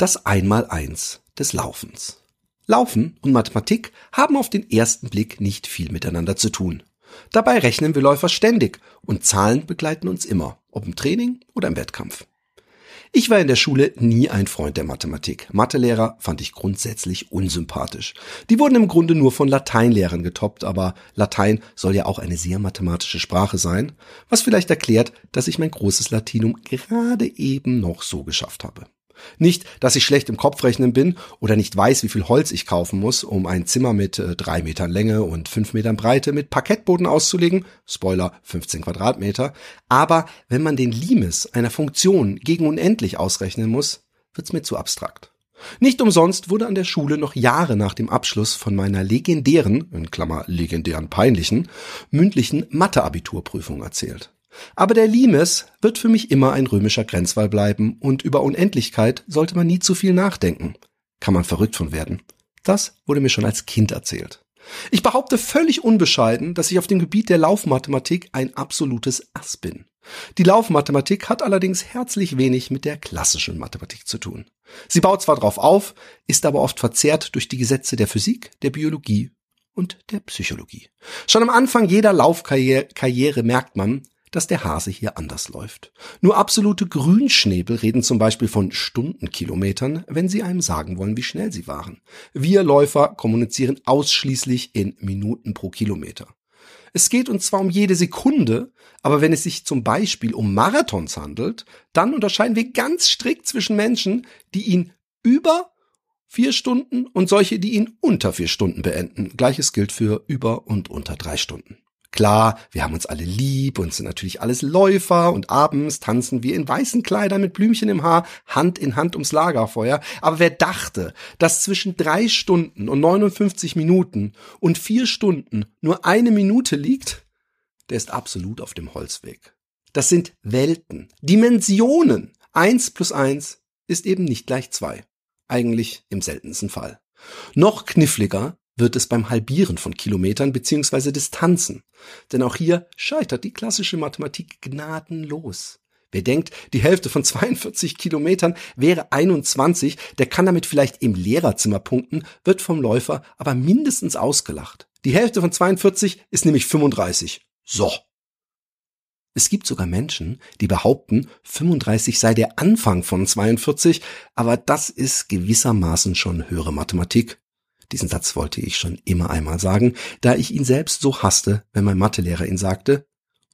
Das Einmaleins des Laufens. Laufen und Mathematik haben auf den ersten Blick nicht viel miteinander zu tun. Dabei rechnen wir Läufer ständig und Zahlen begleiten uns immer, ob im Training oder im Wettkampf. Ich war in der Schule nie ein Freund der Mathematik. Mathelehrer fand ich grundsätzlich unsympathisch. Die wurden im Grunde nur von Lateinlehrern getoppt, aber Latein soll ja auch eine sehr mathematische Sprache sein, was vielleicht erklärt, dass ich mein großes Latinum gerade eben noch so geschafft habe. Nicht, dass ich schlecht im Kopfrechnen bin oder nicht weiß, wie viel Holz ich kaufen muss, um ein Zimmer mit äh, drei Metern Länge und fünf Metern Breite mit Parkettboden auszulegen. Spoiler, 15 Quadratmeter. Aber wenn man den Limes einer Funktion gegen unendlich ausrechnen muss, wird's mir zu abstrakt. Nicht umsonst wurde an der Schule noch Jahre nach dem Abschluss von meiner legendären, in Klammer legendären peinlichen, mündlichen Mathe-Abiturprüfung erzählt. Aber der Limes wird für mich immer ein römischer Grenzwall bleiben und über Unendlichkeit sollte man nie zu viel nachdenken. Kann man verrückt von werden. Das wurde mir schon als Kind erzählt. Ich behaupte völlig unbescheiden, dass ich auf dem Gebiet der Laufmathematik ein absolutes Ass bin. Die Laufmathematik hat allerdings herzlich wenig mit der klassischen Mathematik zu tun. Sie baut zwar drauf auf, ist aber oft verzerrt durch die Gesetze der Physik, der Biologie und der Psychologie. Schon am Anfang jeder Laufkarriere merkt man, dass der Hase hier anders läuft. Nur absolute Grünschnäbel reden zum Beispiel von Stundenkilometern, wenn sie einem sagen wollen, wie schnell sie waren. Wir Läufer kommunizieren ausschließlich in Minuten pro Kilometer. Es geht uns zwar um jede Sekunde, aber wenn es sich zum Beispiel um Marathons handelt, dann unterscheiden wir ganz strikt zwischen Menschen, die ihn über vier Stunden und solche, die ihn unter vier Stunden beenden. Gleiches gilt für über und unter drei Stunden. Klar, wir haben uns alle lieb und sind natürlich alles Läufer und abends tanzen wir in weißen Kleidern mit Blümchen im Haar Hand in Hand ums Lagerfeuer. Aber wer dachte, dass zwischen drei Stunden und 59 Minuten und vier Stunden nur eine Minute liegt, der ist absolut auf dem Holzweg. Das sind Welten, Dimensionen. Eins plus eins ist eben nicht gleich zwei. Eigentlich im seltensten Fall. Noch kniffliger wird es beim Halbieren von Kilometern bzw. Distanzen. Denn auch hier scheitert die klassische Mathematik gnadenlos. Wer denkt, die Hälfte von 42 Kilometern wäre 21, der kann damit vielleicht im Lehrerzimmer punkten, wird vom Läufer aber mindestens ausgelacht. Die Hälfte von 42 ist nämlich 35. So. Es gibt sogar Menschen, die behaupten, 35 sei der Anfang von 42, aber das ist gewissermaßen schon höhere Mathematik diesen Satz wollte ich schon immer einmal sagen, da ich ihn selbst so hasste, wenn mein Mathelehrer ihn sagte.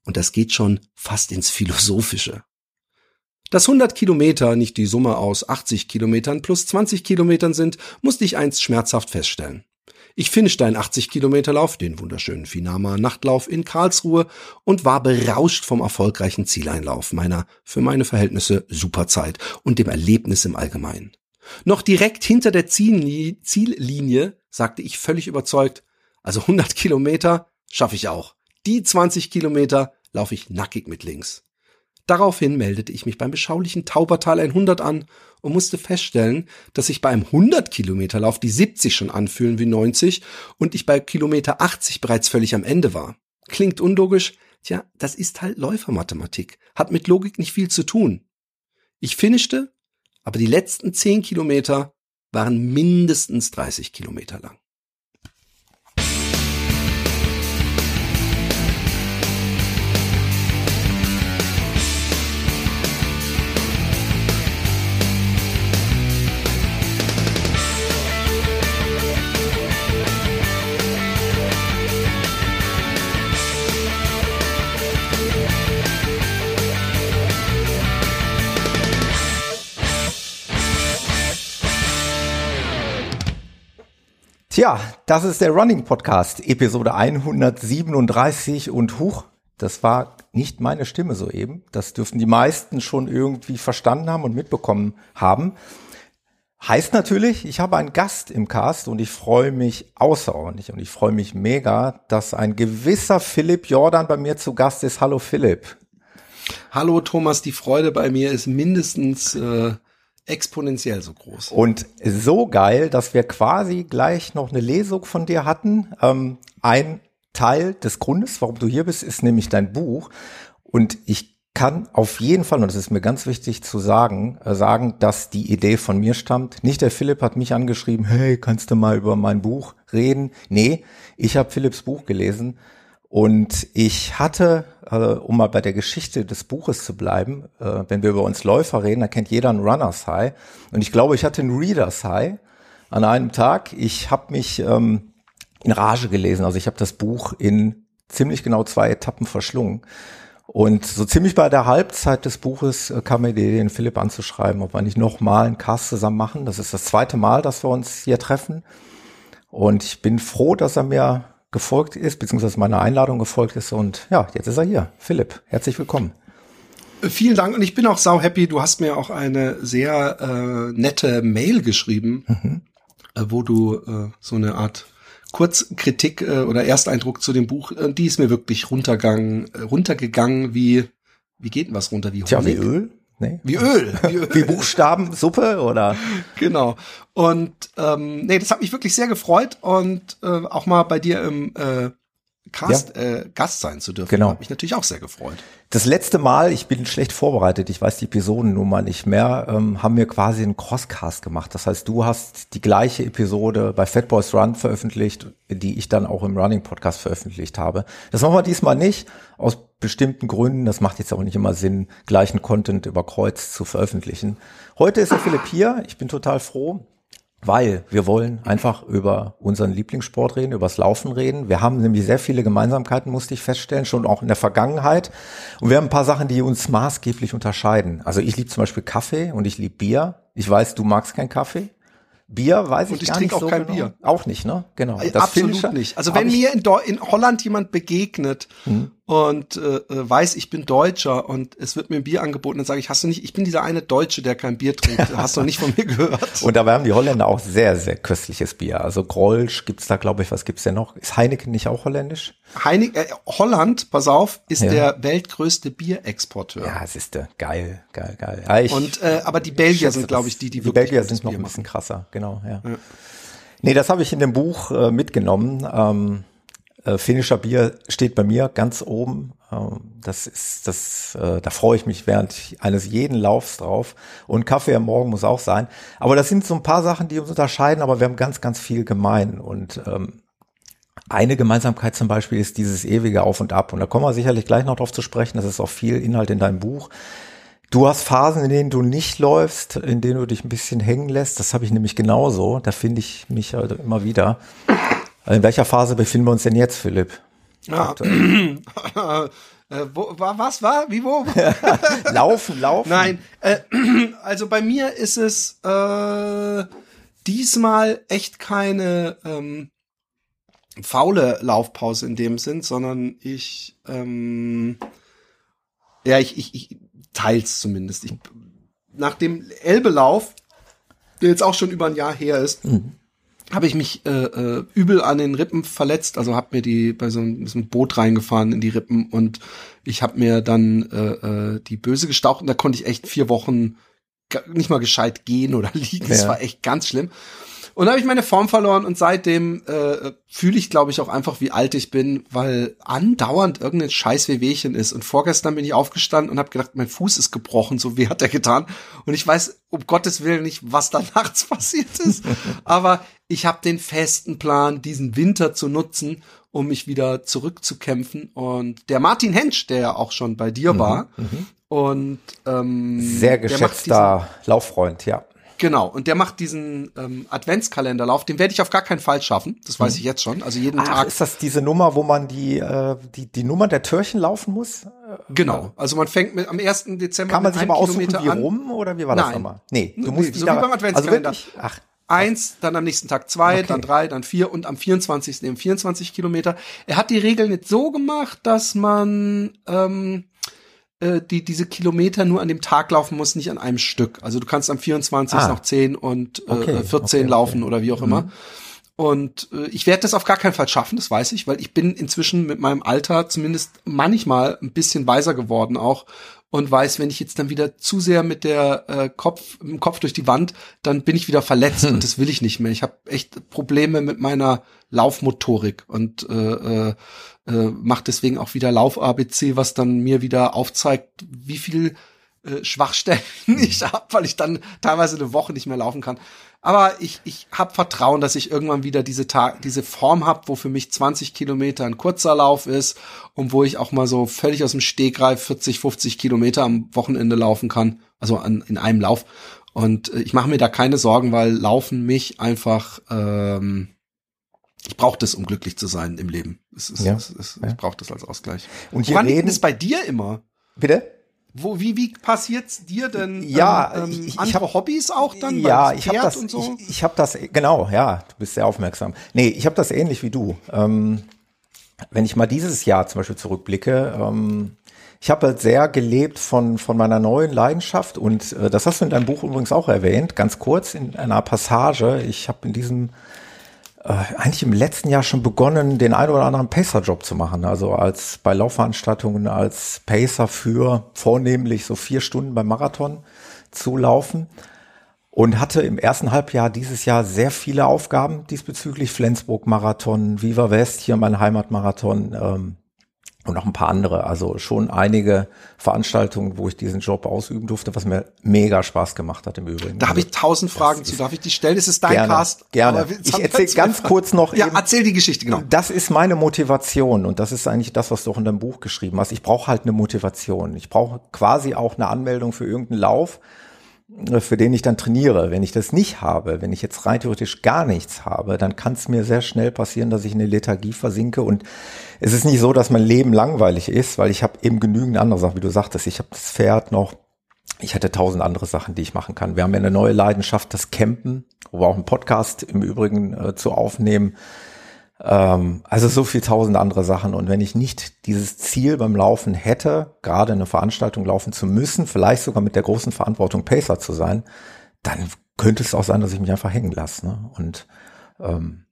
Und das geht schon fast ins Philosophische. Dass 100 Kilometer nicht die Summe aus 80 Kilometern plus 20 Kilometern sind, musste ich einst schmerzhaft feststellen. Ich finischte einen 80 Kilometer Lauf, den wunderschönen Finama Nachtlauf in Karlsruhe und war berauscht vom erfolgreichen Zieleinlauf meiner für meine Verhältnisse super Zeit und dem Erlebnis im Allgemeinen. Noch direkt hinter der Ziellinie sagte ich völlig überzeugt, also 100 Kilometer schaffe ich auch. Die 20 Kilometer laufe ich nackig mit links. Daraufhin meldete ich mich beim beschaulichen Taubertal 100 an und musste feststellen, dass sich bei einem 100 Kilometer Lauf die 70 schon anfühlen wie 90 und ich bei Kilometer 80 bereits völlig am Ende war. Klingt unlogisch, tja, das ist halt Läufermathematik, hat mit Logik nicht viel zu tun. Ich finishte aber die letzten zehn Kilometer waren mindestens 30 Kilometer lang. Tja, das ist der Running Podcast, Episode 137 und huch, das war nicht meine Stimme soeben. Das dürften die meisten schon irgendwie verstanden haben und mitbekommen haben. Heißt natürlich, ich habe einen Gast im Cast und ich freue mich außerordentlich und ich freue mich mega, dass ein gewisser Philipp Jordan bei mir zu Gast ist. Hallo Philipp. Hallo Thomas, die Freude bei mir ist mindestens äh, exponentiell so groß. Und so geil, dass wir quasi gleich noch eine Lesung von dir hatten. Ähm, ein Teil des Grundes, warum du hier bist, ist nämlich dein Buch. Und ich kann auf jeden Fall, und das ist mir ganz wichtig zu sagen, äh, sagen, dass die Idee von mir stammt. Nicht der Philipp hat mich angeschrieben, hey, kannst du mal über mein Buch reden? Nee, ich habe Philipps Buch gelesen und ich hatte, äh, um mal bei der Geschichte des Buches zu bleiben, äh, wenn wir über uns Läufer reden, da kennt jeder einen Runners High. Und ich glaube, ich hatte einen Readers High an einem Tag. Ich habe mich ähm, in Rage gelesen. Also ich habe das Buch in ziemlich genau zwei Etappen verschlungen. Und so ziemlich bei der Halbzeit des Buches äh, kam mir die Idee, den Philipp anzuschreiben, ob wir nicht nochmal einen Cast zusammen machen. Das ist das zweite Mal, dass wir uns hier treffen. Und ich bin froh, dass er mir gefolgt ist, beziehungsweise meiner Einladung gefolgt ist. Und ja, jetzt ist er hier. Philipp, herzlich willkommen. Äh, vielen Dank und ich bin auch sau happy. Du hast mir auch eine sehr äh, nette Mail geschrieben, mhm. äh, wo du äh, so eine Art Kurzkritik äh, oder Ersteindruck zu dem Buch, äh, die ist mir wirklich runtergegangen, äh, runtergegangen wie, wie geht denn was runter? Wie Honig? Tja, wie Öl? Nee. Wie Öl. Wie, Öl. wie Buchstabensuppe oder? Genau. Und ähm, nee, das hat mich wirklich sehr gefreut und äh, auch mal bei dir im äh, Cast, ja. äh, Gast sein zu dürfen. Genau. Hat mich natürlich auch sehr gefreut. Das letzte Mal, ich bin schlecht vorbereitet, ich weiß die Episodennummer nicht mehr, ähm, haben wir quasi einen Crosscast gemacht. Das heißt, du hast die gleiche Episode bei Fat Boys Run veröffentlicht, die ich dann auch im Running Podcast veröffentlicht habe. Das machen wir diesmal nicht, aus bestimmten Gründen. Das macht jetzt auch nicht immer Sinn, gleichen Content über Kreuz zu veröffentlichen. Heute ist der Philipp hier. Ich bin total froh weil wir wollen einfach über unseren Lieblingssport reden, übers Laufen reden. Wir haben nämlich sehr viele Gemeinsamkeiten, musste ich feststellen, schon auch in der Vergangenheit. Und wir haben ein paar Sachen, die uns maßgeblich unterscheiden. Also ich liebe zum Beispiel Kaffee und ich liebe Bier. Ich weiß, du magst keinen Kaffee. Bier weiß und ich, ich gar nicht auch so kein genau. Bier. Auch nicht, ne? Genau. Das Absolut nicht. Also wenn mir in, in, Holland jemand begegnet mhm. Und äh, äh, weiß, ich bin Deutscher und es wird mir ein Bier angeboten, dann sage ich, hast du nicht, ich bin dieser eine Deutsche, der kein Bier trinkt. hast du noch nicht von mir gehört. Und dabei haben die Holländer auch sehr, sehr köstliches Bier. Also Grolsch gibt's da, glaube ich, was gibt's denn noch? Ist Heineken nicht auch holländisch? Heineken, äh, Holland, pass auf, ist ja. der weltgrößte Bierexporteur. Ja, es ist der. Geil, geil, geil. Ja, ich, und äh, aber die Belgier sind, glaube ich, die, die, die wirklich Belgier sind noch Bier ein bisschen machen. krasser, genau, ja. ja. Nee, das habe ich in dem Buch äh, mitgenommen. Ähm, äh, finnischer Bier steht bei mir ganz oben. Ähm, das ist das, äh, da freue ich mich während eines jeden Laufs drauf. Und Kaffee am Morgen muss auch sein. Aber das sind so ein paar Sachen, die uns unterscheiden, aber wir haben ganz, ganz viel gemein. Und ähm, eine Gemeinsamkeit zum Beispiel ist dieses ewige Auf und Ab. Und da kommen wir sicherlich gleich noch drauf zu sprechen. Das ist auch viel Inhalt in deinem Buch. Du hast Phasen, in denen du nicht läufst, in denen du dich ein bisschen hängen lässt. Das habe ich nämlich genauso. Da finde ich mich halt immer wieder. In welcher Phase befinden wir uns denn jetzt, Philipp? Ja. Äh, wo, war was war wie wo laufen laufen nein äh, also bei mir ist es äh, diesmal echt keine ähm, faule Laufpause in dem Sinn sondern ich ähm, ja ich, ich, ich Teils zumindest. Ich, nach dem Elbelauf, der jetzt auch schon über ein Jahr her ist, mhm. Habe ich mich äh, äh, übel an den Rippen verletzt. Also habe mir die bei so einem, so einem, Boot reingefahren in die Rippen und ich habe mir dann äh, äh, die Böse gestaucht und da konnte ich echt vier Wochen nicht mal gescheit gehen oder liegen. Ja. Das war echt ganz schlimm. Und da habe ich meine Form verloren und seitdem äh, fühle ich, glaube ich, auch einfach, wie alt ich bin, weil andauernd irgendein scheiß Wehwehchen ist. Und vorgestern bin ich aufgestanden und habe gedacht, mein Fuß ist gebrochen, so wie hat er getan. Und ich weiß um Gottes Willen nicht, was da nachts passiert ist. Aber ich habe den festen Plan, diesen Winter zu nutzen, um mich wieder zurückzukämpfen. Und der Martin Hensch, der ja auch schon bei dir mhm, war, mhm. und ähm, sehr geschätzter Lauffreund, ja. Genau, und der macht diesen ähm, Adventskalenderlauf, den werde ich auf gar keinen Fall schaffen, das weiß hm. ich jetzt schon. Also jeden Ach, Tag. Ist das diese Nummer, wo man die, äh, die, die Nummer der Türchen laufen muss? Genau, also man fängt mit am 1. Dezember Kann man sich aber aussuchen, Kilometer wie rum oder wie war das nochmal? Nee, du musst nee, so wie beim Adventskalender. Also wirklich, ach, Eins, dann am nächsten Tag zwei, okay. dann drei, dann vier und am 24. eben 24 Kilometer. Er hat die Regeln nicht so gemacht, dass man ähm, äh, die diese Kilometer nur an dem Tag laufen muss, nicht an einem Stück. Also du kannst am 24. Ah. noch 10 und äh, okay, 14 okay, laufen oder wie auch immer. Mhm. Und äh, ich werde das auf gar keinen Fall schaffen, das weiß ich, weil ich bin inzwischen mit meinem Alter zumindest manchmal ein bisschen weiser geworden auch und weiß, wenn ich jetzt dann wieder zu sehr mit der äh, Kopf, im Kopf durch die Wand, dann bin ich wieder verletzt und das will ich nicht mehr. Ich habe echt Probleme mit meiner Laufmotorik und äh, äh, äh, mache deswegen auch wieder Lauf-ABC, was dann mir wieder aufzeigt, wie viel äh, Schwachstellen ich habe, weil ich dann teilweise eine Woche nicht mehr laufen kann. Aber ich, ich habe Vertrauen, dass ich irgendwann wieder diese Tag, diese Form habe, wo für mich 20 Kilometer ein kurzer Lauf ist und wo ich auch mal so völlig aus dem Stegreif 40, 50 Kilometer am Wochenende laufen kann, also an, in einem Lauf. Und äh, ich mache mir da keine Sorgen, weil Laufen mich einfach, ähm, ich brauche das, um glücklich zu sein im Leben. Es ist, Ja, es ist, ja. Ich brauche das als Ausgleich. Und Woran liegt reden- denn es bei dir immer? Bitte? Wo, wie, wie passiert's dir denn? Ja, ähm, ich- ähm, ich andere hab- Hobbys auch dann? ja, ich habe das, und so? ich, ich habe das, genau, ja, du bist sehr aufmerksam. Nee, ich habe das ähnlich wie du. Ähm, wenn ich mal dieses Jahr zum Beispiel zurückblicke, ähm, ich habe halt sehr gelebt von, von meiner neuen Leidenschaft und äh, das hast du in deinem Buch übrigens auch erwähnt, ganz kurz in einer Passage. Ich habe in diesem äh, eigentlich im letzten Jahr schon begonnen, den ein oder anderen Pacer-Job zu machen. Also als bei Laufveranstaltungen als Pacer für vornehmlich so vier Stunden beim Marathon zu laufen und hatte im ersten Halbjahr dieses Jahr sehr viele Aufgaben diesbezüglich. Flensburg-Marathon, Viva West, hier mein Heimatmarathon ähm, und noch ein paar andere. Also schon einige Veranstaltungen, wo ich diesen Job ausüben durfte, was mir mega Spaß gemacht hat im Übrigen. Da habe ich Also, tausend Fragen zu. Darf ich die stellen? Es ist dein Gerne, Cast. gerne. Ich haben erzähl zwei ganz Fragen. kurz noch Ja, eben- erzähl die Geschichte, genau. Das ist meine Motivation und das ist eigentlich das, was du auch in deinem Buch geschrieben hast. Ich brauche halt eine Motivation. Ich brauche quasi auch eine Anmeldung für irgendeinen Lauf, für den ich dann trainiere. Wenn ich das nicht habe, wenn ich jetzt rein theoretisch gar nichts habe, dann kann es mir sehr schnell passieren, dass ich in eine Lethargie versinke. Und es ist nicht so, dass mein Leben langweilig ist, weil ich habe eben genügend andere Sachen, wie du sagtest. Ich habe das Pferd noch, ich hätte tausend andere Sachen, die ich machen kann. Wir haben ja eine neue Leidenschaft, das Campen, wo wir auch einen Podcast im Übrigen äh, zu aufnehmen. Ähm, also so viel tausend andere Sachen. Und wenn ich nicht dieses Ziel beim Laufen hätte, gerade eine Veranstaltung laufen zu müssen, vielleicht sogar mit der großen Verantwortung Pacer zu sein, dann könnte es auch sein, dass ich mich einfach hängen lasse. Ne? Und ähm,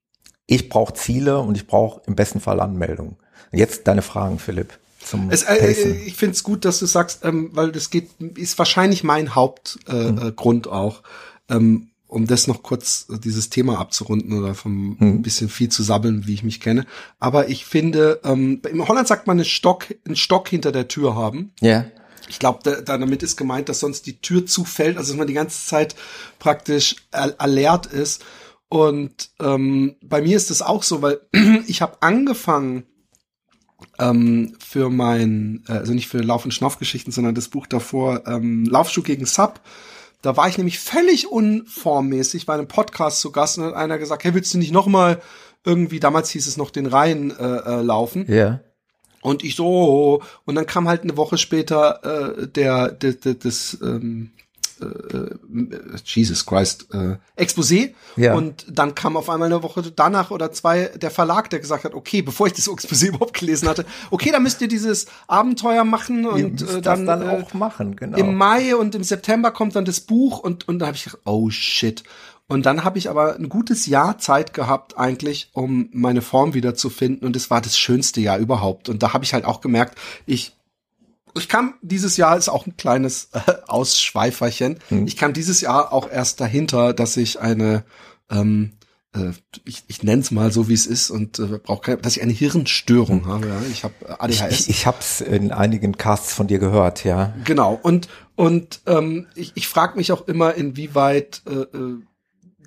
ich brauche Ziele und ich brauche im besten Fall Anmeldungen. Jetzt deine Fragen, Philipp. Zum Es, äh, Pacen. ich finde es gut, dass du sagst, ähm, weil das geht, ist wahrscheinlich mein Hauptgrund äh, äh, Grund auch, ähm, um das noch kurz äh, dieses Thema abzurunden oder vom ein bisschen viel zu sabbeln, wie ich mich kenne. Aber ich finde, ähm, in Holland sagt man einen Stock, einen Stock hinter der Tür haben. Ja. Ich glaube, da, da damit ist gemeint, dass sonst die Tür zufällt, also dass man die ganze Zeit praktisch al- alert ist. Und ähm, bei mir ist es auch so, weil ich habe angefangen ähm, für mein, äh, also nicht für Lauf- und Schnaufgeschichten, sondern das Buch davor, ähm, Laufschuh gegen Sub. Da war ich nämlich völlig unformmäßig bei einem Podcast zu Gast und hat einer gesagt, hey, willst du nicht noch mal irgendwie, damals hieß es noch den Rhein äh, äh, laufen? Ja. Und ich so, und dann kam halt eine Woche später äh, der, der, der das ähm, äh, äh, Jesus Christ äh, Exposé Ja. und dann kam auf einmal eine Woche danach oder zwei der Verlag, der gesagt hat, okay, bevor ich das Exposé überhaupt gelesen hatte, okay, dann müsst ihr dieses Abenteuer machen und äh, das dann, dann äh, auch machen, genau. im Mai und im September kommt dann das Buch und, und da habe ich gedacht, oh shit. Und dann habe ich aber ein gutes Jahr Zeit gehabt eigentlich, um meine Form wieder zu finden und es war das schönste Jahr überhaupt. Und da habe ich halt auch gemerkt, ich ich kam dieses Jahr ist auch ein kleines äh, Ausschweiferchen. Ich kam dieses Jahr auch erst dahinter, dass ich eine ähm, äh, ich, ich nenne es mal so, wie es ist und äh, brauche keine, dass ich eine Hirnstörung habe. Ja? Ich habe ADHS. ich, ich habe es in einigen Casts von dir gehört, ja. Genau. Und und ähm, ich, ich frage mich auch immer, inwieweit äh, äh,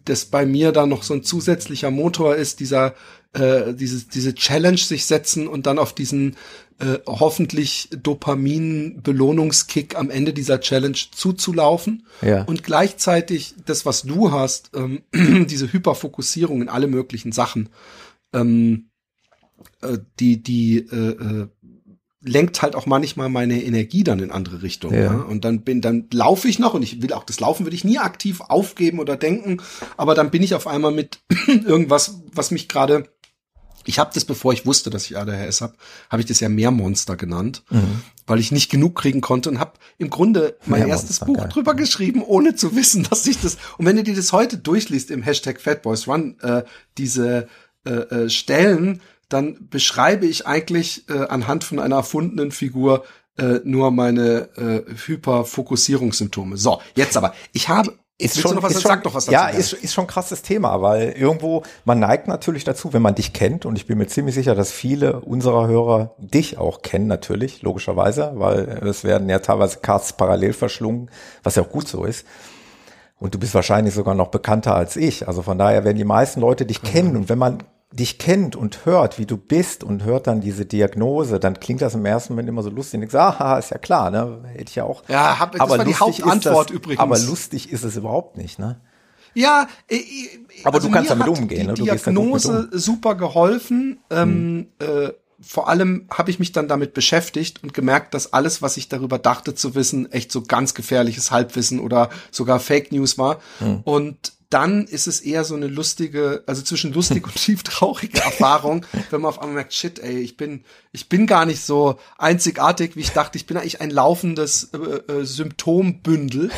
das bei mir da noch so ein zusätzlicher Motor ist, dieser äh, diese diese Challenge sich setzen und dann auf diesen äh, hoffentlich Dopamin-Belohnungskick am Ende dieser Challenge zuzulaufen Ja. und gleichzeitig das, was du hast, ähm, diese Hyperfokussierung in alle möglichen Sachen, ähm, äh, die die äh, äh, lenkt halt auch manchmal meine Energie dann in andere Richtungen. Ja. Ja. Und dann bin, dann laufe ich noch und ich will auch das Laufen will ich nie aktiv aufgeben oder denken, aber dann bin ich auf einmal mit irgendwas, was mich gerade ich habe das, bevor ich wusste, dass ich ADHS habe, habe ich das ja Meermonster genannt, weil ich nicht genug kriegen konnte und habe im Grunde mein Meermonster, erstes Buch geil. drüber geschrieben, ohne zu wissen, dass ich das. Und wenn du dir das heute durchliest im Hashtag FatBoysRun, äh, diese äh, äh, Stellen, dann beschreibe ich eigentlich äh, anhand von einer erfundenen Figur äh, nur meine äh, Hyperfokussierungssymptome. So, jetzt aber. Ich habe ist schon, noch was, ist schon, dazu. Ja, ist, ist schon ein krasses Thema, weil irgendwo, man neigt natürlich dazu, wenn man dich kennt, und ich bin mir ziemlich sicher, dass viele unserer Hörer dich auch kennen, natürlich, logischerweise, weil es werden ja teilweise Casts parallel verschlungen, was ja auch gut so ist. Und du bist wahrscheinlich sogar noch bekannter als ich. Also von daher werden die meisten Leute dich mhm. kennen. Und wenn man dich kennt und hört, wie du bist und hört dann diese Diagnose, dann klingt das im ersten Moment immer so lustig. Ich sage, ah, ist ja klar, ne? Hätte ich ja auch. Ja, hab, das aber war die Hauptantwort das, übrigens. Aber lustig ist es überhaupt nicht, ne? Ja, äh, aber also du kannst damit umgehen. Die ne? Diagnose um. super geholfen. Ähm, hm. äh, vor allem habe ich mich dann damit beschäftigt und gemerkt, dass alles, was ich darüber dachte zu wissen, echt so ganz gefährliches Halbwissen oder sogar Fake News war. Hm. Und dann ist es eher so eine lustige, also zwischen lustig und tief traurige Erfahrung, wenn man auf einmal merkt, shit, ey, ich bin, ich bin gar nicht so einzigartig, wie ich dachte. Ich bin eigentlich ein laufendes äh, äh, Symptombündel.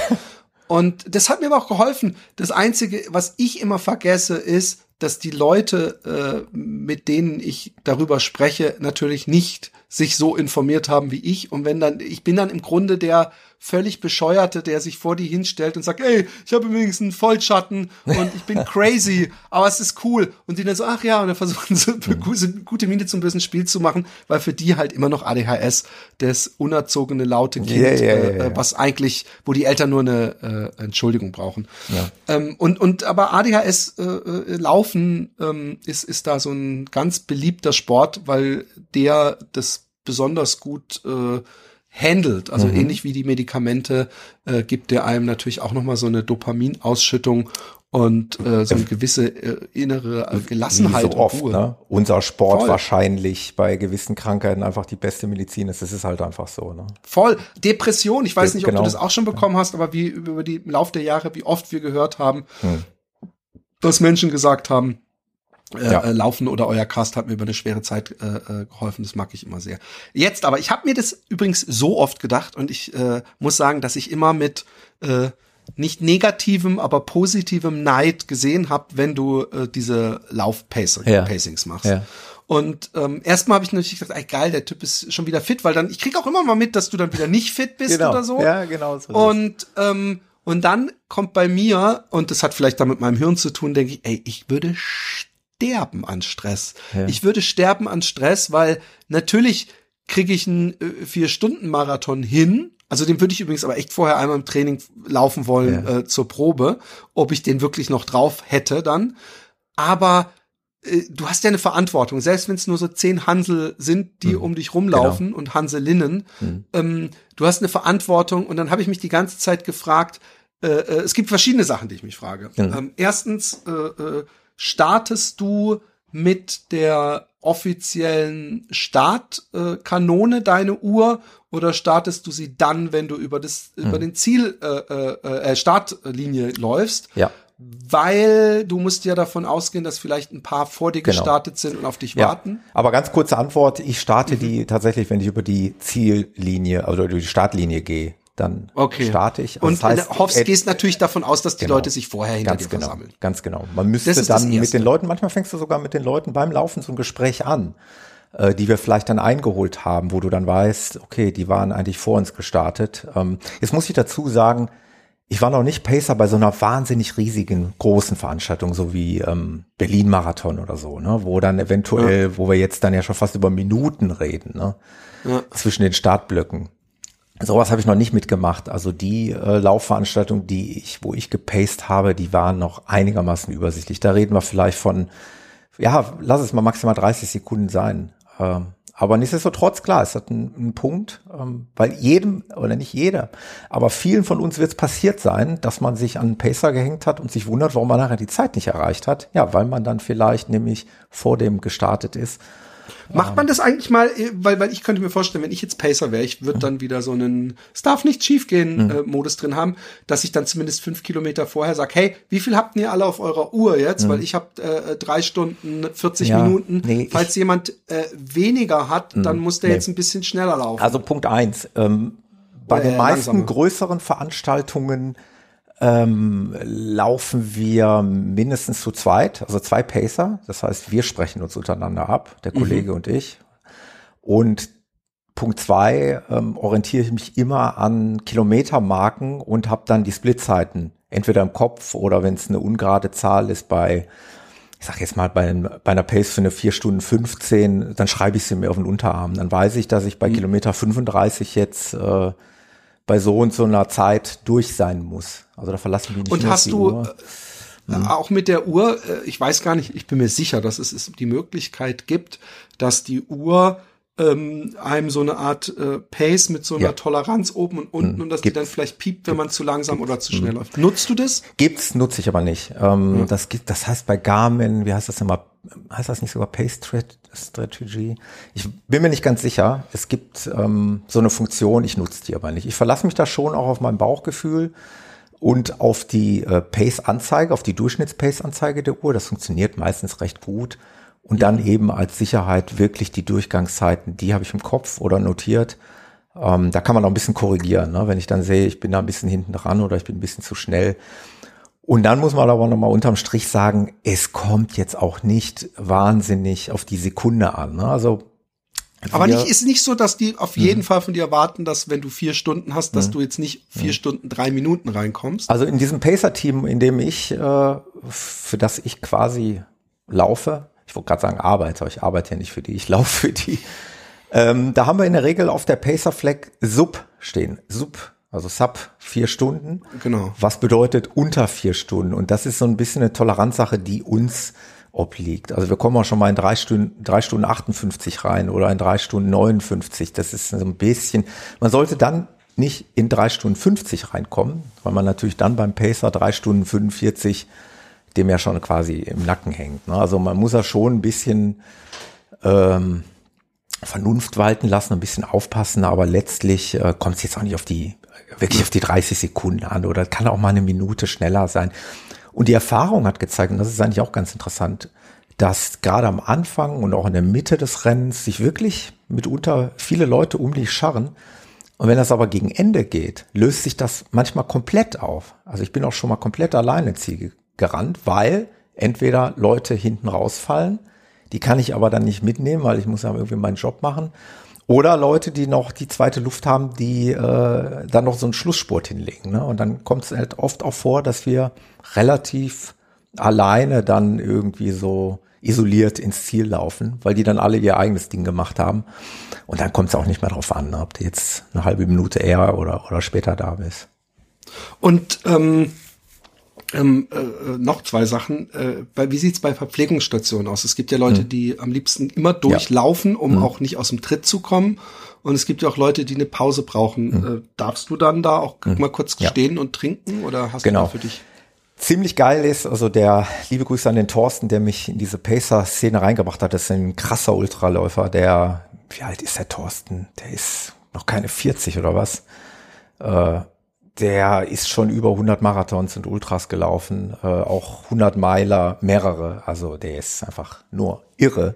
Und das hat mir aber auch geholfen. Das Einzige, was ich immer vergesse, ist, dass die Leute, äh, mit denen ich darüber spreche, natürlich nicht sich so informiert haben wie ich. Und wenn dann, ich bin dann im Grunde der völlig Bescheuerte, der sich vor die hinstellt und sagt, ey, ich habe übrigens einen Vollschatten und ich bin crazy, aber es ist cool. Und die dann so, ach ja, und dann versuchen sie mhm. gute Miene zum bösen Spiel zu machen, weil für die halt immer noch ADHS, das unerzogene, laute Kind, yeah, yeah, yeah, äh, was eigentlich, wo die Eltern nur eine äh, Entschuldigung brauchen. Ja. Ähm, und, und aber ADHS äh, äh, laufen ähm, ist, ist da so ein ganz beliebter Sport, weil der das besonders gut äh, handelt. Also mhm. ähnlich wie die Medikamente äh, gibt der einem natürlich auch nochmal so eine Dopaminausschüttung und äh, so eine gewisse äh, innere äh, Gelassenheit. Wie so oft, ne? Unser Sport Voll. wahrscheinlich bei gewissen Krankheiten einfach die beste Medizin ist. Das ist halt einfach so. Ne? Voll. Depression. Ich weiß nicht, ob genau. du das auch schon bekommen hast, aber wie über die im Lauf der Jahre, wie oft wir gehört haben, hm. dass Menschen gesagt haben, äh, ja. äh, laufen oder euer Cast hat mir über eine schwere Zeit äh, äh, geholfen. Das mag ich immer sehr. Jetzt aber, ich habe mir das übrigens so oft gedacht und ich äh, muss sagen, dass ich immer mit äh, nicht negativem, aber positivem Neid gesehen habe, wenn du äh, diese Laufpacings ja. machst. Ja. Und ähm, erstmal habe ich natürlich gedacht, ey geil, der Typ ist schon wieder fit, weil dann ich krieg auch immer mal mit, dass du dann wieder nicht fit bist genau. oder so. Ja, genau so. Und ähm, und dann kommt bei mir und das hat vielleicht damit mit meinem Hirn zu tun, denke ich, ey, ich würde sterben an Stress. Ja. Ich würde sterben an Stress, weil natürlich kriege ich einen äh, Vier-Stunden-Marathon hin. Also den würde ich übrigens aber echt vorher einmal im Training laufen wollen ja. äh, zur Probe, ob ich den wirklich noch drauf hätte dann. Aber äh, du hast ja eine Verantwortung, selbst wenn es nur so zehn Hansel sind, die mhm. um dich rumlaufen genau. und Hanselinnen. Mhm. Ähm, du hast eine Verantwortung und dann habe ich mich die ganze Zeit gefragt, äh, äh, es gibt verschiedene Sachen, die ich mich frage. Mhm. Ähm, erstens, äh, äh, startest du mit der offiziellen Startkanone deine Uhr oder startest du sie dann, wenn du über das hm. über den Ziel äh, äh, äh, Startlinie läufst? Ja. Weil du musst ja davon ausgehen, dass vielleicht ein paar vor dir genau. gestartet sind und auf dich ja. warten. Aber ganz kurze Antwort, ich starte mhm. die tatsächlich, wenn ich über die Ziellinie, also über die Startlinie gehe dann okay. starte ich. Also und das heißt, hoffst, gehst natürlich davon aus, dass die genau, Leute sich vorher hinter ganz dir genau, versammeln. Ganz genau. Man müsste dann mit den Leuten, manchmal fängst du sogar mit den Leuten beim Laufen so ein Gespräch an, äh, die wir vielleicht dann eingeholt haben, wo du dann weißt, okay, die waren eigentlich vor uns gestartet. Ähm, jetzt muss ich dazu sagen, ich war noch nicht Pacer bei so einer wahnsinnig riesigen großen Veranstaltung, so wie ähm, Berlin Marathon oder so, ne, wo dann eventuell, ja. wo wir jetzt dann ja schon fast über Minuten reden, ne, ja. zwischen den Startblöcken. Sowas habe ich noch nicht mitgemacht. Also die äh, Laufveranstaltung, die ich, wo ich gepaced habe, die waren noch einigermaßen übersichtlich. Da reden wir vielleicht von, ja, lass es mal maximal 30 Sekunden sein. Ähm, aber nichtsdestotrotz, klar, es hat einen, einen Punkt, ähm, weil jedem, oder nicht jeder, aber vielen von uns wird es passiert sein, dass man sich an einen Pacer gehängt hat und sich wundert, warum man nachher die Zeit nicht erreicht hat. Ja, weil man dann vielleicht nämlich vor dem gestartet ist Macht man das eigentlich mal, äh, weil, weil ich könnte mir vorstellen, wenn ich jetzt Pacer wäre, ich würde dann wieder so einen, es darf nicht schiefgehen, mhm. äh, Modus drin haben, dass ich dann zumindest fünf Kilometer vorher sage, hey, wie viel habt ihr alle auf eurer Uhr jetzt? Mhm. Weil ich habe äh, drei Stunden, 40 ja, Minuten. Nee, Falls jemand äh, weniger hat, mhm. dann muss der nee. jetzt ein bisschen schneller laufen. Also Punkt eins, ähm, bei den meisten langsamer. größeren Veranstaltungen ähm, laufen wir mindestens zu zweit, also zwei Pacer. Das heißt, wir sprechen uns untereinander ab, der mhm. Kollege mhm. und ich. Und Punkt zwei ähm, orientiere ich mich immer an Kilometermarken und habe dann die Splitzeiten entweder im Kopf oder wenn es eine ungerade Zahl ist bei ich sag jetzt mal, bei, bei einer Pace für eine 4 Stunden 15, dann schreibe ich sie mir auf den Unterarm. Dann weiß ich, dass ich bei mhm. Kilometer 35 jetzt äh, bei so und so einer Zeit durch sein muss. Also da verlasse ich mich nicht Und hast du Uhr. Äh, mhm. auch mit der Uhr, äh, ich weiß gar nicht, ich bin mir sicher, dass es die Möglichkeit gibt, dass die Uhr ähm, einem so eine Art äh, Pace mit so einer ja. Toleranz oben und unten mhm. und dass Gibt's. die dann vielleicht piept, wenn man zu langsam Gibt's. oder zu schnell mhm. läuft. Nutzt du das? Gibt's, nutze ich aber nicht. Ähm, ja. Das gibt, das heißt bei Garmin, wie heißt das immer? Heißt das nicht sogar Pace Strategy? Ich bin mir nicht ganz sicher. Es gibt ähm, so eine Funktion, ich nutze die aber nicht. Ich verlasse mich da schon auch auf mein Bauchgefühl und auf die äh, Pace-Anzeige, auf die Durchschnitts-Pace-Anzeige der Uhr. Das funktioniert meistens recht gut. Und dann eben als Sicherheit wirklich die Durchgangszeiten, die habe ich im Kopf oder notiert. Ähm, da kann man auch ein bisschen korrigieren, ne? wenn ich dann sehe, ich bin da ein bisschen hinten dran oder ich bin ein bisschen zu schnell. Und dann muss man aber nochmal unterm Strich sagen, es kommt jetzt auch nicht wahnsinnig auf die Sekunde an. Ne? Also aber nicht, ist nicht so, dass die auf jeden mhm. Fall von dir erwarten, dass wenn du vier Stunden hast, dass mhm. du jetzt nicht vier mhm. Stunden, drei Minuten reinkommst? Also in diesem Pacer-Team, in dem ich, äh, für das ich quasi laufe, ich wollte gerade sagen arbeite, aber ich arbeite ja nicht für die, ich laufe für die. Ähm, da haben wir in der Regel auf der Pacer Flag Sub stehen. Sub, also Sub vier Stunden. Genau. Was bedeutet unter vier Stunden? Und das ist so ein bisschen eine Toleranzsache, die uns obliegt. Also wir kommen auch schon mal in drei Stunden, drei Stunden 58 rein oder in drei Stunden 59. Das ist so ein bisschen, man sollte dann nicht in drei Stunden 50 reinkommen, weil man natürlich dann beim Pacer drei Stunden 45 dem ja schon quasi im Nacken hängt. Ne? Also man muss ja schon ein bisschen ähm, Vernunft walten lassen, ein bisschen aufpassen, aber letztlich äh, kommt es jetzt auch nicht auf die wirklich auf die 30 Sekunden an oder kann auch mal eine Minute schneller sein. Und die Erfahrung hat gezeigt, und das ist eigentlich auch ganz interessant, dass gerade am Anfang und auch in der Mitte des Rennens sich wirklich mitunter viele Leute um dich scharren. Und wenn das aber gegen Ende geht, löst sich das manchmal komplett auf. Also ich bin auch schon mal komplett alleine Ziel gerannt, weil entweder Leute hinten rausfallen, die kann ich aber dann nicht mitnehmen, weil ich muss ja irgendwie meinen Job machen. Oder Leute, die noch die zweite Luft haben, die äh, dann noch so einen Schlussspurt hinlegen. Ne? Und dann kommt es halt oft auch vor, dass wir relativ alleine dann irgendwie so isoliert ins Ziel laufen, weil die dann alle ihr eigenes Ding gemacht haben. Und dann kommt es auch nicht mehr drauf an, ob du jetzt eine halbe Minute eher oder, oder später da bist. Und ähm, ähm, äh, noch zwei Sachen. Äh, bei, wie sieht's bei Verpflegungsstationen aus? Es gibt ja Leute, hm. die am liebsten immer durchlaufen, um hm. auch nicht aus dem Tritt zu kommen. Und es gibt ja auch Leute, die eine Pause brauchen. Hm. Äh, darfst du dann da auch hm. mal kurz ja. stehen und trinken oder hast genau. du da für dich? Ziemlich geil ist, also der liebe Grüße an den Thorsten, der mich in diese Pacer-Szene reingebracht hat. Das ist ein krasser Ultraläufer, der, wie alt ist der Thorsten? Der ist noch keine 40 oder was. Äh, der ist schon über 100 Marathons und Ultras gelaufen, äh, auch 100 Meiler, mehrere. Also der ist einfach nur irre.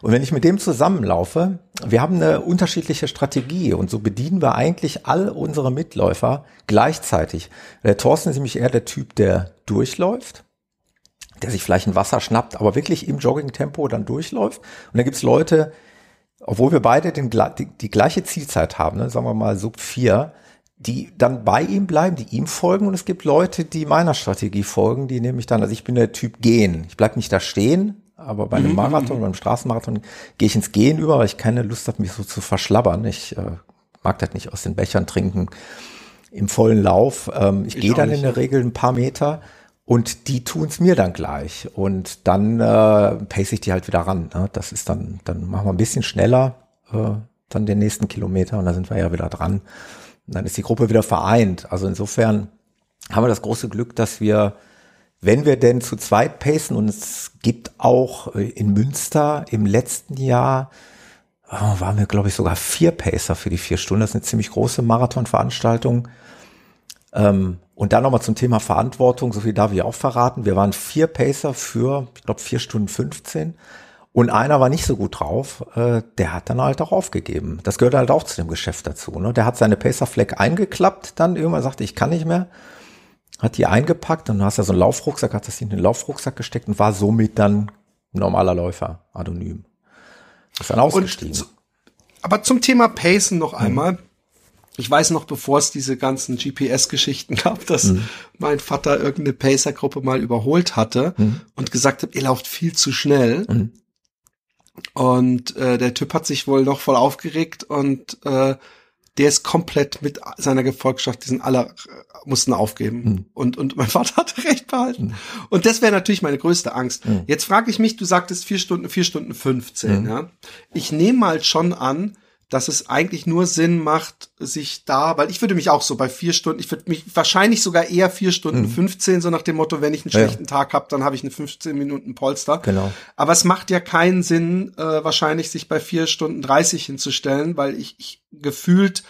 Und wenn ich mit dem zusammenlaufe, wir haben eine unterschiedliche Strategie und so bedienen wir eigentlich all unsere Mitläufer gleichzeitig. Der Thorsten ist nämlich eher der Typ, der durchläuft, der sich vielleicht ein Wasser schnappt, aber wirklich im Jogging-Tempo dann durchläuft. Und dann gibt's Leute, obwohl wir beide den, die, die gleiche Zielzeit haben, ne, sagen wir mal Sub 4, die dann bei ihm bleiben, die ihm folgen und es gibt Leute, die meiner Strategie folgen, die nämlich dann, also ich bin der Typ gehen. Ich bleib nicht da stehen, aber bei einem mhm. Marathon, beim Straßenmarathon gehe ich ins Gehen über, weil ich keine Lust habe, mich so zu verschlabbern. Ich äh, mag das nicht aus den Bechern trinken im vollen Lauf. Ähm, ich, ich gehe dann nicht. in der Regel ein paar Meter und die tun's mir dann gleich. Und dann äh, pace ich die halt wieder ran. Ne? Das ist dann, dann machen wir ein bisschen schneller äh, dann den nächsten Kilometer und da sind wir ja wieder dran. Dann ist die Gruppe wieder vereint. Also insofern haben wir das große Glück, dass wir, wenn wir denn zu zweit pacen, und es gibt auch äh, in Münster im letzten Jahr, oh, waren wir, glaube ich, sogar vier Pacer für die vier Stunden. Das ist eine ziemlich große Marathonveranstaltung. Ähm, und dann nochmal zum Thema Verantwortung, so viel darf ich auch verraten. Wir waren vier Pacer für, ich glaube, vier Stunden 15. Und einer war nicht so gut drauf, äh, der hat dann halt auch aufgegeben. Das gehört halt auch zu dem Geschäft dazu. Ne? Der hat seine Pacer-Fleck eingeklappt, dann irgendwann sagte, ich kann nicht mehr, hat die eingepackt und du hast ja so einen Laufrucksack, hat das in den Laufrucksack gesteckt und war somit dann normaler Läufer, anonym. Ist dann ausgestiegen. So, aber zum Thema Pacen noch einmal. Ich weiß noch, bevor es diese ganzen GPS-Geschichten gab, dass mhm. mein Vater irgendeine Pacer-Gruppe mal überholt hatte mhm. und gesagt hat, ihr lauft viel zu schnell. Mhm. Und äh, der Typ hat sich wohl noch voll aufgeregt und äh, der ist komplett mit seiner Gefolgschaft, die sind alle äh, mussten aufgeben. Mhm. Und, und mein Vater hatte recht behalten. Mhm. Und das wäre natürlich meine größte Angst. Mhm. Jetzt frage ich mich, du sagtest vier Stunden, vier Stunden 15, ja. Ich nehme mal schon an, dass es eigentlich nur Sinn macht, sich da, weil ich würde mich auch so bei vier Stunden, ich würde mich wahrscheinlich sogar eher vier Stunden mhm. 15, so nach dem Motto, wenn ich einen schlechten ja. Tag habe, dann habe ich eine 15 Minuten Polster. Genau. Aber es macht ja keinen Sinn, äh, wahrscheinlich sich bei vier Stunden 30 hinzustellen, weil ich, ich gefühlt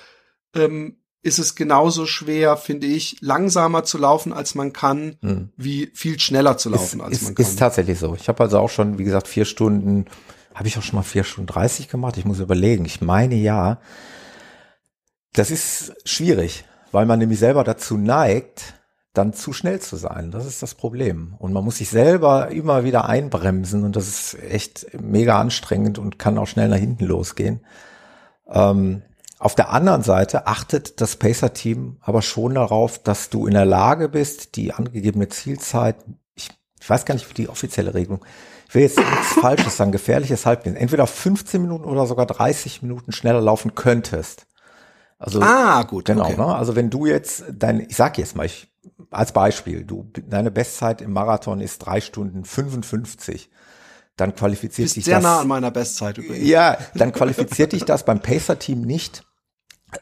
ähm, ist es genauso schwer, finde ich, langsamer zu laufen, als man kann, mhm. wie viel schneller zu laufen, ist, als ist, man kann. Ist tatsächlich so. Ich habe also auch schon, wie gesagt, vier Stunden habe ich auch schon mal vier Stunden 30 gemacht? Ich muss überlegen. Ich meine ja. Das ist schwierig, weil man nämlich selber dazu neigt, dann zu schnell zu sein. Das ist das Problem. Und man muss sich selber immer wieder einbremsen und das ist echt mega anstrengend und kann auch schnell nach hinten losgehen. Ähm, auf der anderen Seite achtet das Pacer-Team aber schon darauf, dass du in der Lage bist, die angegebene Zielzeit, ich, ich weiß gar nicht, wie die offizielle Regelung, will jetzt nichts Falsches sagen, gefährliches Halbwissen, entweder 15 Minuten oder sogar 30 Minuten schneller laufen könntest. Also, ah, gut. Genau, okay. ne? Also wenn du jetzt dein, ich sag jetzt mal, ich, als Beispiel, du, deine Bestzeit im Marathon ist drei Stunden 55 dann qualifiziert Bist dich sehr das. nah an meiner Bestzeit übrigens. Ja, dann qualifiziert dich das beim Pacer-Team nicht,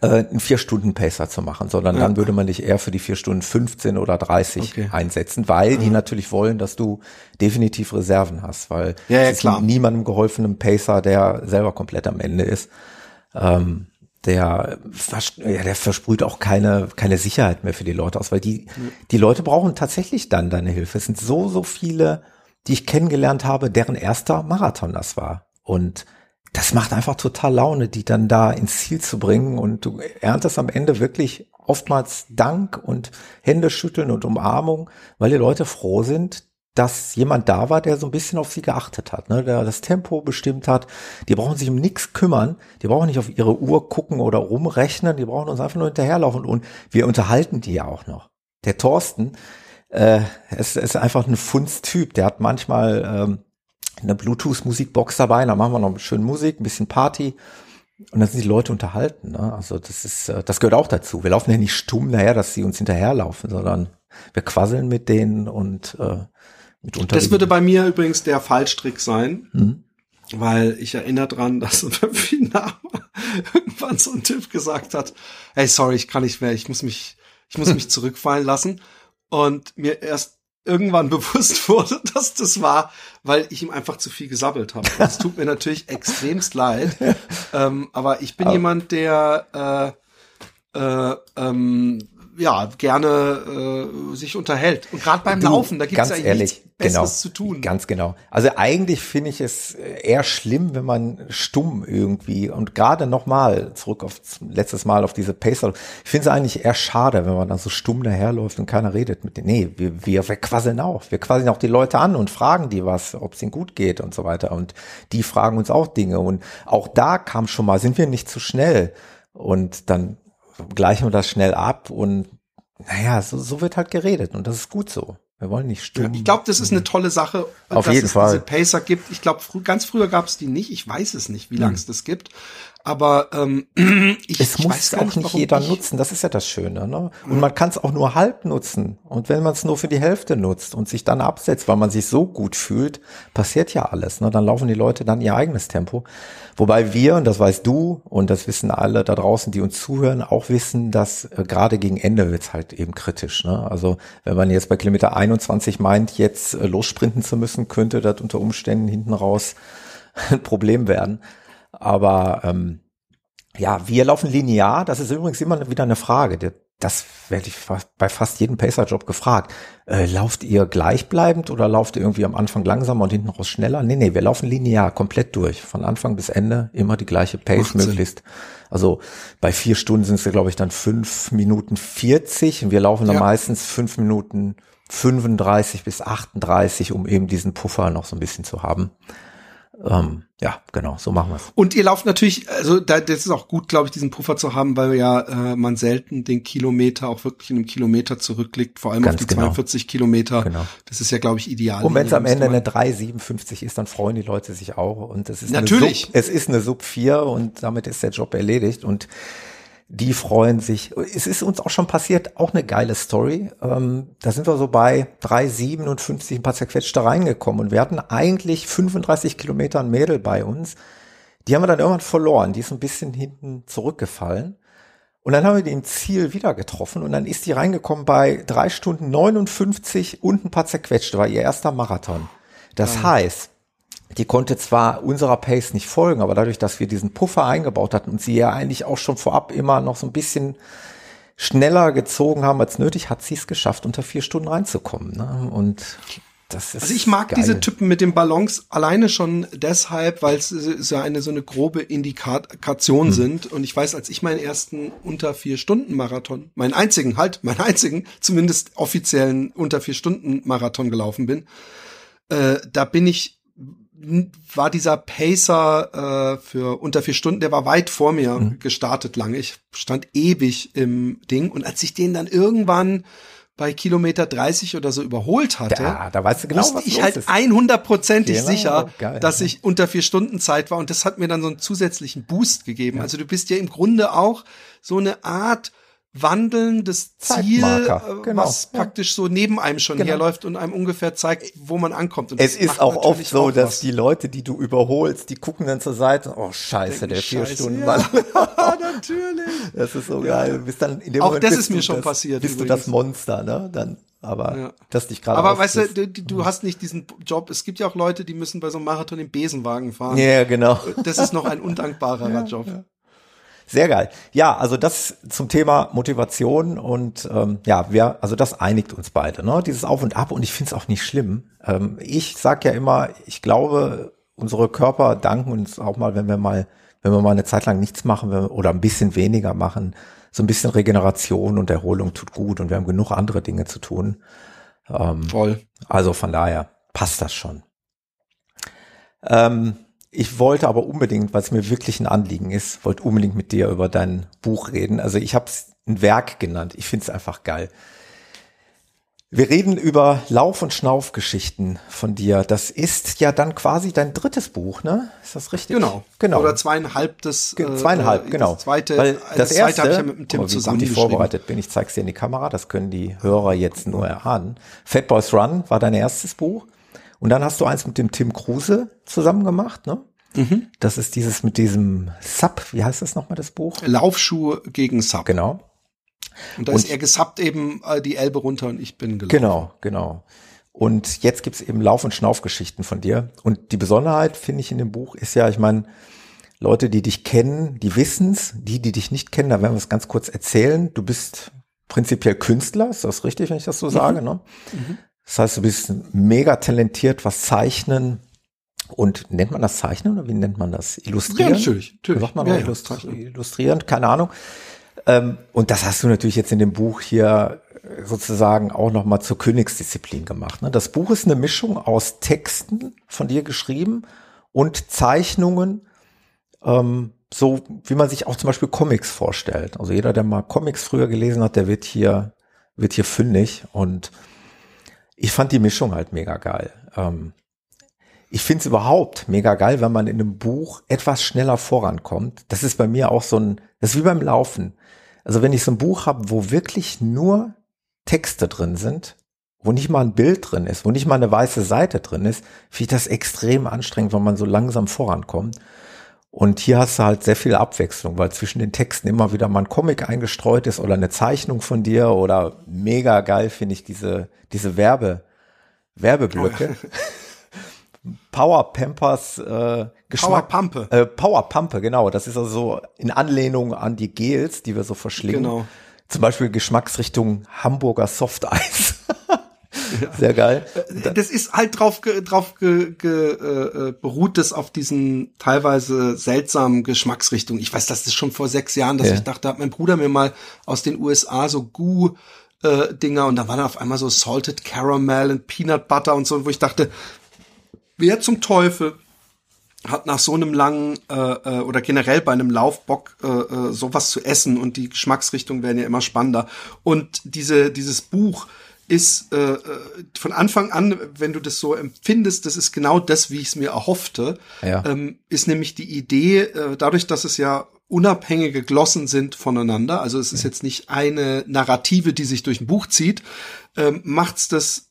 einen vier Stunden Pacer zu machen, sondern ja. dann würde man dich eher für die vier Stunden 15 oder 30 okay. einsetzen, weil die natürlich wollen, dass du definitiv Reserven hast, weil ja, ja, es ist klar. niemandem geholfen, einem Pacer, der selber komplett am Ende ist. Ähm, der, ja, der versprüht auch keine, keine Sicherheit mehr für die Leute aus, weil die, die Leute brauchen tatsächlich dann deine Hilfe. Es sind so, so viele, die ich kennengelernt habe, deren erster Marathon das war. Und das macht einfach total Laune, die dann da ins Ziel zu bringen. Und du erntest am Ende wirklich oftmals Dank und Händeschütteln und Umarmung, weil die Leute froh sind, dass jemand da war, der so ein bisschen auf sie geachtet hat, ne, der das Tempo bestimmt hat. Die brauchen sich um nichts kümmern, die brauchen nicht auf ihre Uhr gucken oder rumrechnen, die brauchen uns einfach nur hinterherlaufen. Und wir unterhalten die ja auch noch. Der Thorsten, äh, es ist einfach ein Funstyp, der hat manchmal ähm, eine Bluetooth-Musikbox dabei, da machen wir noch schön Musik, ein bisschen Party und dann sind die Leute unterhalten. Ne? Also das ist, äh, das gehört auch dazu. Wir laufen ja nicht stumm daher, dass sie uns hinterherlaufen, sondern wir quasseln mit denen und äh, mit unter Das würde bei mir übrigens der Fallstrick sein. Mhm. Weil ich erinnere dran, dass beim Finale irgendwann so ein Typ gesagt hat, hey, sorry, ich kann nicht mehr, ich muss mich, ich muss mich zurückfallen lassen. Und mir erst irgendwann bewusst wurde, dass das war, weil ich ihm einfach zu viel gesabbelt habe. Das tut mir natürlich extremst leid. Ähm, aber ich bin aber jemand, der äh, äh, ähm, ja gerne äh, sich unterhält. Und gerade beim du, Laufen, da gibt es eigentlich ehrlich, nichts Besseres genau, zu tun. Ganz genau. Also eigentlich finde ich es eher schlimm, wenn man stumm irgendwie und gerade nochmal zurück auf letztes Mal auf diese Pacer. Ich finde es eigentlich eher schade, wenn man dann so stumm daherläuft und keiner redet mit denen. Nee, wir, wir, wir quasseln auch. Wir quasseln auch die Leute an und fragen die was, ob es ihnen gut geht und so weiter. Und die fragen uns auch Dinge. Und auch da kam schon mal, sind wir nicht zu schnell? Und dann gleichen wir das schnell ab und naja, so, so wird halt geredet und das ist gut so. Wir wollen nicht stimmen. Ich glaube, das ist eine tolle Sache, Auf dass jeden es Fall. diese Pacer gibt. Ich glaube, fr ganz früher gab es die nicht. Ich weiß es nicht, wie lange es das gibt. Aber ähm, ich, es ich muss weiß auch nicht, nicht jeder nutzen. Das ist ja das Schöne. Ne? Und man kann es auch nur halb nutzen. Und wenn man es nur für die Hälfte nutzt und sich dann absetzt, weil man sich so gut fühlt, passiert ja alles. Ne? Dann laufen die Leute dann ihr eigenes Tempo. Wobei wir, und das weißt du, und das wissen alle da draußen, die uns zuhören, auch wissen, dass äh, gerade gegen Ende wird's halt eben kritisch. Ne? Also wenn man jetzt bei Kilometer 21 meint, jetzt äh, lossprinten zu müssen, könnte das unter Umständen hinten raus ein Problem werden. Aber ähm, ja, wir laufen linear. Das ist übrigens immer wieder eine Frage. Das werde ich bei fast jedem Pacer-Job gefragt. Äh, lauft ihr gleichbleibend oder lauft ihr irgendwie am Anfang langsamer und hinten raus schneller? Nee, nee, wir laufen linear, komplett durch. Von Anfang bis Ende immer die gleiche Pace möglichst. Also bei vier Stunden sind es, glaube ich, dann fünf Minuten 40 und wir laufen dann ja. meistens fünf Minuten 35 bis 38, um eben diesen Puffer noch so ein bisschen zu haben. Ähm, ja, genau, so machen wir's. Und ihr lauft natürlich, also da, das ist auch gut, glaube ich, diesen Puffer zu haben, weil ja äh, man selten den Kilometer auch wirklich in einem Kilometer zurückliegt, vor allem Ganz auf die genau. 42 Kilometer. Genau. Das ist ja, glaube ich, ideal. Und wenn es am Ende eine eine 3,57 ist, dann freuen die Leute sich auch. Und es ist Natürlich. Eine Sub, es ist eine Sub 4 und damit ist der Job erledigt. Und die freuen sich. Es ist uns auch schon passiert, auch eine geile Story. Ähm, da sind wir so bei 3,57 ein paar zerquetschte reingekommen und wir hatten eigentlich 35 Kilometer ein Mädel bei uns. Die haben wir dann irgendwann verloren. Die ist ein bisschen hinten zurückgefallen. Und dann haben wir die im Ziel wieder getroffen und dann ist die reingekommen bei drei Stunden 59 und ein paar zerquetschte, war ihr erster Marathon. Das heißt, die konnte zwar unserer Pace nicht folgen, aber dadurch, dass wir diesen Puffer eingebaut hatten und sie ja eigentlich auch schon vorab immer noch so ein bisschen schneller gezogen haben als nötig, hat sie es geschafft, unter vier Stunden reinzukommen. Ne? Und das ist Also ich mag geil. diese Typen mit den Ballons alleine schon deshalb, weil es so eine so eine grobe Indikation Hm. sind. Und ich weiß, als ich meinen ersten unter vier Stunden Marathon, meinen einzigen, halt, meinen einzigen, zumindest offiziellen unter vier Stunden Marathon gelaufen bin, äh, da bin ich war dieser Pacer äh, für unter vier Stunden, der war weit vor mir Mhm. gestartet lange. Ich stand ewig im Ding und als ich den dann irgendwann bei Kilometer 30 oder so überholt hatte, Ja, da weißt du genau, wusste ich halt ist. 100%ig Genau, sicher, geil. dass ich unter vier Stunden Zeit war und das hat mir dann so einen zusätzlichen Boost gegeben. Also du bist ja im Grunde auch so eine Art wandelndes Ziel, äh, genau, was ja. praktisch so neben einem schon Genau. herläuft und einem ungefähr zeigt, wo man ankommt. Und Es ist auch oft so, auch dass die Leute, die du überholst, die gucken dann zur Seite, oh scheiße, der vier Scheiße, Stunden ja. Natürlich. Das ist so geil. Du bist dann in dem Auch Moment das ist mir du schon das, passiert Bist du übrigens. das Monster, ne? Dann, aber Ja. das dich gerade Aber weißt du, du, du hast nicht diesen Job. Es gibt ja auch Leute, die müssen bei so einem Marathon im Besenwagen fahren. Ja, genau. Das ist noch ein undankbarerer Job. Sehr geil. Ja, also das zum Thema Motivation und ähm, ja, wir, also das einigt uns beide, ne? Dieses Auf und Ab und ich finde es auch nicht schlimm. Ähm, ich sag ja immer, ich glaube, unsere Körper danken uns auch mal, wenn wir mal, wenn wir mal eine Zeit lang nichts machen wir, oder ein bisschen weniger machen. So ein bisschen Regeneration und Erholung tut gut und wir haben genug andere Dinge zu tun. Voll. Also von daher passt das schon. Ähm, ich wollte aber unbedingt, weil es mir wirklich ein Anliegen ist, wollte unbedingt mit dir über dein Buch reden. Also ich habe es ein Werk genannt. Ich finde es einfach geil. Wir reden über Lauf- und Schnaufgeschichten von dir. Das ist ja dann quasi dein drittes Buch, ne? Ist das richtig? Genau. Genau. Oder zweieinhalb das Ge- äh, zweieinhalb, äh, genau. Das zweite, Weil äh, das, das erste, habe ich ja mit dem Tim wie zusammen gut ich vorbereitet bin. Ich zeig's dir in die Kamera, das können die Hörer jetzt nur erahnen. Fat Boys Run war dein erstes Buch. Und dann hast du eins mit dem Tim Kruse zusammen gemacht, ne? Mhm. Das ist dieses mit diesem Sub, wie heißt das nochmal, das Buch? Laufschuhe gegen Sub. Genau. Und da Und- ist er gesappt eben äh, die Elbe runter und ich bin gelaufen. Genau, genau. Und jetzt gibt's eben Lauf- und Schnaufgeschichten von dir. Und die Besonderheit, finde ich, in dem Buch ist ja, ich meine, Leute, die dich kennen, die wissen's. Die, die dich nicht kennen, da werden wir es ganz kurz erzählen. Du bist prinzipiell Künstler, ist das richtig, wenn ich das so sage? Ne? Das heißt, du bist mega talentiert, was Zeichnen und nennt man das Zeichnen oder wie nennt man das? Illustrieren? Ja, natürlich, natürlich. Sagt man Ja, ja, illustri Zeichnen. illustrieren, keine Ahnung. Ähm, und das hast du natürlich jetzt in dem Buch hier äh, sozusagen auch nochmal zur Königsdisziplin gemacht. Ne? Das Buch ist eine Mischung aus Texten von dir geschrieben und Zeichnungen, ähm, so wie man sich auch zum Beispiel Comics vorstellt. Also jeder, der mal Comics früher gelesen hat, der wird hier, wird hier fündig. Und ich fand die Mischung halt mega geil. Ähm, ich finde es überhaupt mega geil, wenn man in einem Buch etwas schneller vorankommt. Das ist bei mir auch so ein, das ist wie beim Laufen. Also wenn ich so ein Buch habe, wo wirklich nur Texte drin sind, wo nicht mal ein Bild drin ist, wo nicht mal eine weiße Seite drin ist, finde ich das extrem anstrengend, wenn man so langsam vorankommt. Und hier hast du halt sehr viel Abwechslung, weil zwischen den Texten immer wieder mal ein Comic eingestreut ist oder eine Zeichnung von dir oder mega geil finde ich diese, diese Werbe, Werbeblöcke. Power Pampers äh, Geschmack. Powerpampe. Äh, Power Pampe, genau. Das ist also so in Anlehnung an die Gels, die wir so verschlingen. Genau. Zum Beispiel Geschmacksrichtung Hamburger Softeis. Sehr geil. Das ist halt drauf, drauf ge, ge, äh, äh, beruht das auf diesen teilweise seltsamen Geschmacksrichtungen. Ich weiß, das ist schon vor sechs Jahren, dass Ja. ich dachte, hat mein Bruder mir mal aus den USA so Gu äh, Dinger und da waren dann auf einmal so Salted Caramel und Peanut Butter und so, wo ich dachte, wer zum Teufel hat nach so einem langen äh, äh, oder generell bei einem Lauf Bock, äh, äh, sowas zu essen und die Geschmacksrichtungen werden ja immer spannender. Und diese, dieses Buch ist äh, äh, von Anfang an, wenn du das so empfindest, das ist genau das, wie ich es mir erhoffte, Ja. ähm, ist nämlich die Idee, äh, dadurch, dass es ja unabhängige Glossen sind voneinander, also es ist jetzt nicht eine Narrative, die sich durch ein Buch zieht, ähm, macht's das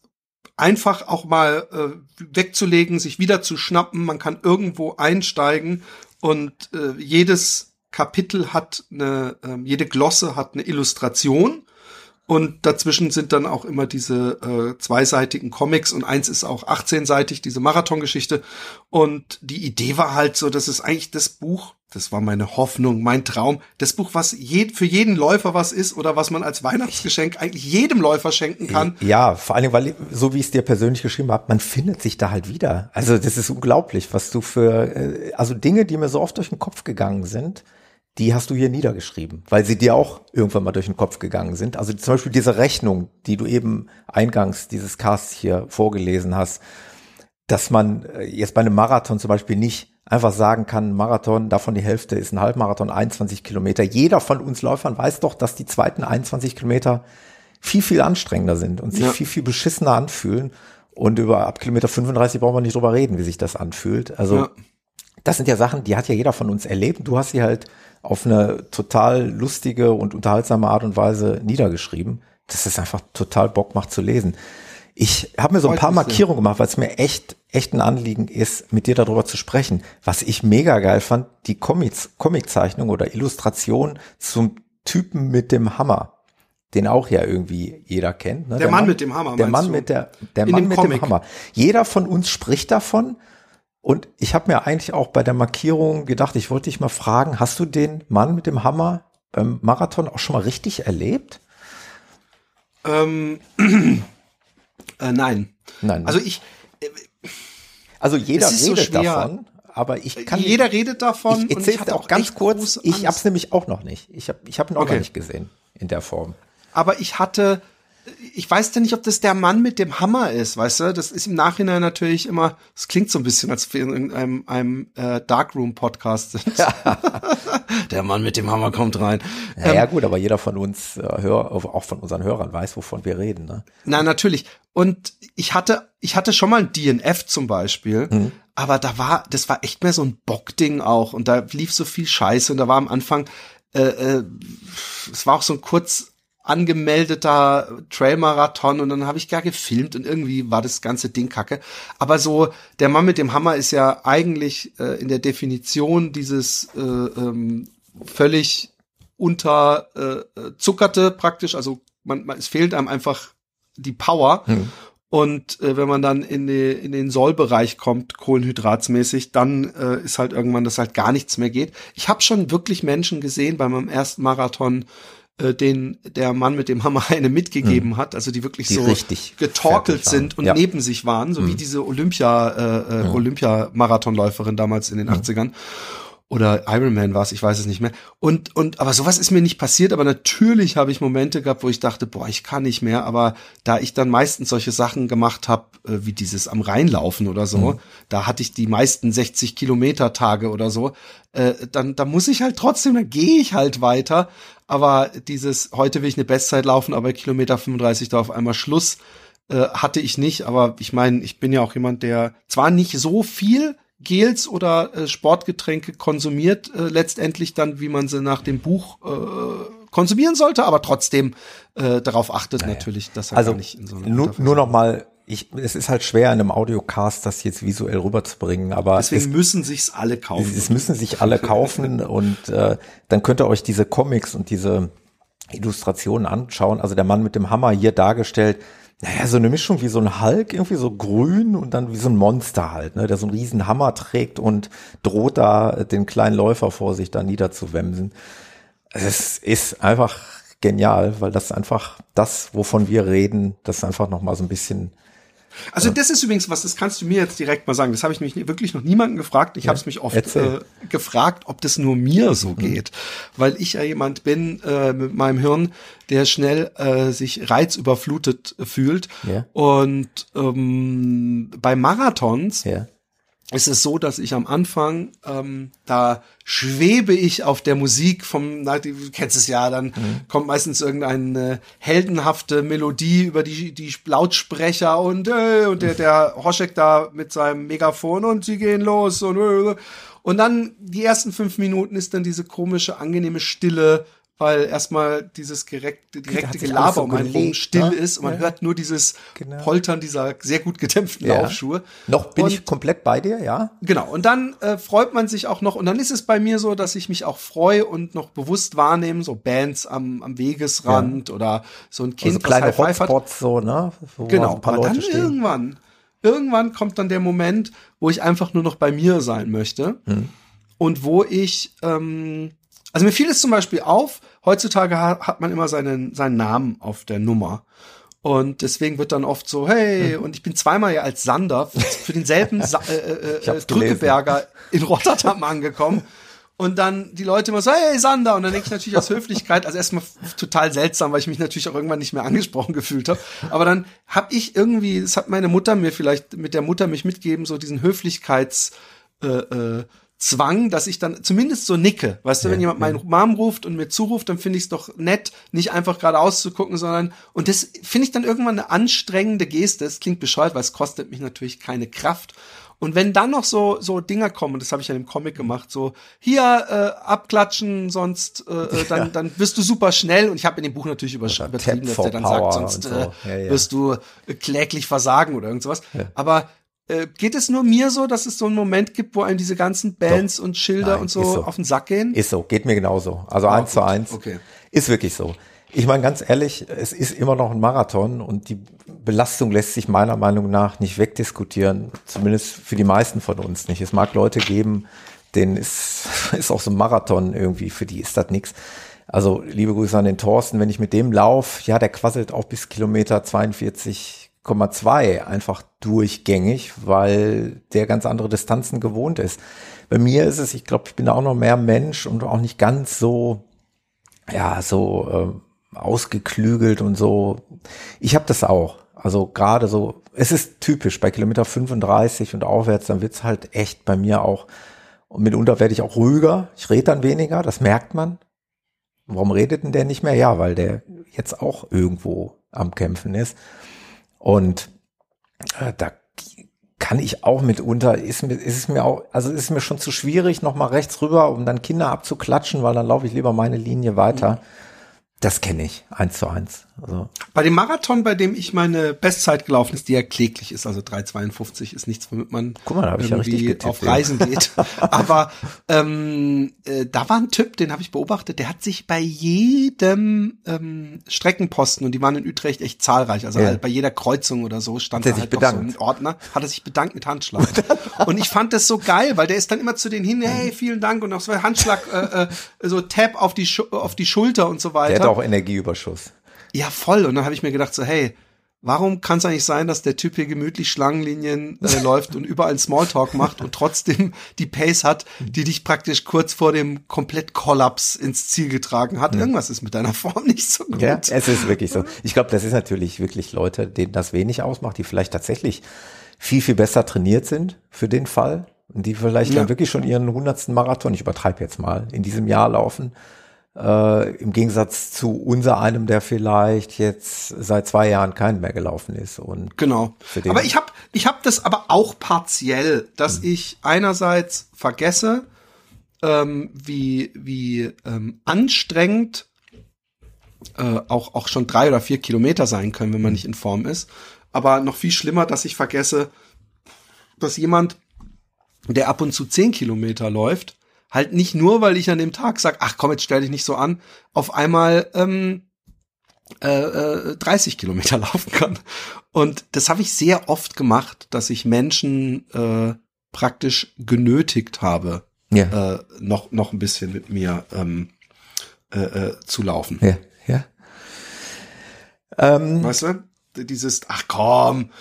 einfach auch mal äh, wegzulegen, sich wieder zu schnappen. Man kann irgendwo einsteigen und äh, jedes Kapitel hat eine, ähm, jede Glosse hat eine Illustration. Und dazwischen sind dann auch immer diese äh, zweiseitigen Comics und eins ist auch 18-seitig, diese Marathongeschichte. Und die Idee war halt so, dass es eigentlich das Buch, das war meine Hoffnung, mein Traum, das Buch, was je, für jeden Läufer was ist oder was man als Weihnachtsgeschenk eigentlich jedem Läufer schenken kann. Ja, vor allem, weil, so wie ich es dir persönlich geschrieben habe, man findet sich da halt wieder. Also das ist unglaublich, was du für, äh, also Dinge, die mir so oft durch den Kopf gegangen sind, die hast du hier niedergeschrieben, weil sie dir auch irgendwann mal durch den Kopf gegangen sind. Also zum Beispiel diese Rechnung, die du eben eingangs dieses Casts hier vorgelesen hast, dass man äh, jetzt bei einem Marathon zum Beispiel nicht einfach sagen kann, Marathon, davon die Hälfte ist ein Halbmarathon, 21 Kilometer. Jeder von uns Läufern weiß doch, dass die zweiten 21 Kilometer viel, viel anstrengender sind und sich Ja. viel, viel beschissener anfühlen. Und über ab Kilometer 35 brauchen wir nicht drüber reden, wie sich das anfühlt. Also Ja. das sind ja Sachen, die hat ja jeder von uns erlebt. Du hast sie halt auf eine total lustige und unterhaltsame Art und Weise niedergeschrieben, dass es einfach total Bock macht zu lesen. Ich habe mir so ein paar. Markierungen gemacht, weil es mir echt, echt ein Anliegen ist, mit dir darüber zu sprechen. Was ich mega geil fand, die Comics, Comiczeichnung oder Illustration zum Typen mit dem Hammer, den auch ja irgendwie jeder kennt. Ne? Der Mann mit dem Hammer, Der Mann du? mit der, der In Mann mit Comic. dem Hammer. Jeder von uns spricht davon. Und ich habe mir eigentlich auch bei der Markierung gedacht, ich wollte dich mal fragen, hast du den Mann mit dem Hammer beim Marathon auch schon mal richtig erlebt? Ähm, äh, nein. Nein. Also ich, Also jeder Es so redet schwer. davon, aber ich kann jeder redet davon. Ich erzähle hatte auch ganz kurz. Ich Angst. hab's nämlich auch noch nicht. Ich habe ich hab ihn auch Okay. noch nicht gesehen in der Form. aber ich hatte, ich weiß ja nicht, ob das der Mann mit dem Hammer ist, weißt du? Das ist im Nachhinein natürlich immer, es klingt so ein bisschen, als wir in irgendeinem einem, äh, Darkroom-Podcast sind. der Mann mit dem Hammer kommt rein. Ja, ja gut, aber jeder von uns, äh, hör, auch von unseren Hörern weiß, wovon wir reden. Ne? Na, natürlich. Und ich hatte, ich hatte schon mal ein DNF zum Beispiel, Mhm. aber da war, das war echt mehr so ein Bockding auch und da lief so viel Scheiße und da war am Anfang, äh, äh, es war auch so ein kurz angemeldeter Trailmarathon und dann habe ich gar gefilmt und irgendwie war das ganze Ding kacke. Aber so, der Mann mit dem Hammer ist ja eigentlich äh, in der Definition dieses äh, ähm, völlig unterzuckerte praktisch, also man, man, es fehlt einem einfach die Power. Und äh, wenn man dann in, die, in den Sollbereich kommt, kohlenhydratsmäßig, dann äh, ist halt irgendwann, dass halt gar nichts mehr geht. Ich habe schon wirklich Menschen gesehen bei meinem ersten Marathon, äh, den der Mann mit dem Hammer eine mitgegeben hat, also die wirklich Die so richtig getorkelt sind und Ja. neben sich waren, so wie diese Olympia äh, äh, Olympia-Marathonläuferin damals in den 80ern oder Ironman war es, ich weiß es nicht mehr. Und und aber sowas ist mir nicht passiert, aber natürlich habe ich Momente gehabt, wo ich dachte, boah, ich kann nicht mehr, aber da ich dann meistens solche Sachen gemacht habe, äh, wie dieses am Rhein laufen oder so, da hatte ich die meisten 60 Kilometer Tage oder so, äh, dann da muss ich halt trotzdem, dann gehe ich halt weiter, aber dieses heute will ich eine Bestzeit laufen, aber Kilometer 35 da auf einmal Schluss äh, hatte ich nicht, aber ich meine, ich bin ja auch jemand, der zwar nicht so viel Gels oder äh, Sportgetränke konsumiert, äh, letztendlich dann, wie man sie nach dem Buch äh, konsumieren sollte, aber trotzdem äh, darauf achtet natürlich, dass er Also nicht in so einer nur, nur noch mal, ich, es ist halt schwer in einem Audiocast das jetzt visuell rüberzubringen, aber Deswegen es, müssen sich's alle kaufen. es müssen sich alle kaufen und äh, dann könnt ihr euch diese Comics und diese Illustrationen anschauen. Also der Mann mit dem Hammer hier dargestellt, naja, so eine Mischung wie so ein Hulk, irgendwie so grün und dann wie so ein Monster halt, ne, der so einen riesen Hammer trägt und droht da den kleinen Läufer vor sich da niederzuwemsen. Es ist einfach genial, weil das einfach das, wovon wir reden, das einfach nochmal so ein bisschen Also das ist übrigens was, das kannst du mir jetzt direkt mal sagen. Das habe ich mich wirklich noch niemanden gefragt. Ich habe es mich oft erzähl. äh, gefragt, ob das nur mir so geht, weil ich ja jemand bin äh, mit meinem Hirn, der schnell äh, sich reizüberflutet fühlt. Ja. Und ähm, bei Marathons ja. Ist es so, dass ich am Anfang, ähm, da schwebe ich auf der Musik vom, na, du kennst es ja, dann mhm. kommt meistens irgendeine heldenhafte Melodie über die, die Lautsprecher und, äh, und der, der Hoschek da mit seinem Megafon und sie gehen los und, äh, und dann die ersten fünf Minuten ist dann diese komische, angenehme Stille, weil erstmal dieses direkte, direkte Gelaber um einen rum still ne? ist und man ja. hört nur dieses genau. Poltern dieser sehr gut gedämpften ja. Laufschuhe. Noch bin und, ich komplett bei dir, ja. Genau. Und dann äh, freut man sich auch noch, und dann ist es bei mir so, dass ich mich auch freue und noch bewusst wahrnehme, so Bands am, am Wegesrand ja. oder so ein Kind, also kleine Hotspots, so, ne? Wo genau. Aber Leute dann stehen. irgendwann, irgendwann kommt dann der Moment, wo ich einfach nur noch bei mir sein möchte. Hm. Und wo ich, ähm, also mir fiel es zum Beispiel auf, heutzutage hat man immer seinen, seinen Namen auf der Nummer. Und deswegen wird dann oft so, hey, mhm. und ich bin zweimal ja als Sander für denselben Sa äh, äh, äh Drückeberger in Rotterdam angekommen. Und dann die Leute immer so, hey Sander. Und dann denke ich natürlich aus Höflichkeit, also erstmal total seltsam, weil ich mich natürlich auch irgendwann nicht mehr angesprochen gefühlt habe. Aber dann habe ich irgendwie, das hat meine Mutter mir vielleicht mit der Mutter mich mitgeben, so diesen Höflichkeits äh, äh, Zwang, dass ich dann zumindest so nicke. Weißt du, wenn jemand meinen Mom ruft und mir zuruft, dann finde ich es doch nett, nicht einfach geradeaus zu gucken, sondern, und das finde ich dann irgendwann eine anstrengende Geste. Das klingt bescheuert, weil es kostet mich natürlich keine Kraft. Und wenn dann noch so so Dinger kommen, das habe ich ja im Comic gemacht, so hier äh, abklatschen, sonst äh, äh dann ja. dann wirst du super schnell. Und ich habe in dem Buch natürlich überschrieben, dass der dann sagt, sonst so. äh, ja, ja. wirst du kläglich versagen oder irgend sowas. Aber äh, geht es nur mir so, dass es so einen Moment gibt, wo einem diese ganzen Bands Doch. und Schilder Nein, und so, so, auf den Sack gehen? Ist so, geht mir genauso. Also ah, eins gut. zu eins. Okay. Ist wirklich so. Ich meine ganz ehrlich, es ist immer noch ein Marathon und die Belastung lässt sich meiner Meinung nach nicht wegdiskutieren, zumindest für die meisten von uns nicht. Es mag Leute geben, denen ist, ist auch so ein Marathon irgendwie, für die ist das nichts. Also liebe Grüße an den Thorsten, wenn ich mit dem lauf, ja, der quasselt auch bis Kilometer 42 8,2 einfach durchgängig, weil der ganz andere Distanzen gewohnt ist. Bei mir ist es, ich glaube, ich bin auch noch mehr Mensch und auch nicht ganz so, ja, so äh, ausgeklügelt und so. Ich habe das auch. Also gerade so, es ist typisch bei Kilometer 35 und aufwärts, dann wird's halt echt bei mir auch, und mitunter werde ich auch ruhiger, ich rede dann weniger, das merkt man. Warum redet denn der nicht mehr? Ja, weil der jetzt auch irgendwo am Kämpfen ist. Und da kann ich auch mitunter, ist, mir, ist es mir auch, also ist es mir schon zu schwierig, nochmal rechts rüber, um dann Kinder abzuklatschen, weil dann laufe ich lieber meine Linie weiter. Mhm. Das kenne ich, eins zu eins. Also. Bei dem Marathon, bei dem ich meine Bestzeit gelaufen ist, die ja kläglich ist, also 3,52 ist nichts, womit man Guck mal, irgendwie ja getippt, auf Reisen geht. Aber ähm, äh, da war ein Typ, den habe ich beobachtet, der hat sich bei jedem ähm, Streckenposten, und die waren in Utrecht echt zahlreich, also ja. halt bei jeder Kreuzung oder so stand da halt bedankt. so ein Ordner, hat er sich bedankt mit Handschlag. und ich fand das so geil, weil der ist dann immer zu denen hin, hey, vielen Dank und auch so Handschlag, äh, äh, so Tap auf die, auf die Schulter und so weiter. Der hat auch Energieüberschuss. Ja, voll. Und dann habe ich mir gedacht, so, hey, warum kann es eigentlich sein, dass der Typ hier gemütlich Schlangenlinien äh, läuft und überall Smalltalk macht und trotzdem die Pace hat, die dich praktisch kurz vor dem Komplett-Kollaps ins Ziel getragen hat? Irgendwas ist mit deiner Form nicht so gut. Ja, es ist wirklich so. Ich glaube, das ist natürlich wirklich Leute, denen das wenig ausmacht, die vielleicht tatsächlich viel, viel besser trainiert sind für den Fall und die vielleicht ja. dann wirklich schon ihren hundertsten Marathon, ich übertreibe jetzt mal, in diesem Jahr laufen äh, Im Gegensatz zu unser einem, der vielleicht jetzt seit zwei Jahren keinen mehr gelaufen ist. Und genau. aber ich habe ich hab das aber auch partiell, dass hm. ich einerseits vergesse, ähm, wie, wie ähm, anstrengend äh, auch, auch schon drei oder vier Kilometer sein können, wenn man hm. nicht in Form ist. Aber noch viel schlimmer, dass ich vergesse, dass jemand, der ab und zu zehn Kilometer läuft, halt nicht nur, weil ich an dem Tag sag, ach komm, jetzt stell dich nicht so an, auf einmal ähm, äh, äh, 30 Kilometer laufen kann. Und das habe ich sehr oft gemacht, dass ich Menschen äh, praktisch genötigt habe, ja. äh, noch noch ein bisschen mit mir ähm, äh, äh, zu laufen. Ja, ja. Ähm, weißt du, dieses, ach komm,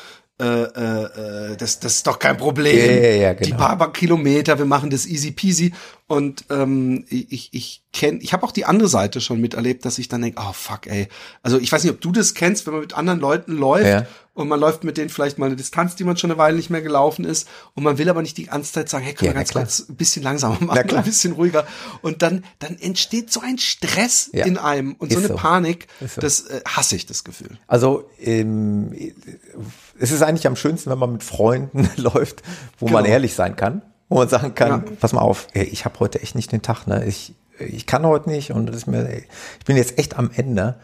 äh, äh, äh, das, das ist doch kein Problem. Ja, ja, ja, genau. Die paar Kilometer, wir machen das easy peasy. Und ähm, ich, ich kenne, ich habe auch die andere Seite schon miterlebt, dass ich dann denke, oh fuck, ey. Also ich weiß nicht, ob du das kennst, wenn man mit anderen Leuten läuft Ja. Und man läuft mit denen vielleicht mal eine Distanz, die man schon eine Weile nicht mehr gelaufen ist und man will aber nicht die ganze Zeit sagen, hey, können Ja, wir ganz kurz ein bisschen langsamer machen, ein bisschen ruhiger. Und dann, dann entsteht so ein Stress Ja. in einem und so Ist eine so. Panik, so. das äh, hasse ich, das Gefühl. Also ähm, es ist eigentlich am schönsten, wenn man mit Freunden läuft, wo man Genau. ehrlich sein kann, wo man sagen kann, Ja. pass mal auf, ey, ich habe heute echt nicht den Tag, ne? Ich, ich kann heute nicht und das ist mir, ich bin jetzt echt am Ende.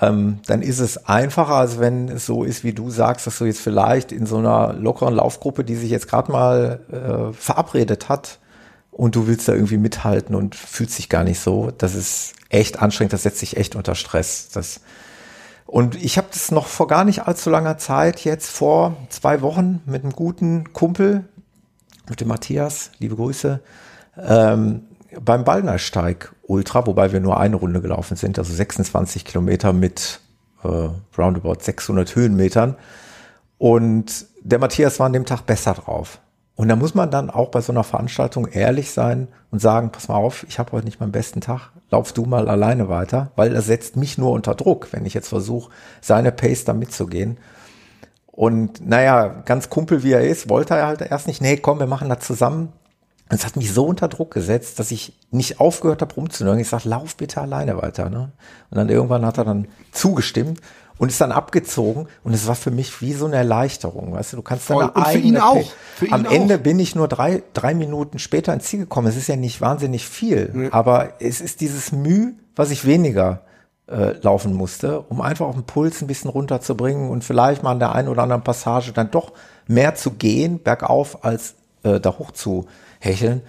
Ähm, dann ist es einfacher, als wenn es so ist, wie du sagst, dass du jetzt vielleicht in so einer lockeren Laufgruppe, die sich jetzt gerade mal äh, verabredet hat, und du willst da irgendwie mithalten und fühlst dich gar nicht so. Das ist echt anstrengend, das setzt dich echt unter Stress. Das, und ich habe das noch vor gar nicht allzu langer Zeit, jetzt vor zwei Wochen, mit einem guten Kumpel, mit dem Matthias, liebe Grüße, ähm, beim Ballnersteig Ultra, wobei wir nur eine Runde gelaufen sind, also 26 Kilometer mit äh, roundabout 600 Höhenmetern. Und der Matthias war an dem Tag besser drauf. Und da muss man dann auch bei so einer Veranstaltung ehrlich sein und sagen, pass mal auf, ich habe heute nicht meinen besten Tag, lauf du mal alleine weiter, weil er setzt mich nur unter Druck, wenn ich jetzt versuche, seine Pace da mitzugehen. Und naja, ganz Kumpel wie er ist, wollte er halt erst nicht, nee, komm, wir machen das zusammen. Und es hat mich so unter Druck gesetzt, dass ich nicht aufgehört habe rumzunörgeln. Ich sag, lauf bitte alleine weiter. Ne? Und dann irgendwann hat er dann zugestimmt und ist dann abgezogen. Und es war für mich wie so eine Erleichterung. Weißt du, du kannst deine Und für eigene ihn auch. Für ihn Am auch. Ende bin ich nur drei, drei Minuten später ins Ziel gekommen. Es ist ja nicht wahnsinnig viel, aber es ist dieses Mühe, was ich weniger äh, laufen musste, um einfach auf den Puls ein bisschen runterzubringen und vielleicht mal an der einen oder anderen Passage dann doch mehr zu gehen, bergauf, als äh, da hoch zu hecheln.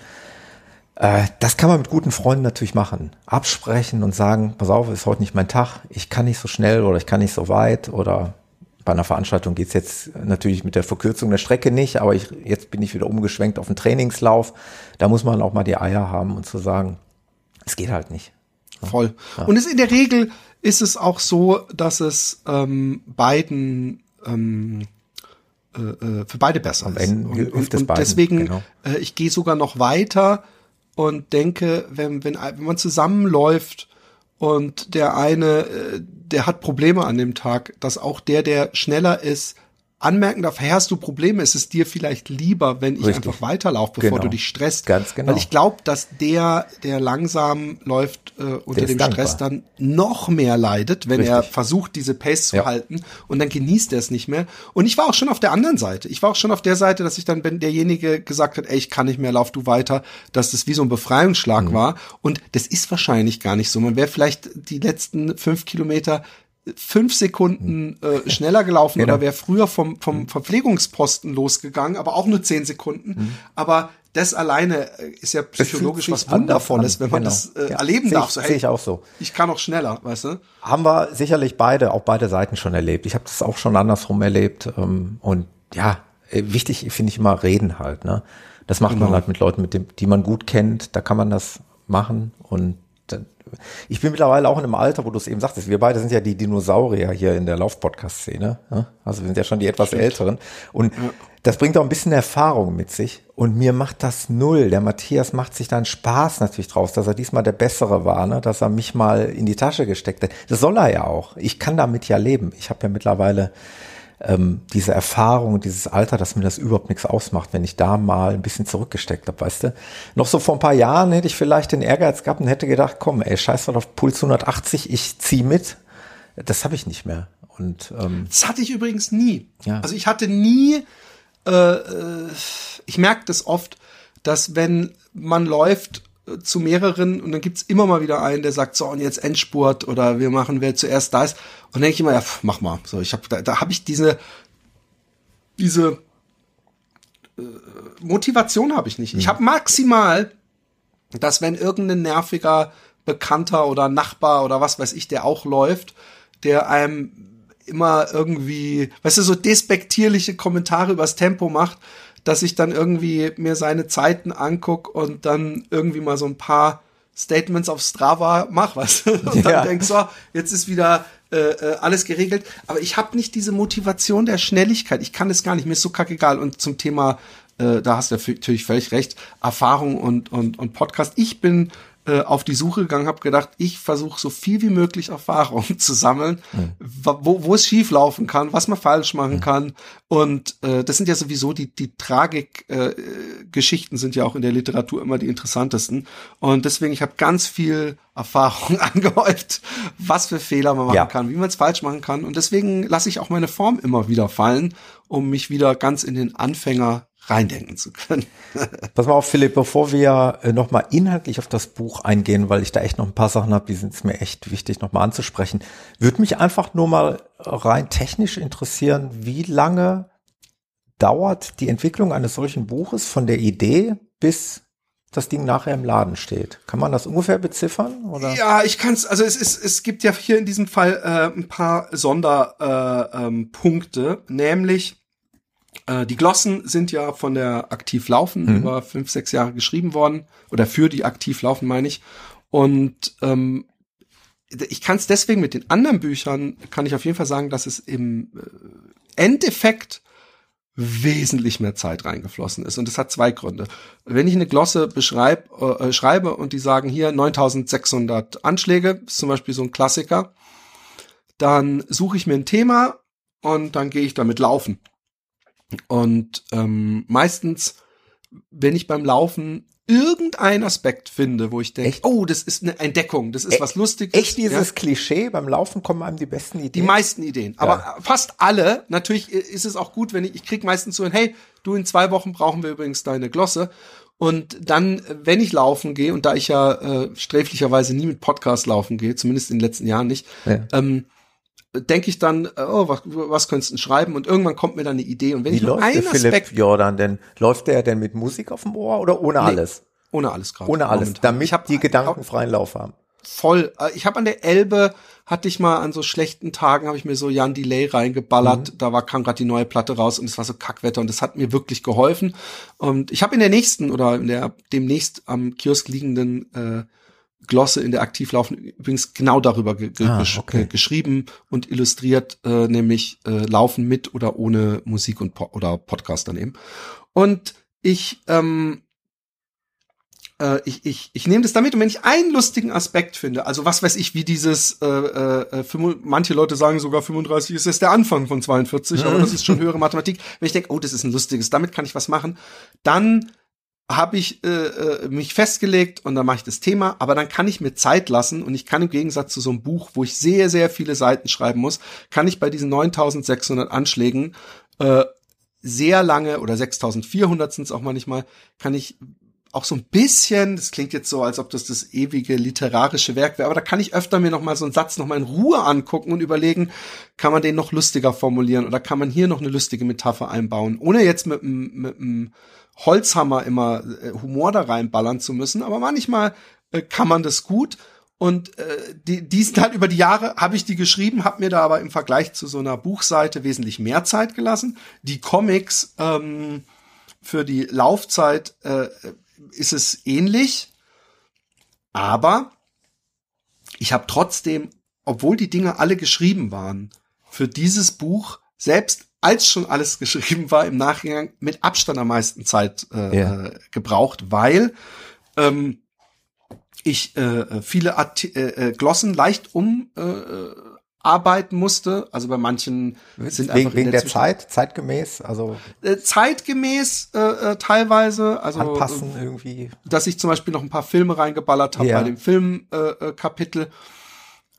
Äh, das kann man mit guten Freunden natürlich machen. Absprechen und sagen, pass auf, ist heute nicht mein Tag, ich kann nicht so schnell oder ich kann nicht so weit oder bei einer Veranstaltung geht's jetzt natürlich mit der Verkürzung der Strecke nicht, aber ich, jetzt bin ich wieder umgeschwenkt auf einen Trainingslauf. Da muss man auch mal die Eier haben und zu sagen, es geht halt nicht. Voll. Und es in der Regel ist es auch so, dass es ähm, beiden ähm, äh, äh, für beide besser Am ist. Und, und, und deswegen, genau. äh, ich gehe sogar noch weiter und denke, wenn, wenn, wenn man zusammenläuft und der eine, äh, der hat Probleme an dem Tag, dass auch der, der schneller ist, anmerken darf, hey, hast du Probleme? Ist es dir vielleicht lieber, wenn ich Richtig. einfach weiterlaufe, bevor Genau. du dich stresst? Ganz genau. Weil ich glaube, dass der, der langsam läuft, äh, unter dem dankbar. Stress dann noch mehr leidet, wenn er Richtig. versucht, diese Pace zu Ja. halten und dann genießt er es nicht mehr. Und ich war auch schon auf der anderen Seite. Ich war auch schon auf der Seite, dass ich dann, wenn derjenige gesagt hat, ey, ich kann nicht mehr, lauf du weiter, dass das wie so ein Befreiungsschlag Mhm. war. Und das ist wahrscheinlich gar nicht so. Man wäre vielleicht die letzten fünf Kilometer fünf Sekunden äh, schneller gelaufen Genau. oder wäre früher vom, vom Verpflegungsposten losgegangen, aber auch nur zehn Sekunden. Aber das alleine äh, ist ja Mhm. Psychologisch was Wundervolles, wenn man Genau. das äh, Ja. erleben darf. So, sehe ich auch so. Ich kann auch schneller, weißt du? Haben wir sicherlich beide, auch beide Seiten schon erlebt. Ich habe das auch schon andersrum erlebt. Ähm, und ja, äh, wichtig finde ich immer reden halt. Ne? Das macht man Genau. halt mit Leuten, mit dem, die man gut kennt. Da kann man das machen. Und ich bin mittlerweile auch in einem Alter, wo du es eben sagtest, wir beide sind ja die Dinosaurier hier in der Lauf-Podcast-Szene. Ne? Also wir sind ja schon die etwas Älteren. Und das bringt auch ein bisschen Erfahrung mit sich. Und mir macht das null. Der Matthias macht sich dann Spaß natürlich draus, dass er diesmal der Bessere war, ne? dass er mich mal in die Tasche gesteckt hat. Das soll er ja auch. Ich kann damit ja leben. Ich habe ja mittlerweile ähm, diese Erfahrung, dieses Alter, dass mir das überhaupt nichts ausmacht, wenn ich da mal ein bisschen zurückgesteckt habe, weißt du? Noch so vor ein paar Jahren hätte ich vielleicht den Ehrgeiz gehabt und hätte gedacht, komm, ey, scheiß was auf Puls 180, ich zieh mit. Das habe ich nicht mehr. Und ähm, Das hatte ich übrigens nie. Ja. Also ich hatte nie, äh, äh, ich merke das oft, dass wenn man läuft zu mehreren und dann gibt's immer mal wieder einen, der sagt, so und jetzt Endspurt oder wir machen, wer zuerst da ist. Und denke ich immer, ja, pf, mach mal. So, ich habe da, da habe ich diese, diese äh, Motivation habe ich nicht. Ich habe maximal, dass wenn irgendein nerviger Bekannter oder Nachbar oder was weiß ich, der auch läuft, der einem immer irgendwie, weißt du, so despektierliche Kommentare übers Tempo macht, dass ich dann irgendwie mir seine Zeiten anguck und dann irgendwie mal so ein paar Statements auf Strava mach, was und dann Ja. denk so, jetzt ist wieder äh, äh, alles geregelt. Aber ich habe nicht diese Motivation der Schnelligkeit. Ich kann es gar nicht. Mir ist so kackegal. Und zum Thema, äh, da hast du natürlich völlig recht, Erfahrung und, und, und Podcast. Ich bin äh, auf die Suche gegangen, habe gedacht, ich versuche so viel wie möglich Erfahrung zu sammeln, mhm. wo, wo es schief laufen kann, was man falsch machen mhm. kann. Und äh, das sind ja sowieso die, die Tragik-Geschichten äh, sind ja auch in der Literatur immer die interessantesten. Und deswegen, ich habe ganz viel Erfahrung angehäuft, was für Fehler man machen ja. kann, wie man es falsch machen kann. Und deswegen lasse ich auch meine Form immer wieder fallen, um mich wieder ganz in den Anfänger reindenken zu können. Pass mal auf, Philipp, bevor wir äh, nochmal inhaltlich auf das Buch eingehen, weil ich da echt noch ein paar Sachen habe, die sind es mir echt wichtig, nochmal anzusprechen, würde mich einfach nur mal rein technisch interessieren, wie lange dauert die Entwicklung eines solchen Buches von der Idee bis das Ding nachher im Laden steht. Kann man das ungefähr beziffern? Oder? Ja, ich kann es, also es ist, es gibt ja hier in diesem Fall äh, ein paar Sonderpunkte, äh, ähm, nämlich die Glossen sind ja von der Aktiv Laufen mhm. über fünf, sechs Jahre geschrieben worden. Oder für die Aktiv Laufen, meine ich. Und ähm, ich kann es deswegen mit den anderen Büchern, kann ich auf jeden Fall sagen, dass es im äh, Endeffekt wesentlich mehr Zeit reingeflossen ist. Und das hat zwei Gründe. Wenn ich eine Glosse beschreib, äh, schreibe und die sagen hier 9600 Anschläge, ist zum Beispiel so ein Klassiker, dann suche ich mir ein Thema und dann gehe ich damit laufen. Und ähm, meistens, wenn ich beim Laufen irgendeinen Aspekt finde, wo ich denke, oh, das ist eine Entdeckung, das ist e was Lustiges. Echt dieses ja? Klischee, beim Laufen kommen einem die besten Ideen. Die meisten Ideen. Aber ja. fast alle, natürlich ist es auch gut, wenn ich, ich krieg meistens so hey, du in zwei Wochen brauchen wir übrigens deine Glosse. Und dann, wenn ich laufen gehe, und da ich ja äh, sträflicherweise nie mit Podcast laufen gehe, zumindest in den letzten Jahren nicht, ja. ähm, denke ich dann, oh, was, was könntest du schreiben? Und irgendwann kommt mir dann eine Idee. Und wenn Wie ich nur einen Philipp Aspekt, Jordan denn? Läuft der denn mit Musik auf dem Ohr oder ohne nee, alles? Ohne alles gerade. Ohne alles, momentan. damit ich hab, die Gedanken freien Lauf haben. Voll. Äh, ich habe an der Elbe hatte ich mal an so schlechten Tagen habe ich mir so Jan Delay reingeballert. Mhm. Da war kam gerade die neue Platte raus und es war so Kackwetter und das hat mir wirklich geholfen. Und ich habe in der nächsten oder in der demnächst am Kiosk liegenden äh, Glosse in der Aktivlaufen übrigens genau darüber ge ah, okay. geschrieben und illustriert, äh, nämlich äh, Laufen mit oder ohne Musik und po oder Podcast daneben. Und ich ähm, äh, ich, ich, ich nehme das damit und wenn ich einen lustigen Aspekt finde, also was weiß ich, wie dieses, äh, äh, manche Leute sagen sogar 35 ist jetzt der Anfang von 42, aber das ist schon höhere Mathematik. Wenn ich denke, oh, das ist ein lustiges, damit kann ich was machen, dann habe ich äh, äh, mich festgelegt und dann mache ich das Thema, aber dann kann ich mir Zeit lassen und ich kann im Gegensatz zu so einem Buch, wo ich sehr, sehr viele Seiten schreiben muss, kann ich bei diesen 9600 Anschlägen äh, sehr lange oder 6400 sind es auch manchmal, kann ich auch so ein bisschen, das klingt jetzt so, als ob das das ewige literarische Werk wäre, aber da kann ich öfter mir noch mal so einen Satz noch mal in Ruhe angucken und überlegen, kann man den noch lustiger formulieren oder kann man hier noch eine lustige Metapher einbauen, ohne jetzt mit, mit Holzhammer immer äh, Humor da reinballern zu müssen, aber manchmal äh, kann man das gut. Und äh, die, die sind halt über die Jahre, habe ich die geschrieben, habe mir da aber im Vergleich zu so einer Buchseite wesentlich mehr Zeit gelassen. Die Comics ähm, für die Laufzeit äh, ist es ähnlich, aber ich habe trotzdem, obwohl die Dinge alle geschrieben waren, für dieses Buch selbst als schon alles geschrieben war, im Nachhinein mit Abstand am meisten Zeit äh, ja. Äh, gebraucht, weil ähm, ich äh, viele Art äh, äh, Glossen leicht um äh, arbeiten musste. Also bei manchen sind wegen, einfach wegen der, der Zeit, zeitgemäß, also äh, zeitgemäß äh, äh, teilweise, also anpassen irgendwie, dass ich zum Beispiel noch ein paar Filme reingeballert habe ja. bei dem Filmkapitel. Äh, Kapitel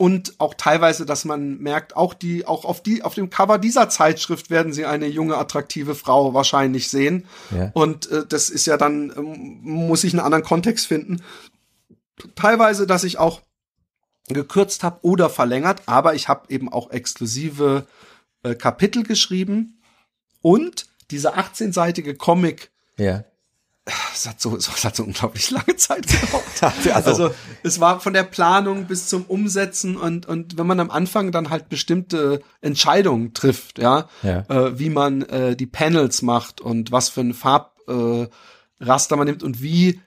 und auch teilweise, dass man merkt, auch die, auch auf die, auf dem Cover dieser Zeitschrift werden sie eine junge, attraktive Frau wahrscheinlich sehen. Ja. Und äh, das ist ja dann, ähm, muss ich einen anderen Kontext finden. Teilweise, dass ich auch gekürzt habe oder verlängert, aber ich habe eben auch exklusive äh, Kapitel geschrieben und diese 18-seitige Comic ja es hat so, es hat so unglaublich lange Zeit gedauert. also, also, es war von der Planung bis zum Umsetzen und und wenn man am Anfang dann halt bestimmte Entscheidungen trifft, ja, ja. Äh, wie man äh, die Panels macht und was für ein Farbraster äh, man nimmt und wie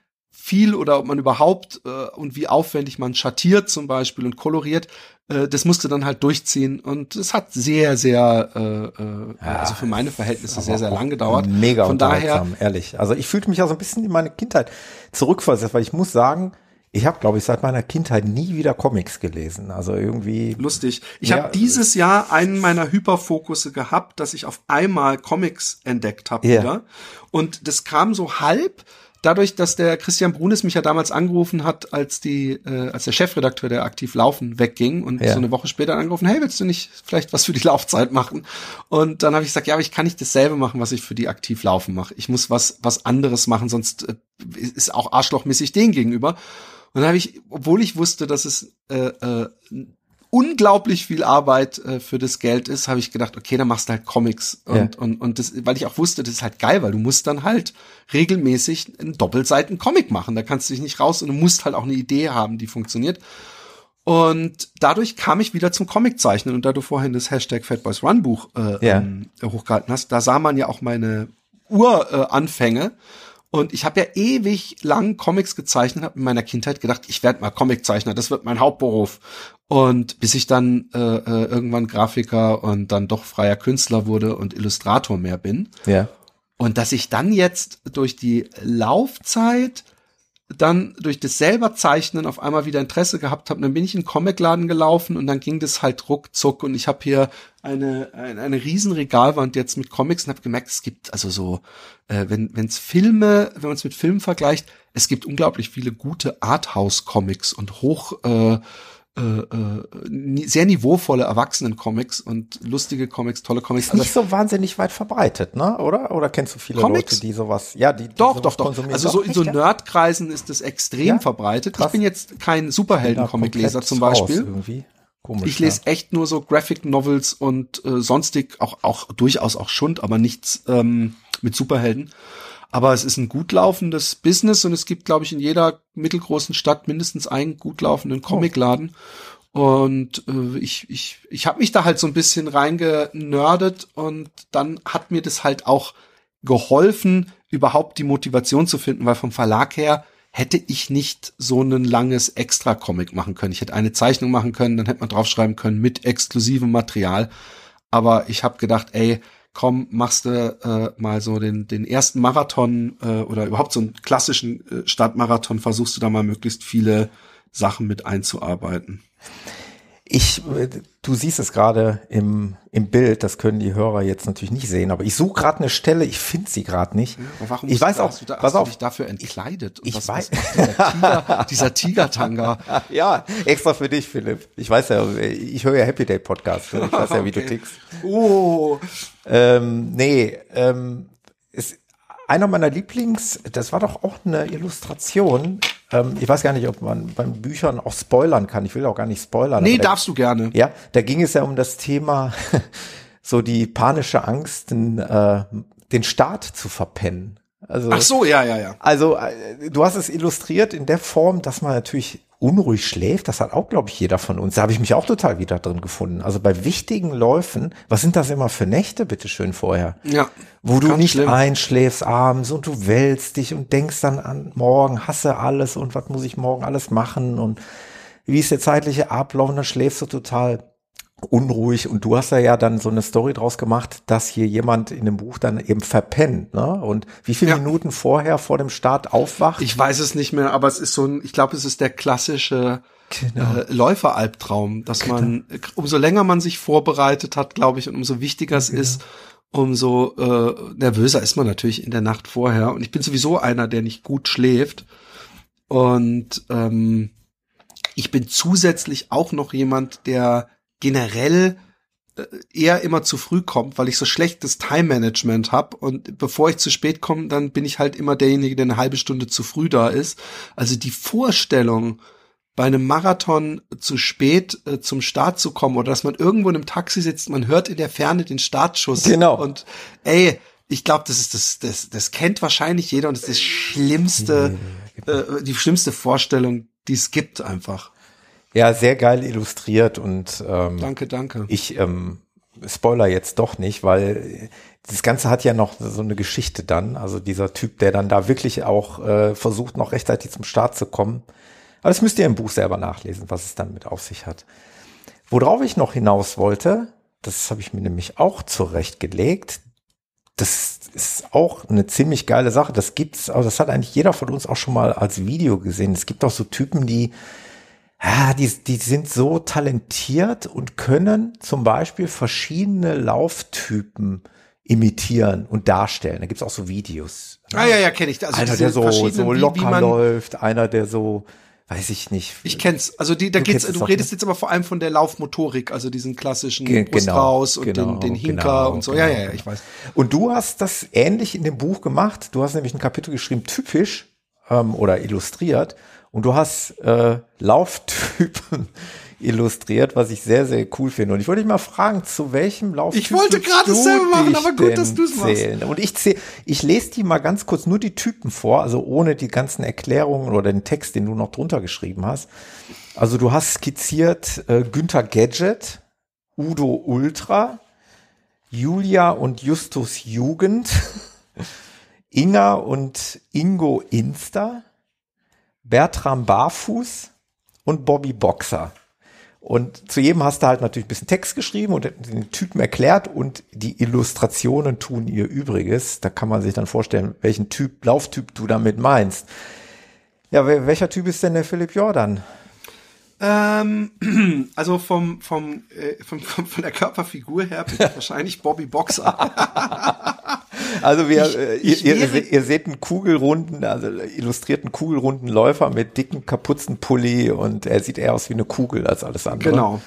viel oder ob man überhaupt äh, und wie aufwendig man schattiert zum Beispiel und koloriert, äh, das musste dann halt durchziehen und es hat sehr, sehr, äh, äh, ja, also für meine Verhältnisse sehr, sehr lang gedauert. Mega Von daher, ehrlich. Also ich fühlte mich ja so ein bisschen in meine Kindheit zurückversetzt, weil ich muss sagen, ich habe, glaube ich, seit meiner Kindheit nie wieder Comics gelesen. Also irgendwie. Lustig. Ich ja, habe dieses Jahr einen meiner Hyperfokusse gehabt, dass ich auf einmal Comics entdeckt habe yeah. wieder. Und das kam so halb dadurch, dass der Christian Brunis mich ja damals angerufen hat, als die, äh, als der Chefredakteur der Aktiv Laufen wegging und ja. so eine Woche später angerufen, hey, willst du nicht vielleicht was für die Laufzeit machen? Und dann habe ich gesagt, ja, aber ich kann nicht dasselbe machen, was ich für die Aktiv Laufen mache. Ich muss was, was anderes machen, sonst äh, ist auch arschlochmäßig denen gegenüber. Und dann habe ich, obwohl ich wusste, dass es äh, äh, unglaublich viel Arbeit äh, für das Geld ist, habe ich gedacht, okay, dann machst du halt Comics und ja. und und das, weil ich auch wusste, das ist halt geil, weil du musst dann halt regelmäßig einen Doppelseiten Comic machen, da kannst du dich nicht raus und du musst halt auch eine Idee haben, die funktioniert. Und dadurch kam ich wieder zum Comiczeichnen und da du vorhin das Hashtag Fatboys Run Buch äh, ja. ähm, hochgehalten hast, da sah man ja auch meine Uranfänge. Äh, und ich habe ja ewig lang Comics gezeichnet, habe in meiner Kindheit gedacht, ich werde mal Comiczeichner, das wird mein Hauptberuf. Und bis ich dann äh, äh, irgendwann Grafiker und dann doch freier Künstler wurde und Illustrator mehr bin. Ja. Und dass ich dann jetzt durch die Laufzeit dann durch das selber Zeichnen auf einmal wieder Interesse gehabt habe. Dann bin ich in den Comicladen gelaufen und dann ging das halt ruckzuck und ich habe hier eine, eine, eine riesen Regalwand jetzt mit Comics und habe gemerkt, es gibt also so, äh, wenn es Filme, wenn man es mit Filmen vergleicht, es gibt unglaublich viele gute Arthouse-Comics und hoch äh, äh, äh, sehr niveauvolle Erwachsenen-Comics und lustige Comics, tolle Comics. Ist nicht so wahnsinnig weit verbreitet, ne? Oder? Oder kennst du viele Comics? Leute, die sowas, ja, die, die doch, doch, doch. Also so in so Nerdkreisen ist das extrem ja? verbreitet. Krass. Ich bin jetzt kein Superhelden-Comic-Leser zum Beispiel. Komisch, ich lese ja. echt nur so Graphic Novels und äh, sonstig auch auch durchaus auch Schund, aber nichts ähm, mit Superhelden. Aber es ist ein gut laufendes Business und es gibt, glaube ich, in jeder mittelgroßen Stadt mindestens einen gut laufenden Comicladen. Und äh, ich, ich, ich habe mich da halt so ein bisschen reingenördet und dann hat mir das halt auch geholfen, überhaupt die Motivation zu finden, weil vom Verlag her hätte ich nicht so ein langes Extra-Comic machen können. Ich hätte eine Zeichnung machen können, dann hätte man draufschreiben können mit exklusivem Material. Aber ich habe gedacht, ey, komm, machst du äh, mal so den, den ersten Marathon äh, oder überhaupt so einen klassischen äh, Stadtmarathon, versuchst du da mal möglichst viele Sachen mit einzuarbeiten. Ich, du siehst es gerade im, im Bild, das können die Hörer jetzt natürlich nicht sehen, aber ich suche gerade eine Stelle, ich finde sie gerade nicht. Ja, warum ich weiß auch, du da, pass auf, dich dafür entkleidet. ich was, weiß. Was dieser, Tiger, dieser Tigertanga. ja, extra für dich, Philipp. Ich weiß ja, ich höre ja Happy Day Podcast. Ich weiß ja, wie okay. du tickst. Oh. Ähm, nee, ähm, ist einer meiner Lieblings, das war doch auch eine Illustration, ähm, ich weiß gar nicht, ob man beim Büchern auch spoilern kann. Ich will auch gar nicht spoilern. Nee, darfst du gerne. Ja, da ging es ja um das Thema, so die panische Angst, den, äh, den Staat zu verpennen. Also, Ach so, ja, ja, ja. Also äh, du hast es illustriert in der Form, dass man natürlich unruhig schläft. Das hat auch, glaube ich, jeder von uns. Da habe ich mich auch total wieder drin gefunden. Also bei wichtigen Läufen, was sind das immer für Nächte, bitteschön, vorher? Ja. Wo du nicht schlimm. einschläfst abends und du wälzt dich und denkst dann an morgen, hasse alles und was muss ich morgen alles machen und wie ist der zeitliche Ablauf und dann schläfst du total unruhig und du hast ja ja dann so eine Story draus gemacht, dass hier jemand in dem Buch dann eben verpennt, ne? Und wie viele ja. Minuten vorher vor dem Start aufwacht? Ich weiß es nicht mehr, aber es ist so ein, ich glaube, es ist der klassische genau. äh, Läuferalbtraum, dass genau. man, umso länger man sich vorbereitet hat, glaube ich, und umso wichtiger es genau. ist, umso äh, nervöser ist man natürlich in der Nacht vorher. Und ich bin sowieso einer, der nicht gut schläft. Und ähm, ich bin zusätzlich auch noch jemand, der generell äh, eher immer zu früh kommt, weil ich so schlechtes Time-Management habe und bevor ich zu spät komme, dann bin ich halt immer derjenige, der eine halbe Stunde zu früh da ist. Also die Vorstellung, bei einem Marathon zu spät äh, zum Start zu kommen oder dass man irgendwo in einem Taxi sitzt, man hört in der Ferne den Startschuss. Genau. Und ey, ich glaube, das ist das, das, das kennt wahrscheinlich jeder und das ist das schlimmste, äh, die schlimmste Vorstellung, die es gibt einfach. Ja, sehr geil illustriert und ähm, danke, danke. Ich ähm, spoiler jetzt doch nicht, weil das Ganze hat ja noch so eine Geschichte dann. Also dieser Typ, der dann da wirklich auch äh, versucht, noch rechtzeitig zum Start zu kommen. Aber das müsst ihr im Buch selber nachlesen, was es dann mit auf sich hat. Worauf ich noch hinaus wollte, das habe ich mir nämlich auch zurechtgelegt. Das ist auch eine ziemlich geile Sache. Das gibt's, also das hat eigentlich jeder von uns auch schon mal als Video gesehen. Es gibt auch so Typen, die, ja, die, die sind so talentiert und können zum Beispiel verschiedene Lauftypen imitieren und darstellen. Da gibt's auch so Videos. Ah ja, ja, kenne ich. Also einer, der so, so locker läuft, einer, der so weiß ich nicht. Ich kenn's. Also die, da du geht's, du redest jetzt aber vor allem von der Laufmotorik, also diesen klassischen Ge Brust genau, raus und genau, den, den Hinker genau, und so. Ja, ja, ja, ich weiß. Und du hast das ähnlich in dem Buch gemacht. Du hast nämlich ein Kapitel geschrieben, typisch ähm, oder illustriert. Und du hast äh, Lauftypen illustriert, was ich sehr, sehr cool finde. Und ich wollte dich mal fragen, zu welchem Lauf Ich wollte gerade dasselbe machen, aber gut, dass du es machst. Und ich zähl, ich lese die mal ganz kurz nur die Typen vor, also ohne die ganzen Erklärungen oder den Text, den du noch drunter geschrieben hast. Also du hast skizziert äh, Günther Gadget, Udo Ultra, Julia und Justus Jugend, Inga und Ingo Insta, Bertram Barfuß und Bobby Boxer. Und zu jedem hast du halt natürlich ein bisschen Text geschrieben und den Typen erklärt und die Illustrationen tun ihr Übriges. Da kann man sich dann vorstellen, welchen Typ, Lauftyp du damit meinst. Ja, welcher Typ ist denn der Philipp Jordan? Ähm, also vom, vom, äh, vom, vom, von der Körperfigur her bin ich wahrscheinlich Bobby Boxer. Also wir, ich, äh, ich ihr, ihr, ihr, seht einen kugelrunden, also illustrierten kugelrunden Läufer mit dicken Kapuzenpulli und er sieht eher aus wie eine Kugel als alles andere. Genau.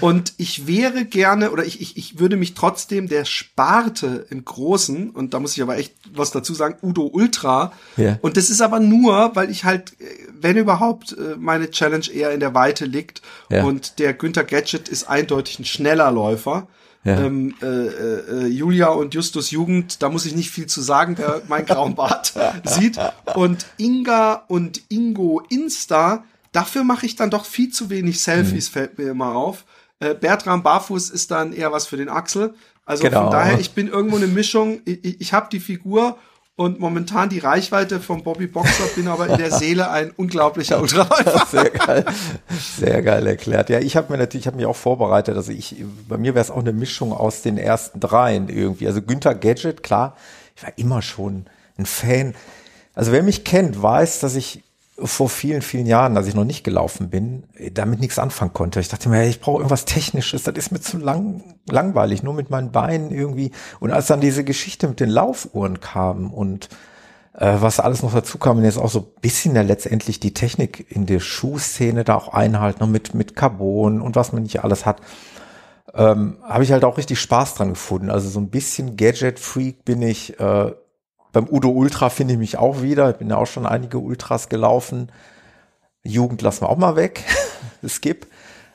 Und ich wäre gerne, oder ich, ich, ich würde mich trotzdem der Sparte im Großen, und da muss ich aber echt was dazu sagen, Udo Ultra. Ja. Und das ist aber nur, weil ich halt, äh, wenn überhaupt, äh, meine Challenge eher in der Weite liegt. Ja. Und der Günther Gadget ist eindeutig ein schneller Läufer. Ja. Ähm, äh, äh, Julia und Justus Jugend, da muss ich nicht viel zu sagen, wer mein grauen Bart sieht. Und Inga und Ingo Insta, dafür mache ich dann doch viel zu wenig Selfies, mhm. fällt mir immer auf. Äh, Bertram Barfuß ist dann eher was für den Axel. Also genau. von daher, ich bin irgendwo eine Mischung. Ich, ich, ich habe die Figur und momentan die Reichweite von Bobby Boxer, bin aber in der Seele ein unglaublicher Ultraläufer. Sehr geil, sehr geil erklärt. Ja, ich habe mir natürlich, ich habe mich auch vorbereitet. Also ich, bei mir wäre es auch eine Mischung aus den ersten dreien irgendwie. Also Günther Gadget, klar, ich war immer schon ein Fan. Also wer mich kennt, weiß, dass ich vor vielen, vielen Jahren, als ich noch nicht gelaufen bin, damit nichts anfangen konnte. Ich dachte mir, ich brauche irgendwas Technisches, das ist mir zu lang, langweilig, nur mit meinen Beinen irgendwie. Und als dann diese Geschichte mit den Laufuhren kam und äh, was alles noch dazu kam, und jetzt auch so ein bisschen ja letztendlich die Technik in der Schuhszene da auch einhalten und mit, mit Carbon und was man nicht alles hat, ähm, habe ich halt auch richtig Spaß dran gefunden. Also so ein bisschen Gadget-Freak bin ich, äh, beim Udo Ultra finde ich mich auch wieder. Ich bin ja auch schon einige Ultras gelaufen. Jugend lassen wir auch mal weg. Skip.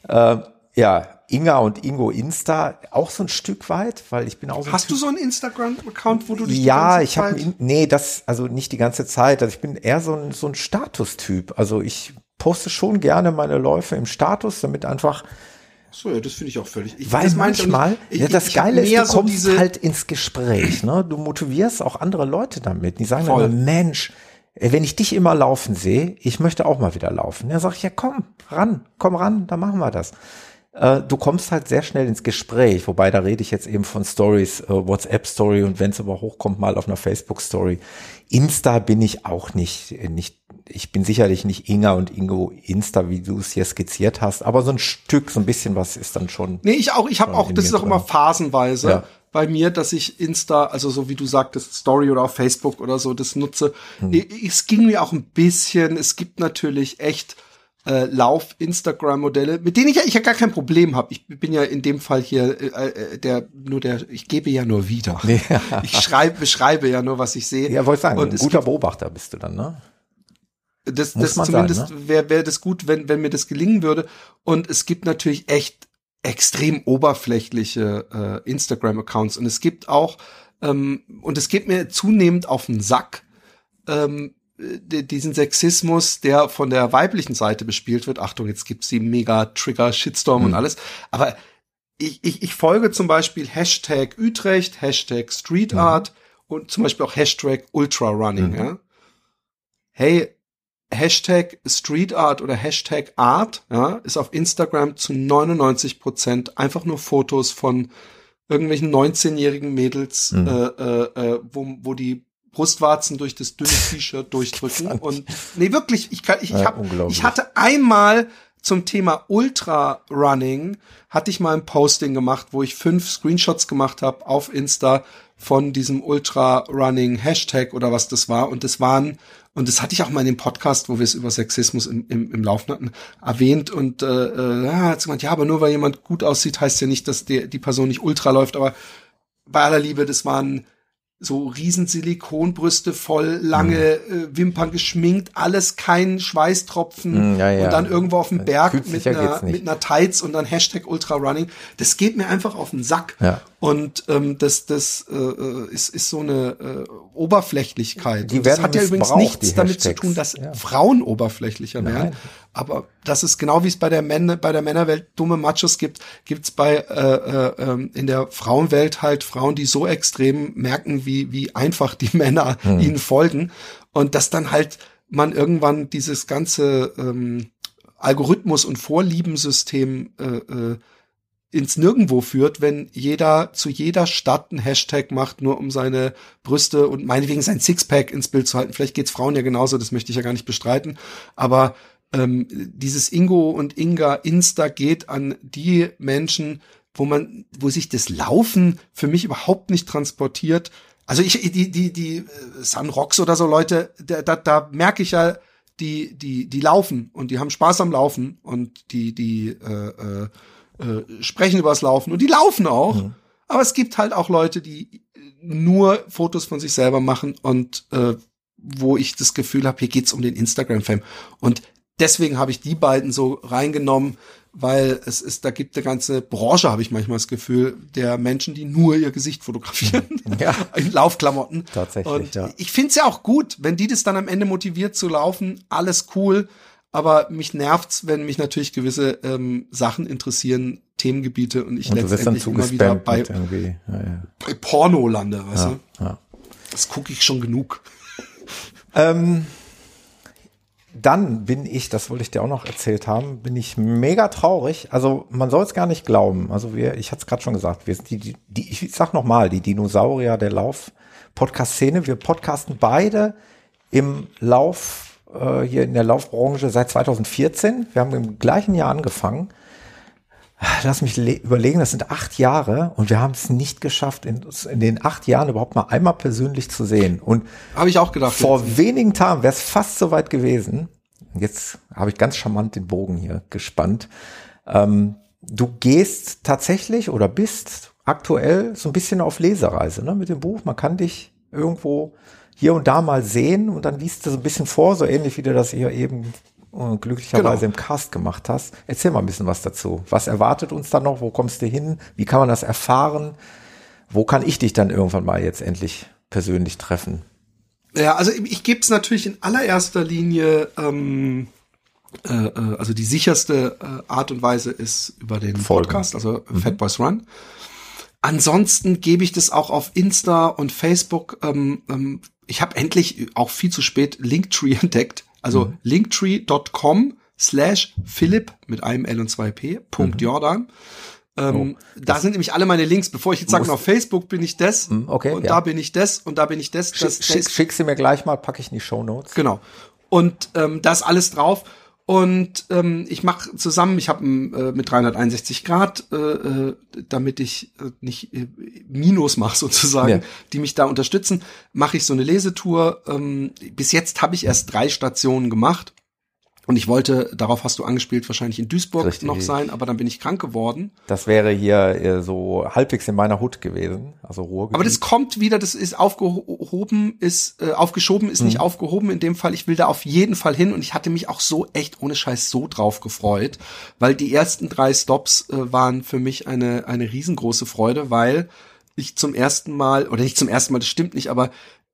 Äh, ja, Inga und Ingo Insta auch so ein Stück weit, weil ich bin auch so Hast du so einen Instagram-Account, wo du dich Ja, ich habe nee, das also nicht die ganze Zeit. Also ich bin eher so ein so ein Statustyp. Also ich poste schon gerne meine Läufe im Status, damit einfach so, ja, das finde ich auch völlig. Ich, Weil manchmal, ich, ja, das Geile ist, du kommst so halt ins Gespräch, ne? Du motivierst auch andere Leute damit. Die sagen dann, Mensch, wenn ich dich immer laufen sehe, ich möchte auch mal wieder laufen. Ja, sag ich, ja, komm, ran, komm ran, dann machen wir das. Äh, du kommst halt sehr schnell ins Gespräch, wobei da rede ich jetzt eben von Stories, äh, WhatsApp Story und wenn es aber hochkommt, mal auf einer Facebook Story. Insta bin ich auch nicht, nicht ich bin sicherlich nicht Inga und Ingo Insta, wie du es hier skizziert hast, aber so ein Stück, so ein bisschen was ist dann schon. Nee, ich auch, ich habe auch, das ist auch immer phasenweise ja. bei mir, dass ich Insta, also so wie du sagtest, Story oder auf Facebook oder so, das nutze. Hm. Es ging mir auch ein bisschen, es gibt natürlich echt äh, Lauf-Instagram-Modelle, mit denen ich ja, ich ja gar kein Problem habe. Ich bin ja in dem Fall hier äh, äh, der nur der, ich gebe ja nur wieder. Ja. Ich schreibe, beschreibe ja nur, was ich sehe. Ja, wollte sagen, Und ein guter Beobachter bist du dann, ne? Das, das zumindest ne? wäre wär das gut, wenn, wenn mir das gelingen würde. Und es gibt natürlich echt extrem oberflächliche äh, Instagram-Accounts. Und es gibt auch, ähm, und es geht mir zunehmend auf den Sack, ähm, diesen Sexismus, der von der weiblichen Seite bespielt wird. Achtung, jetzt gibt's die mega Trigger, Shitstorm mhm. und alles. Aber ich, ich, ich folge zum Beispiel Hashtag Utrecht, Hashtag Street Mhm. Art und zum Beispiel auch Hashtag Ultra Running, Mhm. ja. Hey, Hashtag Street Art oder Hashtag Art, ja, ist auf Instagram zu 99 Prozent einfach nur Fotos von irgendwelchen 19-jährigen Mädels, Mhm. äh, äh, äh, wo, wo die Brustwarzen durch das dünne T-Shirt durchdrücken und nee wirklich ich kann ich, ich hab, ich hatte einmal zum Thema Ultra Running hatte ich mal ein Posting gemacht, wo ich fünf Screenshots gemacht habe auf Insta von diesem Ultra Running Hashtag oder was das war und das waren und das hatte ich auch mal in dem Podcast, wo wir es über Sexismus im, im, im Laufen hatten, erwähnt und äh, äh, ja, hat gemeint, ja, aber nur weil jemand gut aussieht, heißt ja nicht, dass die, die Person nicht ultra läuft, aber bei aller Liebe, das waren so riesen Silikonbrüste, voll lange äh, Wimpern geschminkt, alles kein Schweißtropfen Mm, ja, ja. und dann irgendwo auf dem Berg Künstlicher mit einer, mit einer Tights und dann Hashtag Ultra Running. Das geht mir einfach auf den Sack. Ja. Und ähm, das, das äh, äh, ist, ist so eine äh, Oberflächlichkeit. Die und das werden hat ja übrigens nichts damit zu tun, dass Ja. Frauen oberflächlicher Nein. werden. Aber das ist genau wie es bei der Männer, bei der Männerwelt dumme Machos gibt, gibt's bei äh, äh, ähm, in der Frauenwelt halt Frauen, die so extrem merken, wie wie einfach die Männer Hm. ihnen folgen und dass dann halt man irgendwann dieses ganze ähm, Algorithmus und Vorliebensystem äh, äh, ins Nirgendwo führt, wenn jeder zu jeder Stadt einen Hashtag macht, nur um seine Brüste und meinetwegen sein Sixpack ins Bild zu halten. Vielleicht geht's Frauen ja genauso, das möchte ich ja gar nicht bestreiten. Aber ähm, dieses Ingo und Inga Insta geht an die Menschen, wo man, wo sich das Laufen für mich überhaupt nicht transportiert. Also ich, die, die, die äh, Sun Rocks oder so Leute, da, da, da merke ich ja, die, die, die laufen und die haben Spaß am Laufen und die, die äh, äh, äh, sprechen übers Laufen und die laufen auch. Aber es gibt halt auch Leute, die nur Fotos von sich selber machen und äh, wo ich das Gefühl habe, hier geht's um den Instagram-Fame. Und deswegen habe ich die beiden so reingenommen, weil es ist, da gibt eine ganze Branche, habe ich manchmal das Gefühl, der Menschen, die nur ihr Gesicht fotografieren Ja. in Laufklamotten. Tatsächlich, Und ja. ich finde es ja auch gut, wenn die das dann am Ende motiviert zu laufen, alles cool. Aber mich nervt's, wenn mich natürlich gewisse ähm, Sachen interessieren, Themengebiete und ich Und letztendlich immer wieder bei. Ja, ja. bei Porno lande, weißt Ja, du? ja. Das gucke ich schon genug. Ähm, dann bin ich, das wollte ich dir auch noch erzählt haben, bin ich mega traurig. Also man soll es gar nicht glauben. Also wir, ich hatte es gerade schon gesagt, wir sind die, die, die ich sag noch mal, die Dinosaurier der Lauf-Podcast-Szene. Wir podcasten beide im Lauf, äh, hier in der Laufbranche seit 2014. Wir haben im gleichen Jahr angefangen. Lass mich le- überlegen, das sind acht Jahre und wir haben es nicht geschafft, in, in den acht Jahren überhaupt mal einmal persönlich zu sehen. Und Habe ich auch gedacht. vor wenigen Tagen wäre es fast soweit gewesen. Jetzt habe ich ganz charmant den Bogen hier gespannt. Ähm, du gehst tatsächlich oder bist aktuell so ein bisschen auf Lesereise ne, mit dem Buch. Man kann dich irgendwo hier und da mal sehen und dann liest du so ein bisschen vor, so ähnlich wie du das hier eben äh, glücklicherweise Genau. im Cast gemacht hast. Erzähl mal ein bisschen was dazu. Was erwartet uns da noch? Wo kommst du hin? Wie kann man das erfahren? Wo kann ich dich dann irgendwann mal jetzt endlich persönlich treffen? Ja, also ich gebe es natürlich in allererster Linie, ähm, äh, äh, also die sicherste äh, Art und Weise ist über den Folgen. Podcast, also Fat Boys Run. Ansonsten gebe ich das auch auf Insta und Facebook. Ähm, ähm, ich habe endlich auch viel zu spät Linktree entdeckt. Also linktree.com slash Philipp mit einem L und zwei P, Punkt Jordan. Ähm, da sind nämlich alle meine Links. Bevor ich jetzt sage, auf Facebook bin ich das okay, und ja. da bin ich das und da bin ich das. das, Schick, das schick sie mir gleich mal, packe ich in die Show Notes. Genau. Und ähm, da ist alles drauf. Und ähm, ich mache zusammen, ich habe äh, mit 361 Grad, äh, äh, damit ich äh, nicht äh, Minus mache sozusagen, Ja. die mich da unterstützen, mache ich so eine Lesetour. Ähm, bis jetzt habe ich erst drei Stationen gemacht. Und ich wollte, darauf hast du angespielt, wahrscheinlich in Duisburg Richtig. noch sein, aber dann bin ich krank geworden. Das wäre hier äh, so halbwegs in meiner Hut gewesen, also Ruhrgebiet. Aber das kommt wieder, das ist aufgehoben, ist äh, aufgeschoben, ist nicht aufgehoben. In dem Fall, ich will da auf jeden Fall hin und ich hatte mich auch so echt ohne Scheiß so drauf gefreut, weil die ersten drei Stops äh, waren für mich eine eine riesengroße Freude, weil ich zum ersten Mal oder nicht zum ersten Mal, das stimmt nicht, aber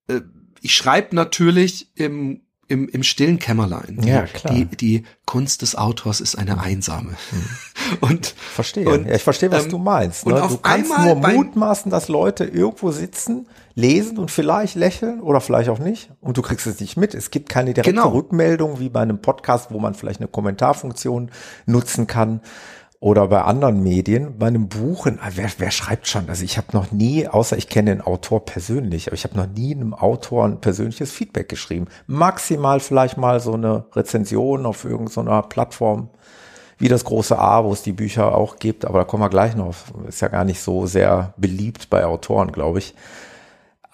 äh, ich schreibe natürlich im im, im stillen Kämmerlein. Die, Ja, klar. Die, die Kunst des Autors ist eine einsame. Und Verstehe. Und, ja, ich verstehe, was ähm, du meinst. und Ne? auf Du kannst einmal nur mutmaßen, dass Leute irgendwo sitzen, lesen und vielleicht lächeln oder vielleicht auch nicht. Und du kriegst es nicht mit. Es gibt keine direkte Genau. Rückmeldung wie bei einem Podcast, wo man vielleicht eine Kommentarfunktion nutzen kann. Oder bei anderen Medien, bei einem Buch, wer, wer schreibt schon? Also ich habe noch nie, außer ich kenne den Autor persönlich, aber ich habe noch nie einem Autor ein persönliches Feedback geschrieben. Maximal vielleicht mal so eine Rezension auf irgendeiner Plattform wie das große A, wo es die Bücher auch gibt, aber da kommen wir gleich noch. Ist ja gar nicht so sehr beliebt bei Autoren, glaube ich.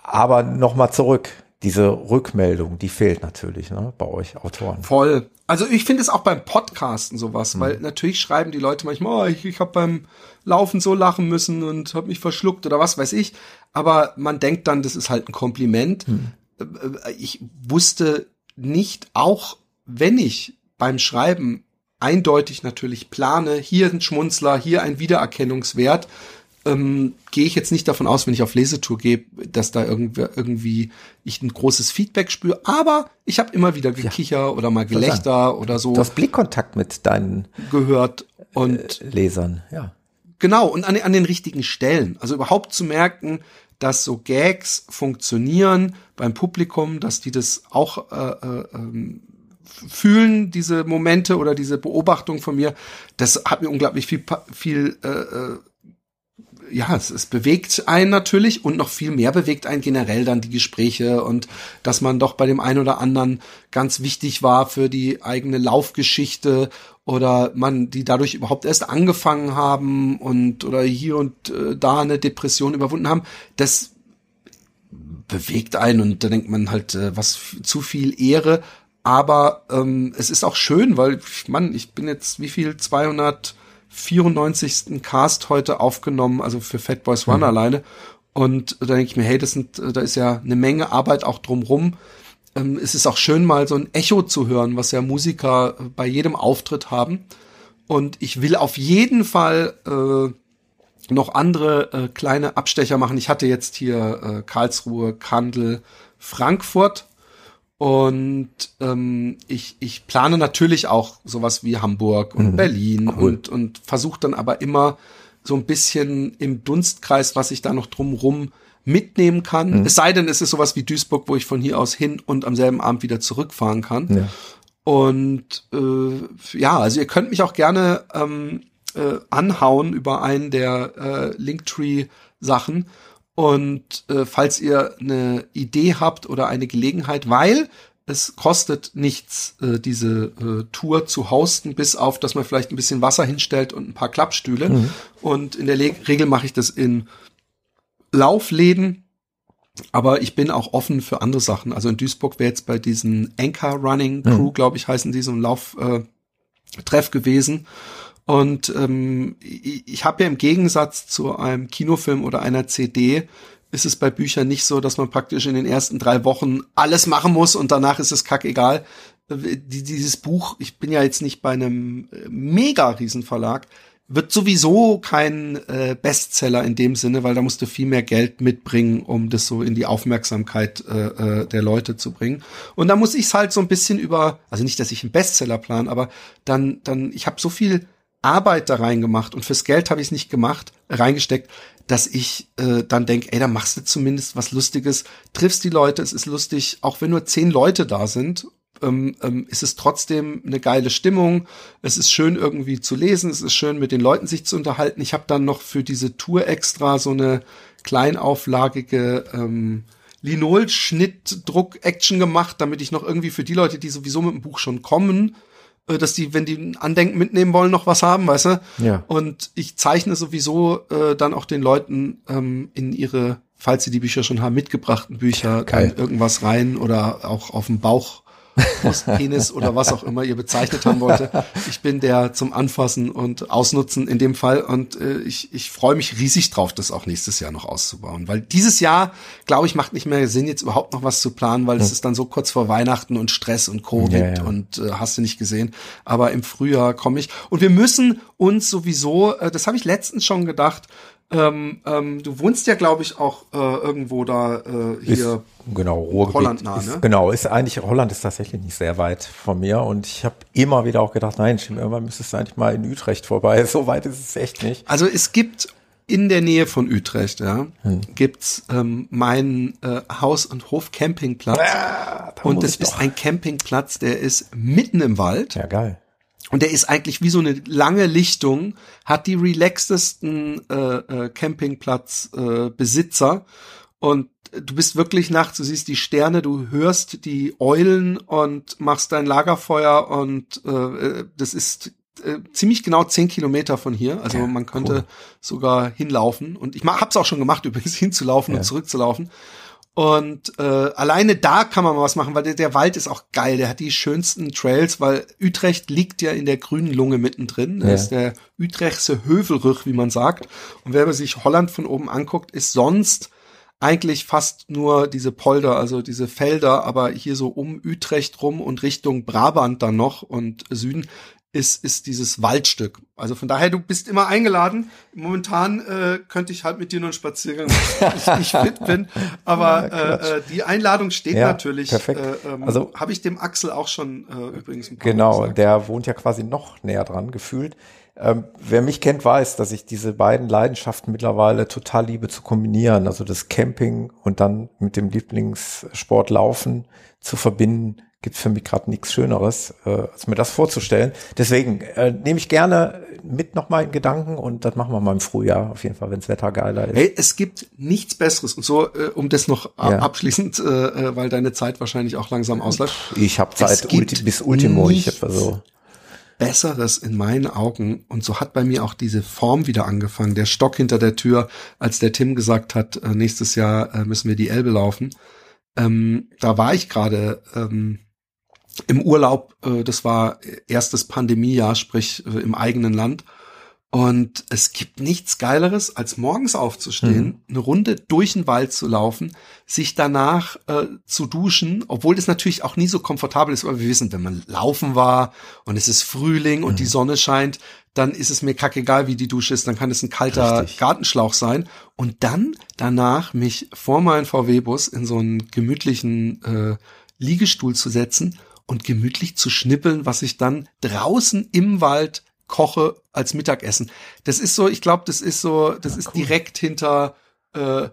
Aber nochmal zurück. Diese Rückmeldung, die fehlt natürlich ne, bei euch Autoren. Voll. Also ich finde es auch beim Podcasten sowas, Mhm. weil natürlich schreiben die Leute manchmal, oh, ich, ich habe beim Laufen so lachen müssen und habe mich verschluckt oder was weiß ich. Aber man denkt dann, das ist halt ein Kompliment. Mhm. Äh, Ich wusste nicht, auch wenn ich beim Schreiben eindeutig natürlich plane, hier ein Schmunzler, hier ein Wiedererkennungswert, ähm, gehe ich jetzt nicht davon aus, wenn ich auf Lesetour gehe, dass da irgendwie, irgendwie ich ein großes Feedback spüre. Aber ich habe immer wieder Gekicher oder mal Gelächter oder so Du hast Blickkontakt mit deinen gehört. Und Lesern, ja. genau, und an, den- an den richtigen Stellen. Also überhaupt zu merken, dass so Gags funktionieren beim Publikum, dass die das auch äh, äh, ähm, fühlen, diese Momente oder diese Beobachtung von mir, das hat mir unglaublich viel, viel äh, äh, ja, es, es bewegt einen natürlich und noch viel mehr bewegt einen generell dann die Gespräche und dass man doch bei dem einen oder anderen ganz wichtig war für die eigene Laufgeschichte oder man die dadurch überhaupt erst angefangen haben und oder hier und äh, da eine Depression überwunden haben. Das bewegt einen und da denkt man halt, äh, was zu viel Ehre. Aber ähm, es ist auch schön, weil, Mann, ich bin jetzt wie viel 294. Cast heute aufgenommen, also für Fat Boys Run alleine. Und da denke ich mir, hey, das sind, da ist ja eine Menge Arbeit auch drumrum. Ähm, es ist auch schön, mal so ein Echo zu hören, was ja Musiker äh, bei jedem Auftritt haben. Und ich will auf jeden Fall äh, noch andere äh, kleine Abstecher machen. Ich hatte jetzt hier äh, Karlsruhe, Kandel, Frankfurt und ähm, ich, ich plane natürlich auch sowas wie Hamburg und Berlin und, und versuche dann aber immer so ein bisschen im Dunstkreis, was ich da noch drumrum mitnehmen kann. Es sei denn, es ist sowas wie Duisburg, wo ich von hier aus hin und am selben Abend wieder zurückfahren kann. Ja. Und äh, ja, also ihr könnt mich auch gerne ähm, äh, anhauen über einen der äh, Linktree-Sachen. Und äh, falls ihr eine Idee habt oder eine Gelegenheit, weil es kostet nichts, äh, diese äh, Tour zu hosten, bis auf, dass man vielleicht ein bisschen Wasser hinstellt und ein paar Klappstühle. Und in der Le Regel mache ich das in Laufläden, aber ich bin auch offen für andere Sachen. Also in Duisburg wäre jetzt bei diesen Anchor Running Crew, glaube ich, heißen die, so ein Lauftreff äh, Treff gewesen. Und ähm, ich, ich habe ja im Gegensatz zu einem Kinofilm oder einer CD ist es bei Büchern nicht so, dass man praktisch in den ersten drei Wochen alles machen muss und danach ist es kackegal. Äh, Die- Dieses Buch, ich bin ja jetzt nicht bei einem äh, mega Riesenverlag, wird sowieso kein äh, Bestseller in dem Sinne, weil da musst du viel mehr Geld mitbringen, um das so in die Aufmerksamkeit äh, äh, der Leute zu bringen. Und da muss ich es halt so ein bisschen über, also nicht, dass ich einen Bestseller plan, aber dann, dann, ich habe so viel Arbeit da reingemacht und fürs Geld habe ich es nicht gemacht, reingesteckt, dass ich äh, dann denk, ey, da machst du zumindest was Lustiges, triffst die Leute, es ist lustig, auch wenn nur zehn Leute da sind, ähm, ähm, ist es trotzdem eine geile Stimmung. Es ist schön irgendwie zu lesen, es ist schön mit den Leuten sich zu unterhalten. Ich habe dann noch für diese Tour extra so eine kleinauflagige ähm, Linol-Schnittdruck-Action gemacht, damit ich noch irgendwie für die Leute, die sowieso mit dem Buch schon kommen, dass die, wenn die ein Andenken mitnehmen wollen, noch was haben, weißt du? Ja. Und ich zeichne sowieso äh, dann auch den Leuten ähm, in ihre, falls sie die Bücher schon haben, mitgebrachten Bücher dann irgendwas rein oder auch auf dem Bauch aus Penis oder was auch immer ihr bezeichnet haben wollte. Ich bin der zum Anfassen und Ausnutzen in dem Fall und äh, ich, ich freue mich riesig drauf, das auch nächstes Jahr noch auszubauen. Weil dieses Jahr, glaube ich, macht nicht mehr Sinn, jetzt überhaupt noch was zu planen, weil es ist dann so kurz vor Weihnachten und Stress und Covid Ja, ja. und äh, hast du nicht gesehen. Aber im Frühjahr komme ich. Und wir müssen uns sowieso, äh, das habe ich letztens schon gedacht, Ähm, ähm, du wohnst ja, glaube ich, auch äh, irgendwo da äh, hier. Ist, genau, Ruhrgebiet. Holland nah, ist, ne? Genau, ist eigentlich, Holland ist tatsächlich nicht sehr weit von mir und ich habe immer wieder auch gedacht, nein, irgendwann müsstest du eigentlich mal in Utrecht vorbei. So weit ist es echt nicht. Also es gibt in der Nähe von Utrecht, ja, Hm. gibt's ähm, meinen äh, Haus- und Hof-Campingplatz. Ah, da und das ich ist doch. ein Campingplatz, der ist mitten im Wald. Ja, geil. Und der ist eigentlich wie so eine lange Lichtung, hat die relaxtesten äh, äh, Campingplatz-Besitzer. Äh, und du bist wirklich nachts, du siehst die Sterne, du hörst die Eulen und machst dein Lagerfeuer und äh, das ist äh, ziemlich genau zehn Kilometer von hier. Also man könnte cool. sogar hinlaufen. Und ich hab's auch schon gemacht, übrigens hinzulaufen Ja. und zurückzulaufen. Und äh, alleine da kann man mal was machen, weil der, der Wald ist auch geil. Der hat die schönsten Trails, weil Utrecht liegt ja in der grünen Lunge mittendrin. Das Ja. ist der Utrechtse Hövelrüch, wie man sagt. Und wenn man sich Holland von oben anguckt, ist sonst eigentlich fast nur diese Polder, also diese Felder, aber hier so um Utrecht rum und Richtung Brabant dann noch und Süden ist, ist dieses Waldstück. Also von daher, du bist immer eingeladen. Momentan äh, könnte ich halt mit dir nur einen Spaziergang weil ich nicht fit bin. Aber Quatsch. äh, äh, die Einladung steht Ja, natürlich. perfekt. Äh, ähm, Also- habe ich dem Axel auch schon äh, übrigens Genau, gesagt. der wohnt ja quasi noch näher dran, gefühlt. Ähm, wer mich kennt, weiß, dass ich diese beiden Leidenschaften mittlerweile total liebe zu kombinieren. Also das Camping und dann mit dem Lieblingssport Laufen zu verbinden, gibt für mich gerade nichts Schöneres, äh, als mir das vorzustellen. Deswegen äh, nehme ich gerne mit nochmal in Gedanken und das machen wir mal im Frühjahr auf jeden Fall, wenns Wetter geiler ist. Hey, es gibt nichts Besseres. Und so, äh, um das noch Ja. abschließend, äh, äh, weil deine Zeit wahrscheinlich auch langsam ausläuft. Ich habe Zeit ulti bis Ultimo, ich etwa so. Besseres in meinen Augen. Und so hat bei mir auch diese Form wieder angefangen. Der Stock hinter der Tür, als der Tim gesagt hat, äh, nächstes Jahr äh, müssen wir die Elbe laufen. Ähm, da war ich gerade ähm, im Urlaub. Äh, das war erstes Pandemiejahr, sprich äh, im eigenen Land. Und es gibt nichts Geileres, als morgens aufzustehen, eine Runde durch den Wald zu laufen, sich danach äh, zu duschen, obwohl das natürlich auch nie so komfortabel ist, weil wir wissen, wenn man laufen war und es ist Frühling und die Sonne scheint, dann ist es mir kackegal, wie die Dusche ist, dann kann es ein kalter Richtig. Gartenschlauch sein. Und dann danach mich vor meinen VW-Bus in so einen gemütlichen äh, Liegestuhl zu setzen und gemütlich zu schnippeln, was ich dann draußen im Wald koche als Mittagessen. Das ist so, ich glaube, das ist so, das ist cool. direkt hinter äh,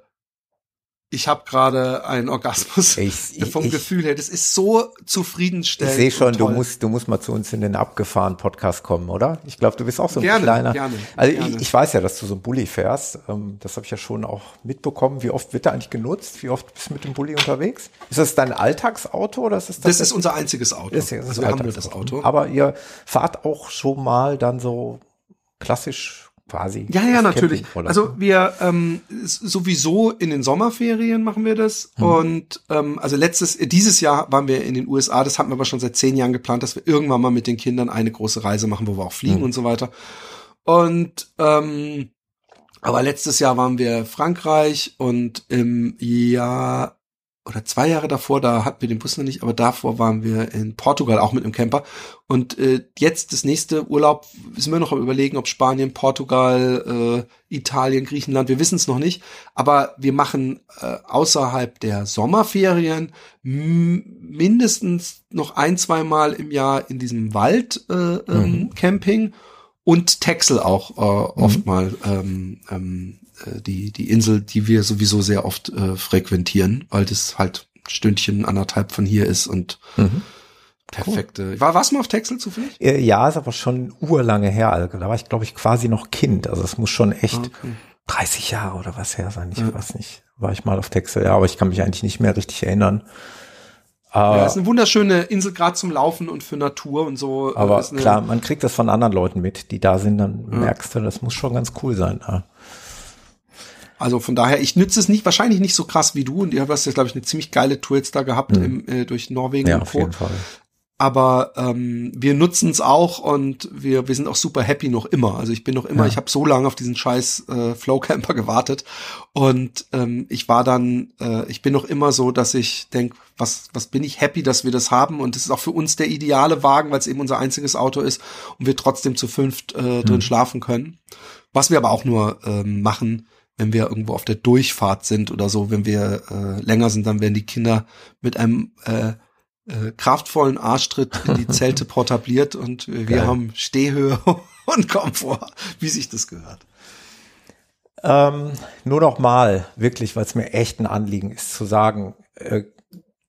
ich habe gerade einen Orgasmus Ich- ich- vom ich- Gefühl her. Das ist so Ich zufriedenstellend. sehe schon, du musst, du musst mal zu uns in den abgefahren Podcast kommen, oder? Ich glaube, du bist auch so ein Gerne, kleiner. gerne, also gerne. Ich, ich weiß ja, dass du so ein Bulli fährst. Ähm, das habe ich ja schon auch mitbekommen. Wie oft wird der eigentlich genutzt? Wie oft bist du mit dem Bulli unterwegs? Ist das dein Alltagsauto oder ist das Das ist unser einziges Auto. Das ist das also wir haben nur das Auto. Aber ihr fahrt auch schon mal dann so klassisch quasi. Ja, ja, natürlich. Camping? Also wir ähm, sowieso in den Sommerferien machen wir das. Mhm. Und ähm, also letztes, äh, dieses Jahr waren wir in den USA, das hatten wir aber schon seit zehn Jahren geplant, dass wir irgendwann mal mit den Kindern eine große Reise machen, wo wir auch fliegen Mhm. und so weiter. Und ähm, aber letztes Jahr waren wir Frankreich und im Jahr oder zwei Jahre davor, da hatten wir den Bus noch nicht, aber davor waren wir in Portugal auch mit einem Camper. Und äh, jetzt das nächste Urlaub sind wir noch am überlegen, ob Spanien, Portugal, äh, Italien, Griechenland, wir wissen es noch nicht. Aber wir machen äh, außerhalb der Sommerferien mindestens noch ein, zwei Mal im Jahr in diesem Wald äh, ähm, Camping und Texel auch äh, oft mal ähm, ähm, äh, die die Insel, die wir sowieso sehr oft äh, frequentieren, weil das halt Stündchen anderthalb von hier ist und Mhm. perfekte. War warst du mal auf Texel zufällig? Äh, Ja, ist aber schon urlange her. Also, da war ich, glaube ich, quasi noch Kind. Also es muss schon echt Okay. 30 Jahre oder was her sein. Ich Ja. weiß nicht. War ich mal auf Texel, ja, aber ich kann mich eigentlich nicht mehr richtig erinnern. Ja, Aber, ist eine wunderschöne Insel gerade zum Laufen und für Natur und so. äh, aber klar, man kriegt das von anderen Leuten mit, die da sind, dann merkst du, das muss schon ganz cool sein. Ja. Also von daher, ich nütze es nicht, wahrscheinlich nicht so krass wie du und ihr hast ja, glaube ich, eine ziemlich geile Tour jetzt da gehabt im, äh, durch Norwegen Mhm. Ja, und auf Co. jeden Fall. aber ähm, wir nutzen es auch und wir wir sind auch super happy noch immer. Also ich bin noch immer, Ja. ich habe so lange auf diesen scheiß äh, Flow Camper gewartet und ähm, ich war dann, äh, ich bin noch immer so, dass ich denk, was was bin ich happy, dass wir das haben und es ist auch für uns der ideale Wagen, weil es eben unser einziges Auto ist und wir trotzdem zu fünft äh, Mhm. drin schlafen können. Was wir aber auch nur ähm, machen, wenn wir irgendwo auf der Durchfahrt sind oder so, wenn wir äh, länger sind, dann werden die Kinder mit einem äh, äh, kraftvollen Arschtritt in die Zelte portabliert und wir Geil. haben Stehhöhe und Komfort, wie sich das gehört. Ähm, nur noch mal, wirklich, weil es mir echt ein Anliegen ist, zu sagen, äh,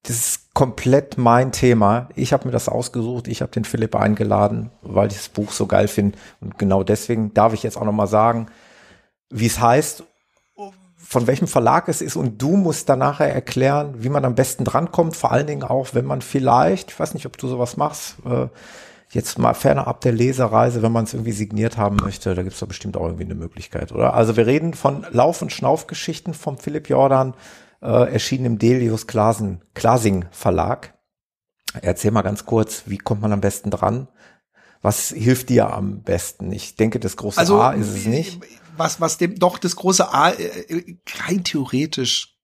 das ist komplett mein Thema. Ich habe mir das ausgesucht, ich habe den Philipp eingeladen, weil ich das Buch so geil finde. Und genau deswegen darf ich jetzt auch noch mal sagen, wie es heißt, von welchem Verlag es ist und du musst dann nachher erklären, wie man am besten drankommt, vor allen Dingen auch, wenn man vielleicht, ich weiß nicht, ob du sowas machst, äh, jetzt mal ferner ab der Lesereise, wenn man es irgendwie signiert haben möchte, da gibt es doch bestimmt auch irgendwie eine Möglichkeit, oder? Also wir reden von Lauf- und Schnaufgeschichten vom Philipp Jordan, äh, erschienen im Delius Klasen, Klasing Verlag. Erzähl mal ganz kurz, wie kommt man am besten dran? Was hilft dir am besten? Ich denke, das große also, A ist es nicht. Was, was dem, doch, das große A, äh, äh rein theoretisch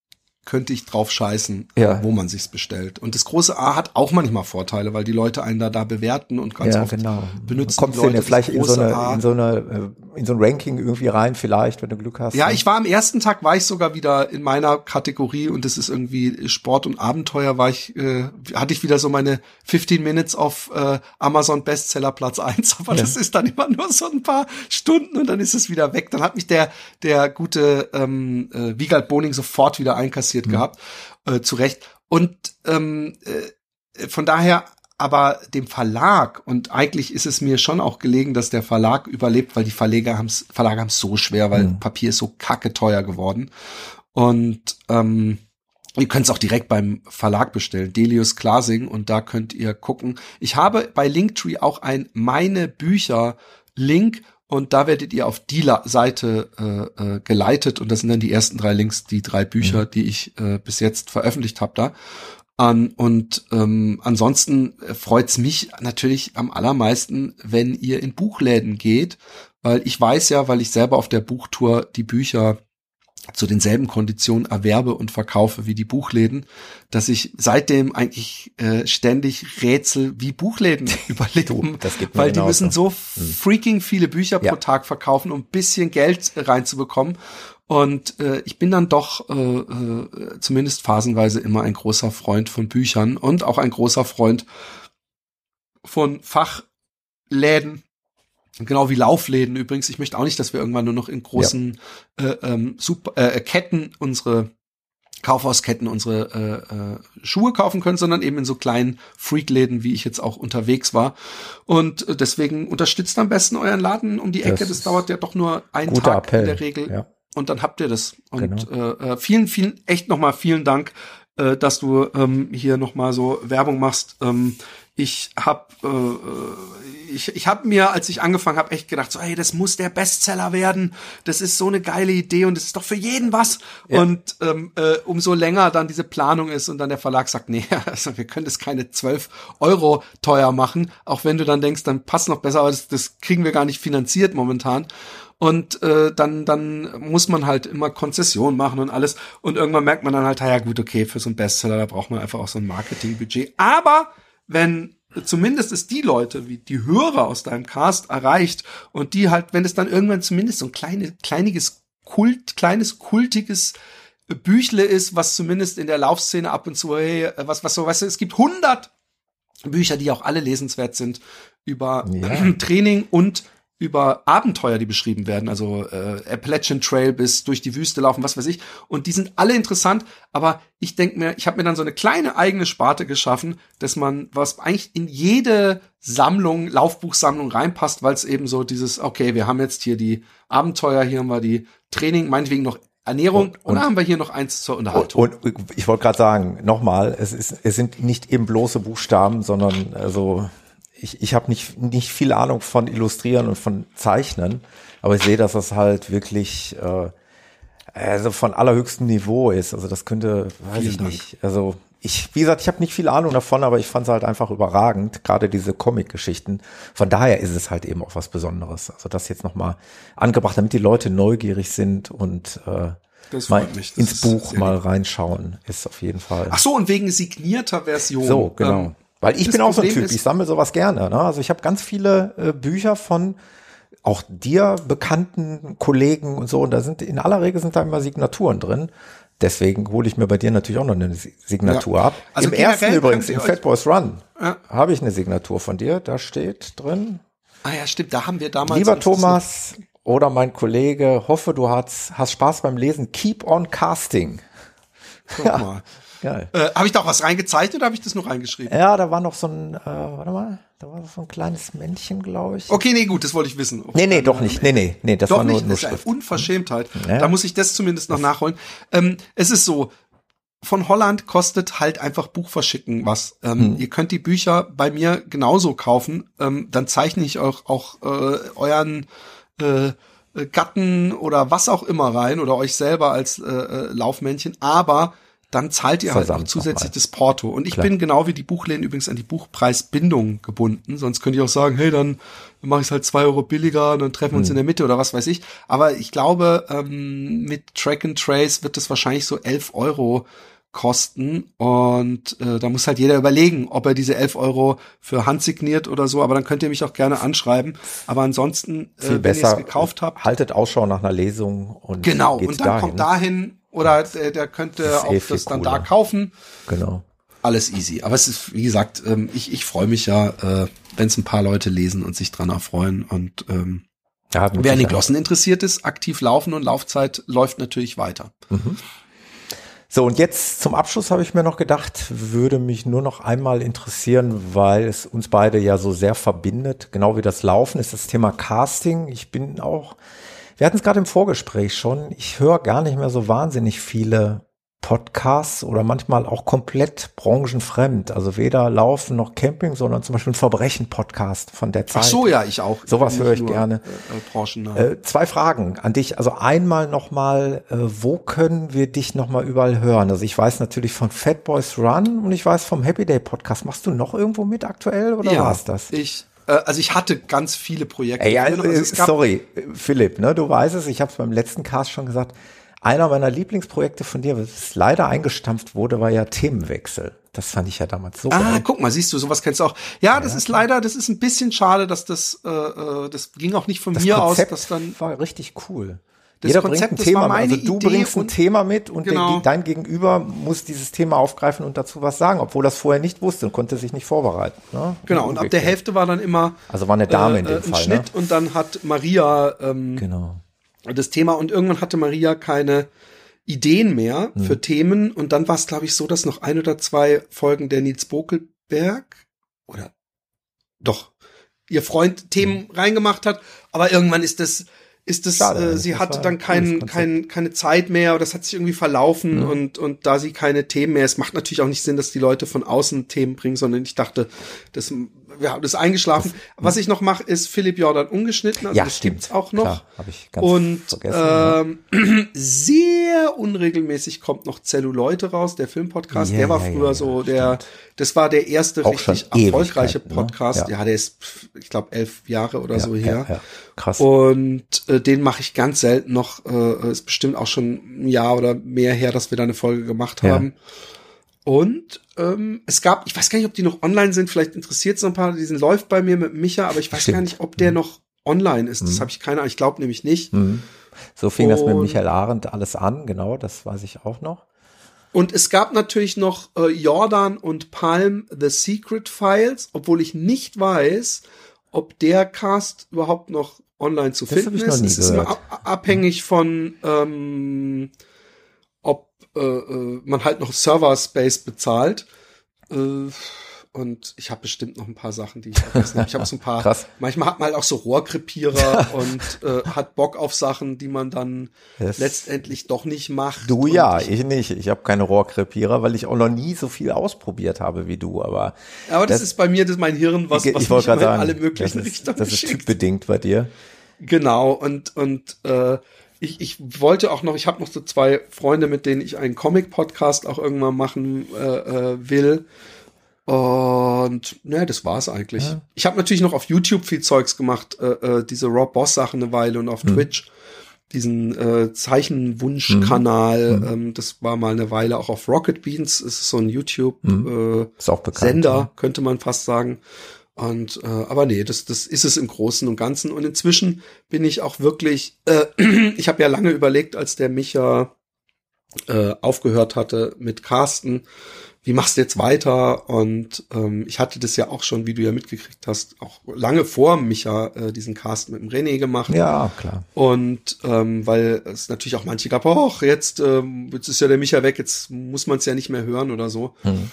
könnte ich drauf scheißen, ja. wo man sich's bestellt. Und das große A hat auch manchmal Vorteile, weil die Leute einen da, da bewerten und ganz ja, oft genau. benutzen Kommst die Leute ja vielleicht in so, eine, in so eine in so ein Ranking irgendwie rein vielleicht, wenn du Glück hast. Ja, ne? ich war am ersten Tag war ich sogar wieder in meiner Kategorie und das ist irgendwie Sport und Abenteuer war ich äh, hatte ich wieder so meine 15 Minutes auf äh, Amazon Bestseller Platz eins, aber ja. das ist dann immer nur so ein paar Stunden und dann ist es wieder weg. Dann hat mich der der gute ähm, äh, Wiegald Boning sofort wieder einkassiert produziert mhm. gehabt, äh, zu Recht. Und ähm, äh, von daher aber dem Verlag und eigentlich ist es mir schon auch gelegen, dass der Verlag überlebt, weil die Verleger haben's, Verlage haben es so schwer, weil mhm. Papier ist so kacke teuer geworden. Und ähm, ihr könnt es auch direkt beim Verlag bestellen, Delius Klasing, und da könnt ihr gucken. Ich habe bei Linktree auch ein meine Bücher Link und da werdet ihr auf die Seite äh, äh, geleitet und das sind dann die ersten drei Links, die drei Bücher, mhm. die ich äh, bis jetzt veröffentlicht habe da. Um, und ähm, ansonsten freut's mich natürlich am allermeisten, wenn ihr in Buchläden geht, weil ich weiß ja, weil ich selber auf der Buchtour die Bücher zu denselben Konditionen erwerbe und verkaufe wie die Buchläden, dass ich seitdem eigentlich äh, ständig rätsel, wie Buchläden überleben, weil die müssen so hm. freaking viele Bücher ja. pro Tag verkaufen, um ein bisschen Geld reinzubekommen. Und äh, ich bin dann doch äh, äh, zumindest phasenweise immer ein großer Freund von Büchern und auch ein großer Freund von Fachläden, Genau wie Laufläden übrigens. Ich möchte auch nicht, dass wir irgendwann nur noch in großen ja. äh, ähm, Super, äh, Ketten unsere Kaufhausketten unsere äh, äh, Schuhe kaufen können, sondern eben in so kleinen Freakläden, wie ich jetzt auch unterwegs war. Und äh, deswegen unterstützt am besten euren Laden um die Ecke. Das, das dauert ja doch nur einen Tag Appell. in der Regel. Ja. Und dann habt ihr das. Und genau. äh, äh vielen, vielen, echt nochmal vielen Dank, äh, dass du ähm, hier nochmal so Werbung machst. Ähm, ich habe äh, ich, ich hab mir, als ich angefangen habe, echt gedacht, so, hey, das muss der Bestseller werden. Das ist so eine geile Idee und das ist doch für jeden was. Ja. Und ähm, äh, umso länger dann diese Planung ist und dann der Verlag sagt, nee, also wir können das keine 12 Euro teuer machen, auch wenn du dann denkst, dann passt noch besser, aber das, das kriegen wir gar nicht finanziert momentan. Und äh, dann, dann muss man halt immer Konzession machen und alles. Und irgendwann merkt man dann halt, ja gut, okay, für so einen Bestseller, da braucht man einfach auch so ein Marketingbudget. Aber wenn zumindest es die Leute, wie die Hörer aus deinem Cast erreicht und die halt, wenn es dann irgendwann zumindest so ein kleines, kleiniges Kult, kleines kultiges Büchle ist, was zumindest in der Laufszene ab und zu, hey, was, was so, weißt du, es gibt hundert Bücher, die auch alle lesenswert sind über ja. Training und über Abenteuer, die beschrieben werden, also äh, Appalachian Trail bis durch die Wüste laufen, was weiß ich. Und die sind alle interessant, aber ich denke mir, ich habe mir dann so eine kleine eigene Sparte geschaffen, dass man, was eigentlich in jede Sammlung, Laufbuchsammlung reinpasst, weil es eben so dieses, okay, wir haben jetzt hier die Abenteuer, hier haben wir die Training, meinetwegen noch Ernährung und, oder haben wir hier noch eins zur Unterhaltung? Und, und ich wollte gerade sagen, nochmal, es, ist, es sind nicht eben bloße Buchstaben, sondern also ich, ich habe nicht, nicht viel Ahnung von Illustrieren und von Zeichnen, aber ich sehe, dass das halt wirklich äh, also von allerhöchstem Niveau ist. Also das könnte, weiß Vielen ich Dank. nicht. Also ich, wie gesagt, ich habe nicht viel Ahnung davon, aber ich fand es halt einfach überragend, gerade diese Comic-Geschichten. Von daher ist es halt eben auch was Besonderes. Also das jetzt nochmal angebracht, damit die Leute neugierig sind und äh, mal ins Buch mal reinschauen, ist auf jeden Fall. Ach so, und wegen signierter Version. So, genau. Ähm, weil ich bin auch so ein Typ, ich sammle sowas gerne. Ne? Also ich habe ganz viele äh, Bücher von auch dir bekannten Kollegen und so. Und da sind in aller Regel sind da immer Signaturen drin. Deswegen hole ich mir bei dir natürlich auch noch eine Signatur ja. ab. Also Im ersten übrigens, in Fat Boys Run, ja. habe ich eine Signatur von dir. Da steht drin. Ah ja, stimmt. Da haben wir damals. Lieber Thomas oder mein Kollege, hoffe du hast, hast Spaß beim Lesen. Keep on casting. Guck ja. mal. Geil. Äh, habe ich da auch was reingezeichnet oder habe ich das nur reingeschrieben? Ja, da war noch so ein, äh, warte mal, da war so ein kleines Männchen, glaube ich. Okay, nee, gut, das wollte ich wissen. Okay, nee, nee, doch nicht. Nee, nee, nee, das doch war nur, nicht, nur das ist eine Unverschämtheit. Ja. Da muss ich das zumindest noch nachholen. Ähm, es ist so, von Holland kostet halt einfach Buch verschicken was. Ähm, hm. Ihr könnt die Bücher bei mir genauso kaufen. Ähm, dann zeichne ich euch auch äh, euren äh, Gatten oder was auch immer rein oder euch selber als äh, äh Laufmännchen. Aber dann zahlt ihr halt auch zusätzlich das Porto. Und ich Klar. bin genau wie die Buchläden übrigens an die Buchpreisbindung gebunden. Sonst könnte ich auch sagen, hey, dann mache ich es halt zwei Euro billiger und dann treffen wir uns hm. in der Mitte oder was weiß ich. Aber ich glaube, ähm, mit Track and Trace wird es wahrscheinlich so elf Euro kosten und äh, da muss halt jeder überlegen, ob er diese elf Euro für Hand signiert oder so, aber dann könnt ihr mich auch gerne anschreiben. Aber ansonsten, äh, wenn ihr es gekauft habt. Haltet Ausschau nach einer Lesung und Genau, und dann dahin. kommt dahin oder der, der könnte das auch das dann da kaufen. Genau. Alles easy. Aber es ist, wie gesagt, ähm, ich, ich freue mich ja, äh, wenn es ein paar Leute lesen und sich dran erfreuen. Und ähm, ja, wer an den Glossen interessiert ist, aktiv laufen und Laufzeit läuft natürlich weiter. Mhm. So, und jetzt zum Abschluss habe ich mir noch gedacht, würde mich nur noch einmal interessieren, weil es uns beide ja so sehr verbindet, genau wie das Laufen, ist das Thema Casting. Ich bin auch wir hatten es gerade im Vorgespräch schon. Ich höre gar nicht mehr so wahnsinnig viele Podcasts oder manchmal auch komplett branchenfremd. Also weder Laufen noch Camping, sondern zum Beispiel ein Verbrechen-Podcast von der Zeit. Ach so, ja, ich auch. Sowas höre ich gerne. Äh, äh, zwei Fragen an dich. Also einmal nochmal, äh, wo können wir dich nochmal überall hören? Also ich weiß natürlich von Fat Boys Run und ich weiß vom Happy Day Podcast. Machst du noch irgendwo mit aktuell oder ja, war's das? Ich äh, also ich hatte ganz viele Projekte. Ja, also sorry, Philipp, ne, du weißt es, ich habe es beim letzten Cast schon gesagt. Einer meiner Lieblingsprojekte von dir, was leider eingestampft wurde, war ja Themenwechsel. Das fand ich ja damals so. Ah, geil. guck mal, siehst du, sowas kennst du auch. Ja, das ja, ist leider, das ist ein bisschen schade, dass das, äh, äh das ging auch nicht von das mir Konzept aus, dass dann war richtig cool. Das Jeder Konzept, bringt ein Thema, also du Idee bringst ein Thema mit und genau. der, dein Gegenüber muss dieses Thema aufgreifen und dazu was sagen, obwohl das vorher nicht wusste und konnte sich nicht vorbereiten. Ne? Genau, und ab der Hälfte war dann immer also war eine Dame äh, in dem ein Fall, Schnitt ne? und dann hat Maria ähm, genau. das Thema und irgendwann hatte Maria keine Ideen mehr hm. für Themen und dann war es glaube ich so, dass noch ein oder zwei Folgen der Nils Bokelberg oder doch ihr Freund Themen hm. reingemacht hat, aber irgendwann ist das ist es, äh, sie hatte dann kein, kein, keine Zeit mehr oder das hat sich irgendwie verlaufen mhm. und, und da sie keine Themen mehr, es macht natürlich auch nicht Sinn, dass die Leute von außen Themen bringen, sondern ich dachte, das ja, das ist eingeschlafen. Das, Was ich noch mache, ist Philipp Jordan ungeschnitten. Also ja, das stimmt. gibt's auch noch. Klar, hab ich ganz und ähm, ja. sehr unregelmäßig kommt noch Zelluleute raus, der Filmpodcast. Ja, der war früher ja, so der, stimmt. das war der erste auch richtig erfolgreiche ne? Podcast. Ne? Ja. der ist, ich glaube, elf Jahre oder so her. Ja, Krass. Und äh, den mache ich ganz selten noch. Äh, ist bestimmt auch schon ein Jahr oder mehr her, dass wir da eine Folge gemacht haben. Und ähm, es gab, ich weiß gar nicht, ob die noch online sind, vielleicht interessiert es noch ein paar, die sind läuft bei mir mit Micha, aber ich weiß Stimmt. gar nicht, ob der mhm. noch online ist. Das mhm. habe ich keine Ahnung, ich glaube nämlich nicht. Mhm. So fing und, das mit Michael Arendt alles an, genau, das weiß ich auch noch. Und es gab natürlich noch äh, Jordan und Palm The Secret Files, obwohl ich nicht weiß, ob der Cast überhaupt noch online zu das finden ist. es ist immer abhängig von ähm, äh, äh, man halt noch Server-Space bezahlt. Äh, und ich habe bestimmt noch ein paar Sachen, die ich vergessen habe. Ich habe so ein paar. Krass. Manchmal hat man halt auch so Rohrkrepierer und äh, hat Bock auf Sachen, die man dann das letztendlich doch nicht macht. Du ja, ich, ich nicht. Ich habe keine Rohrkrepierer, weil ich auch noch nie so viel ausprobiert habe wie du. Aber aber das, das ist bei mir das mein Hirn, was, ich, was ich mich in alle möglichen das ist, Richtungen Das ist typbedingt bei dir. Genau und und äh, ich, ich wollte auch noch, ich habe noch so zwei Freunde, mit denen ich einen Comic-Podcast auch irgendwann machen äh, äh, will. Und ne, das war's eigentlich. Ja. Ich habe natürlich noch auf YouTube viel Zeugs gemacht, äh, äh, diese Rob Boss Sachen eine Weile und auf mhm. Twitch diesen äh, Zeichenwunschkanal. Mhm. Ähm, das war mal eine Weile auch auf Rocket Beans. Es ist so ein YouTube mhm. äh, Sender, könnte man fast sagen. Und äh, aber nee, das das ist es im Großen und Ganzen. Und inzwischen bin ich auch wirklich. Äh, ich habe ja lange überlegt, als der Micha äh, aufgehört hatte mit Carsten, wie machst du jetzt weiter? Und ähm, ich hatte das ja auch schon, wie du ja mitgekriegt hast, auch lange vor Micha äh, diesen Cast mit dem René gemacht. Ja, klar. Und ähm, weil es natürlich auch manche gab, oh, jetzt, ähm, jetzt ist ja der Micha weg, jetzt muss man es ja nicht mehr hören oder so. Mhm.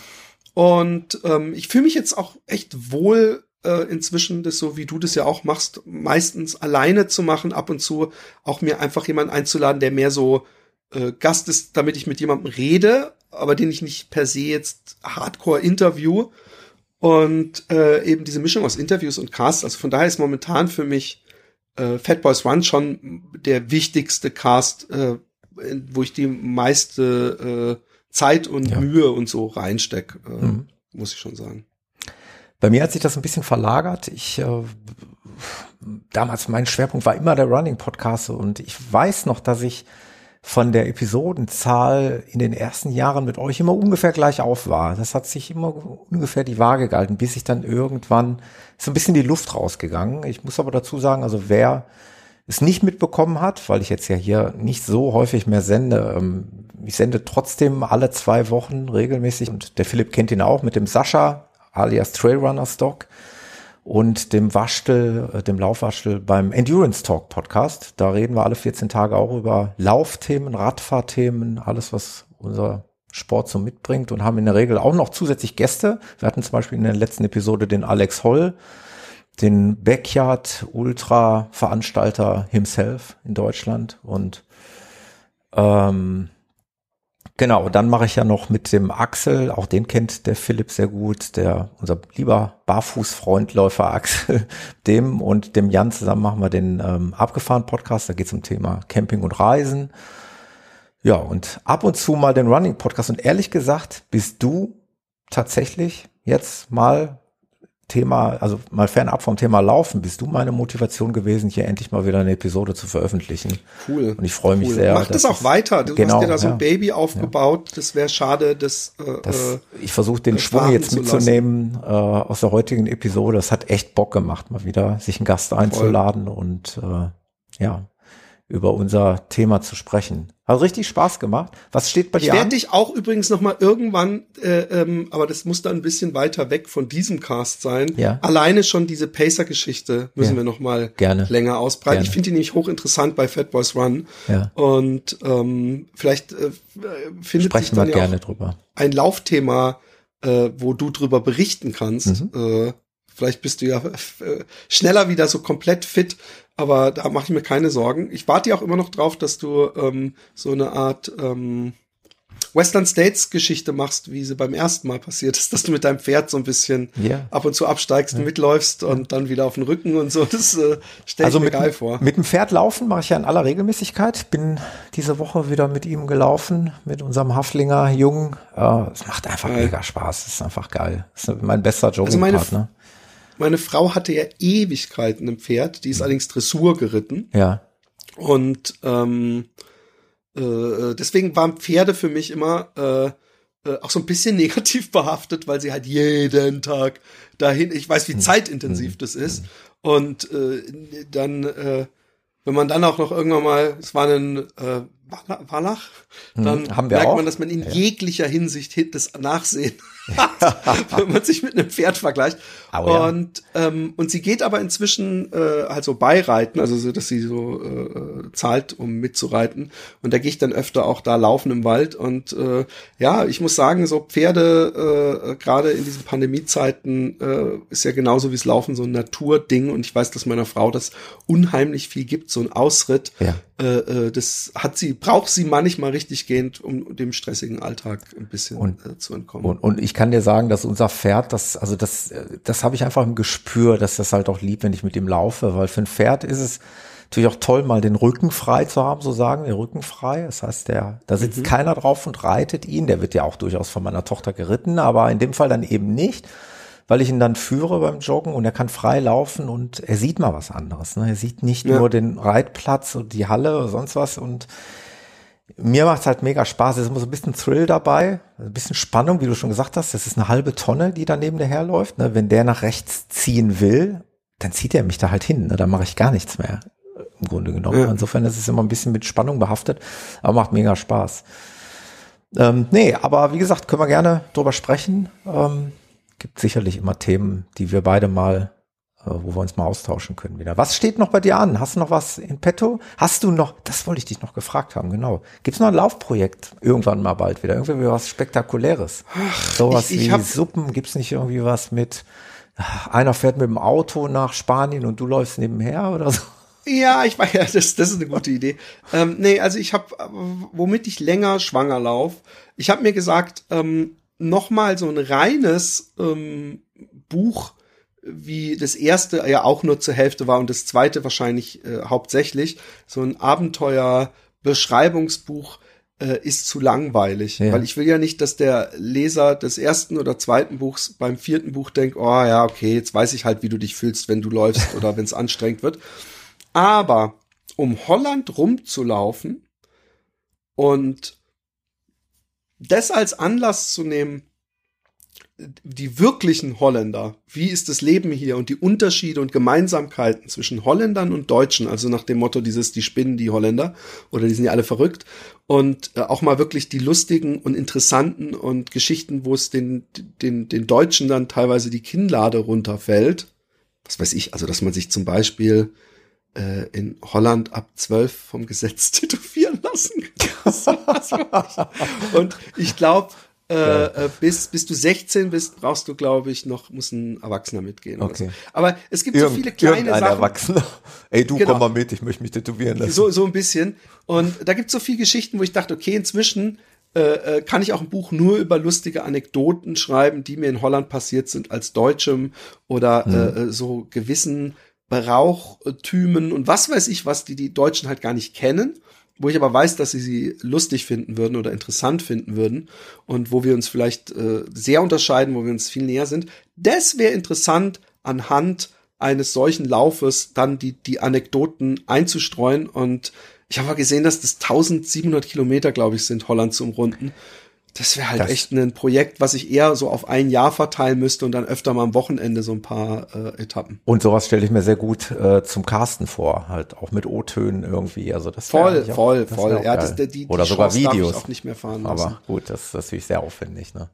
Und ähm, ich fühle mich jetzt auch echt wohl äh, inzwischen, das so wie du das ja auch machst, meistens alleine zu machen, ab und zu auch mir einfach jemanden einzuladen, der mehr so äh, Gast ist, damit ich mit jemandem rede, aber den ich nicht per se jetzt hardcore interview. Und äh, eben diese Mischung aus Interviews und Casts, also von daher ist momentan für mich äh, Fat Boys Run schon der wichtigste Cast, äh, wo ich die meiste äh, Zeit und ja. Mühe und so reinsteck, äh, mhm. muss ich schon sagen. Bei mir hat sich das ein bisschen verlagert. Ich äh, damals mein Schwerpunkt war immer der Running Podcast und ich weiß noch, dass ich von der Episodenzahl in den ersten Jahren mit euch immer ungefähr gleich auf war. Das hat sich immer ungefähr die Waage gehalten, bis ich dann irgendwann so ein bisschen die Luft rausgegangen. Ich muss aber dazu sagen, also wer es nicht mitbekommen hat, weil ich jetzt ja hier nicht so häufig mehr sende, ähm, ich sende trotzdem alle zwei Wochen regelmäßig und der Philipp kennt ihn auch mit dem Sascha alias Trailrunner Stock und dem Waschtel, äh, dem Laufwaschtel beim Endurance Talk Podcast. Da reden wir alle 14 Tage auch über Laufthemen, Radfahrthemen, alles, was unser Sport so mitbringt und haben in der Regel auch noch zusätzlich Gäste. Wir hatten zum Beispiel in der letzten Episode den Alex Holl, den Backyard Ultra Veranstalter himself in Deutschland und ähm, Genau, dann mache ich ja noch mit dem Axel, auch den kennt der Philipp sehr gut, der unser lieber Barfußfreundläufer Axel, dem und dem Jan zusammen machen wir den ähm, abgefahren Podcast, da geht es um Thema Camping und Reisen. Ja, und ab und zu mal den Running Podcast und ehrlich gesagt, bist du tatsächlich jetzt mal Thema, also mal fernab vom Thema Laufen, bist du meine Motivation gewesen, hier endlich mal wieder eine Episode zu veröffentlichen. Cool. Und ich freue mich cool. sehr. Mach das auch weiter. Du genau, hast dir da so ein Baby aufgebaut. Ja. Das wäre schade, das, äh, das äh, Ich versuche den Schwung jetzt mitzunehmen äh, aus der heutigen Episode. Es hat echt Bock gemacht, mal wieder sich einen Gast einzuladen Voll. und äh, ja, über unser Thema zu sprechen. Hat richtig Spaß gemacht. Was steht bei ich dir? Ich werde dich auch übrigens noch mal irgendwann, äh, ähm, aber das muss dann ein bisschen weiter weg von diesem Cast sein. Ja. Alleine schon diese Pacer-Geschichte müssen ja. wir noch mal Gerne. länger ausbreiten. Gerne. Ich finde die nämlich hochinteressant bei Fat Boys Run. Ja. Und ähm, vielleicht äh, findet Sprechen sich dann wir ja gerne drüber. ein Laufthema, äh, wo du drüber berichten kannst. Mhm. Äh, Vielleicht bist du ja äh, schneller wieder so komplett fit, aber da mache ich mir keine Sorgen. Ich warte ja auch immer noch drauf, dass du ähm, so eine Art ähm, Western States Geschichte machst, wie sie beim ersten Mal passiert ist, dass du mit deinem Pferd so ein bisschen yeah. ab und zu absteigst und mitläufst und dann wieder auf den Rücken und so. Das äh, stelle also ich mir geil vor. Mit dem Pferd laufen mache ich ja in aller Regelmäßigkeit. Bin diese Woche wieder mit ihm gelaufen, mit unserem Haflinger Jungen. Äh, es macht einfach geil. mega Spaß. Es ist einfach geil. Das ist mein bester Joggingpartner. Also meine Frau hatte ja Ewigkeiten ein Pferd, die ist allerdings Dressur geritten. Ja. Und ähm, äh, deswegen waren Pferde für mich immer äh, äh, auch so ein bisschen negativ behaftet, weil sie halt jeden Tag dahin, ich weiß, wie hm. zeitintensiv hm. das ist. Und äh, dann, äh, wenn man dann auch noch irgendwann mal, es war ein äh, Wallach, hm, dann hm, merkt auch. man, dass man in ja. jeglicher Hinsicht das Nachsehen wenn man sich mit einem Pferd vergleicht. Oh, ja. Und ähm, und sie geht aber inzwischen äh, halt so beireiten, also so, dass sie so äh, zahlt, um mitzureiten. Und da gehe ich dann öfter auch da laufen im Wald. Und äh, ja, ich muss sagen, so Pferde äh, gerade in diesen Pandemiezeiten äh, ist ja genauso wie es Laufen so ein Naturding. Und ich weiß, dass meiner Frau das unheimlich viel gibt, so ein Ausritt. Ja. Äh, äh, das hat sie, braucht sie manchmal richtig gehend, um dem stressigen Alltag ein bisschen und, äh, zu entkommen. Und, und ich kann dir sagen, dass unser Pferd, das, also das, das habe ich einfach im Gespür, dass das halt auch liebt, wenn ich mit ihm laufe, weil für ein Pferd ist es natürlich auch toll, mal den Rücken frei zu haben, so sagen wir, Rücken frei. Das heißt, der, da sitzt mhm. keiner drauf und reitet ihn. Der wird ja auch durchaus von meiner Tochter geritten, aber in dem Fall dann eben nicht, weil ich ihn dann führe beim Joggen und er kann frei laufen und er sieht mal was anderes. Ne? Er sieht nicht ja. nur den Reitplatz und die Halle oder sonst was und mir macht's halt mega Spaß. Es ist immer so ein bisschen Thrill dabei, ein bisschen Spannung, wie du schon gesagt hast. Das ist eine halbe Tonne, die da neben der herläuft. Ne? Wenn der nach rechts ziehen will, dann zieht er mich da halt hin. Ne? Dann mache ich gar nichts mehr, im Grunde genommen. Ja. Insofern ist es immer ein bisschen mit Spannung behaftet, aber macht mega Spaß. Ähm, nee, aber wie gesagt, können wir gerne drüber sprechen. Ähm, gibt sicherlich immer Themen, die wir beide mal äh, wo wir uns mal austauschen können wieder. Was steht noch bei dir an? Hast du noch was in petto? Hast du noch, das wollte ich dich noch gefragt haben, genau. Gibt es noch ein Laufprojekt irgendwann mal bald wieder? Irgendwie was Spektakuläres? Ach, Sowas ich, ich wie Suppen? Gibt es nicht irgendwie was mit, einer fährt mit dem Auto nach Spanien und du läufst nebenher oder so? Ja, ich weiß ja, das, das ist eine gute Idee. Ähm, nee, also ich habe, womit ich länger schwanger lauf, ich habe mir gesagt, ähm, noch mal so ein reines ähm, Buch wie das erste ja auch nur zur Hälfte war und das zweite wahrscheinlich äh, hauptsächlich. So ein Abenteuer-Beschreibungsbuch äh, ist zu langweilig, ja. weil ich will ja nicht, dass der Leser des ersten oder zweiten Buchs beim vierten Buch denkt, oh ja, okay, jetzt weiß ich halt, wie du dich fühlst, wenn du läufst oder wenn es anstrengend wird. Aber um Holland rumzulaufen und das als Anlass zu nehmen, die wirklichen Holländer, wie ist das Leben hier und die Unterschiede und Gemeinsamkeiten zwischen Holländern und Deutschen, also nach dem Motto dieses, die spinnen die Holländer oder die sind ja alle verrückt und äh, auch mal wirklich die lustigen und interessanten und Geschichten, wo es den, den, den Deutschen dann teilweise die Kinnlade runterfällt. Was weiß ich, also dass man sich zum Beispiel äh, in Holland ab zwölf vom Gesetz tätowieren lassen kann. Und ich glaube, äh, äh, bis, bis du 16 bist, brauchst du, glaube ich, noch, muss ein Erwachsener mitgehen. Okay. So. Aber es gibt Irgend, so viele kleine Sachen. Erwachsener. Ey, du genau. komm mal mit, ich möchte mich tätowieren lassen. So, so ein bisschen. Und da gibt es so viele Geschichten, wo ich dachte, okay, inzwischen äh, äh, kann ich auch ein Buch nur über lustige Anekdoten schreiben, die mir in Holland passiert sind als Deutschem oder hm. äh, so gewissen Brauchtümen und was weiß ich, was die die Deutschen halt gar nicht kennen wo ich aber weiß, dass sie sie lustig finden würden oder interessant finden würden und wo wir uns vielleicht äh, sehr unterscheiden, wo wir uns viel näher sind. Das wäre interessant anhand eines solchen Laufes dann die, die Anekdoten einzustreuen und ich habe gesehen, dass das 1700 Kilometer, glaube ich, sind, Holland zu umrunden. Das wäre halt das echt ein Projekt, was ich eher so auf ein Jahr verteilen müsste und dann öfter mal am Wochenende so ein paar äh, Etappen. Und sowas stelle ich mir sehr gut äh, zum Casten vor, halt auch mit O-Tönen irgendwie. Also das voll, auch, voll, das voll. Ja, das, die, die Oder die sogar Chance Videos. auch nicht mehr fahren lassen. Aber gut, das ist natürlich sehr aufwendig. Ne?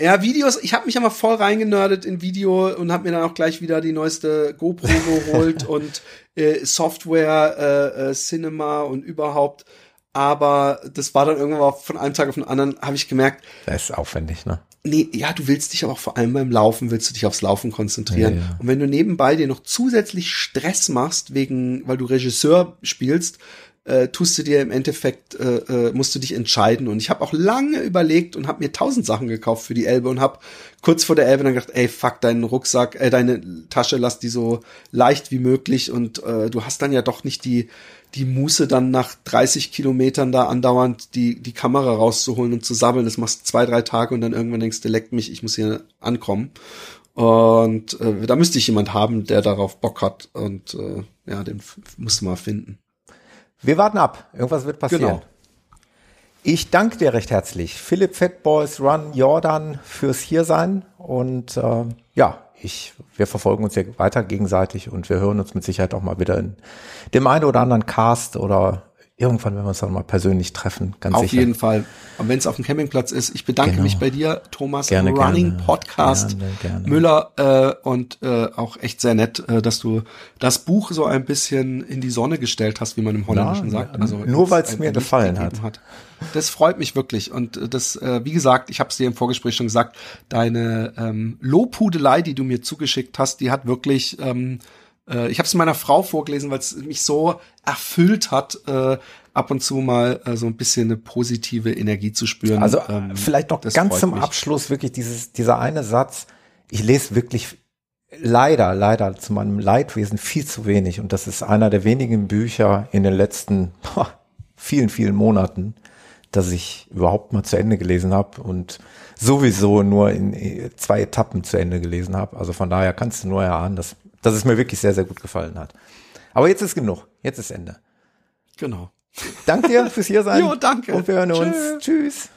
Ja, Videos, ich habe mich aber voll reingenördet in Video und habe mir dann auch gleich wieder die neueste GoPro geholt und äh, Software, äh, äh, Cinema und überhaupt aber das war dann irgendwann von einem Tag auf den anderen, habe ich gemerkt. Das ist aufwendig, ne? Nee, ja, du willst dich aber auch vor allem beim Laufen, willst du dich aufs Laufen konzentrieren. Ja, ja. Und wenn du nebenbei dir noch zusätzlich Stress machst, wegen, weil du Regisseur spielst, äh, tust du dir im Endeffekt, äh, äh, musst du dich entscheiden. Und ich habe auch lange überlegt und habe mir tausend Sachen gekauft für die Elbe und habe kurz vor der Elbe dann gedacht, ey, fuck, deinen Rucksack, äh, deine Tasche, lass die so leicht wie möglich. Und äh, du hast dann ja doch nicht die die Muße dann nach 30 Kilometern da andauernd die, die Kamera rauszuholen und zu sammeln. Das machst du zwei, drei Tage und dann irgendwann denkst du, leckt mich, ich muss hier ankommen. Und äh, da müsste ich jemand haben, der darauf Bock hat. Und äh, ja, den musst du mal finden. Wir warten ab. Irgendwas wird passieren. Genau. Ich danke dir recht herzlich. Philipp Fatboys Run Jordan fürs Hiersein. Und äh, ja, ich, wir verfolgen uns ja weiter gegenseitig und wir hören uns mit Sicherheit auch mal wieder in dem einen oder anderen Cast oder irgendwann, wenn wir uns dann mal persönlich treffen, ganz auf sicher. Auf jeden Fall. Und wenn es auf dem Campingplatz ist, ich bedanke genau. mich bei dir, Thomas, gerne, Running gerne, Podcast gerne. Müller äh, und äh, auch echt sehr nett, äh, dass du das Buch so ein bisschen in die Sonne gestellt hast, wie man im Holländischen ja, sagt. Also nur weil es mir gefallen hat. hat. Das freut mich wirklich und äh, das, äh, wie gesagt, ich habe es dir im Vorgespräch schon gesagt, deine ähm, Lobhudelei, die du mir zugeschickt hast, die hat wirklich ähm, äh, ich habe es meiner Frau vorgelesen, weil es mich so erfüllt hat, äh, ab und zu mal äh, so ein bisschen eine positive Energie zu spüren. Also ähm, vielleicht noch ganz zum mich. Abschluss wirklich dieses, dieser eine Satz. Ich lese wirklich leider, leider zu meinem Leidwesen viel zu wenig. Und das ist einer der wenigen Bücher in den letzten boah, vielen, vielen Monaten, dass ich überhaupt mal zu Ende gelesen habe und sowieso nur in äh, zwei Etappen zu Ende gelesen habe. Also von daher kannst du nur erahnen, dass dass es mir wirklich sehr, sehr gut gefallen hat. Aber jetzt ist genug. Jetzt ist Ende. Genau. Danke dir fürs hier sein. Jo, danke. Und wir hören uns. Tschö. Tschüss.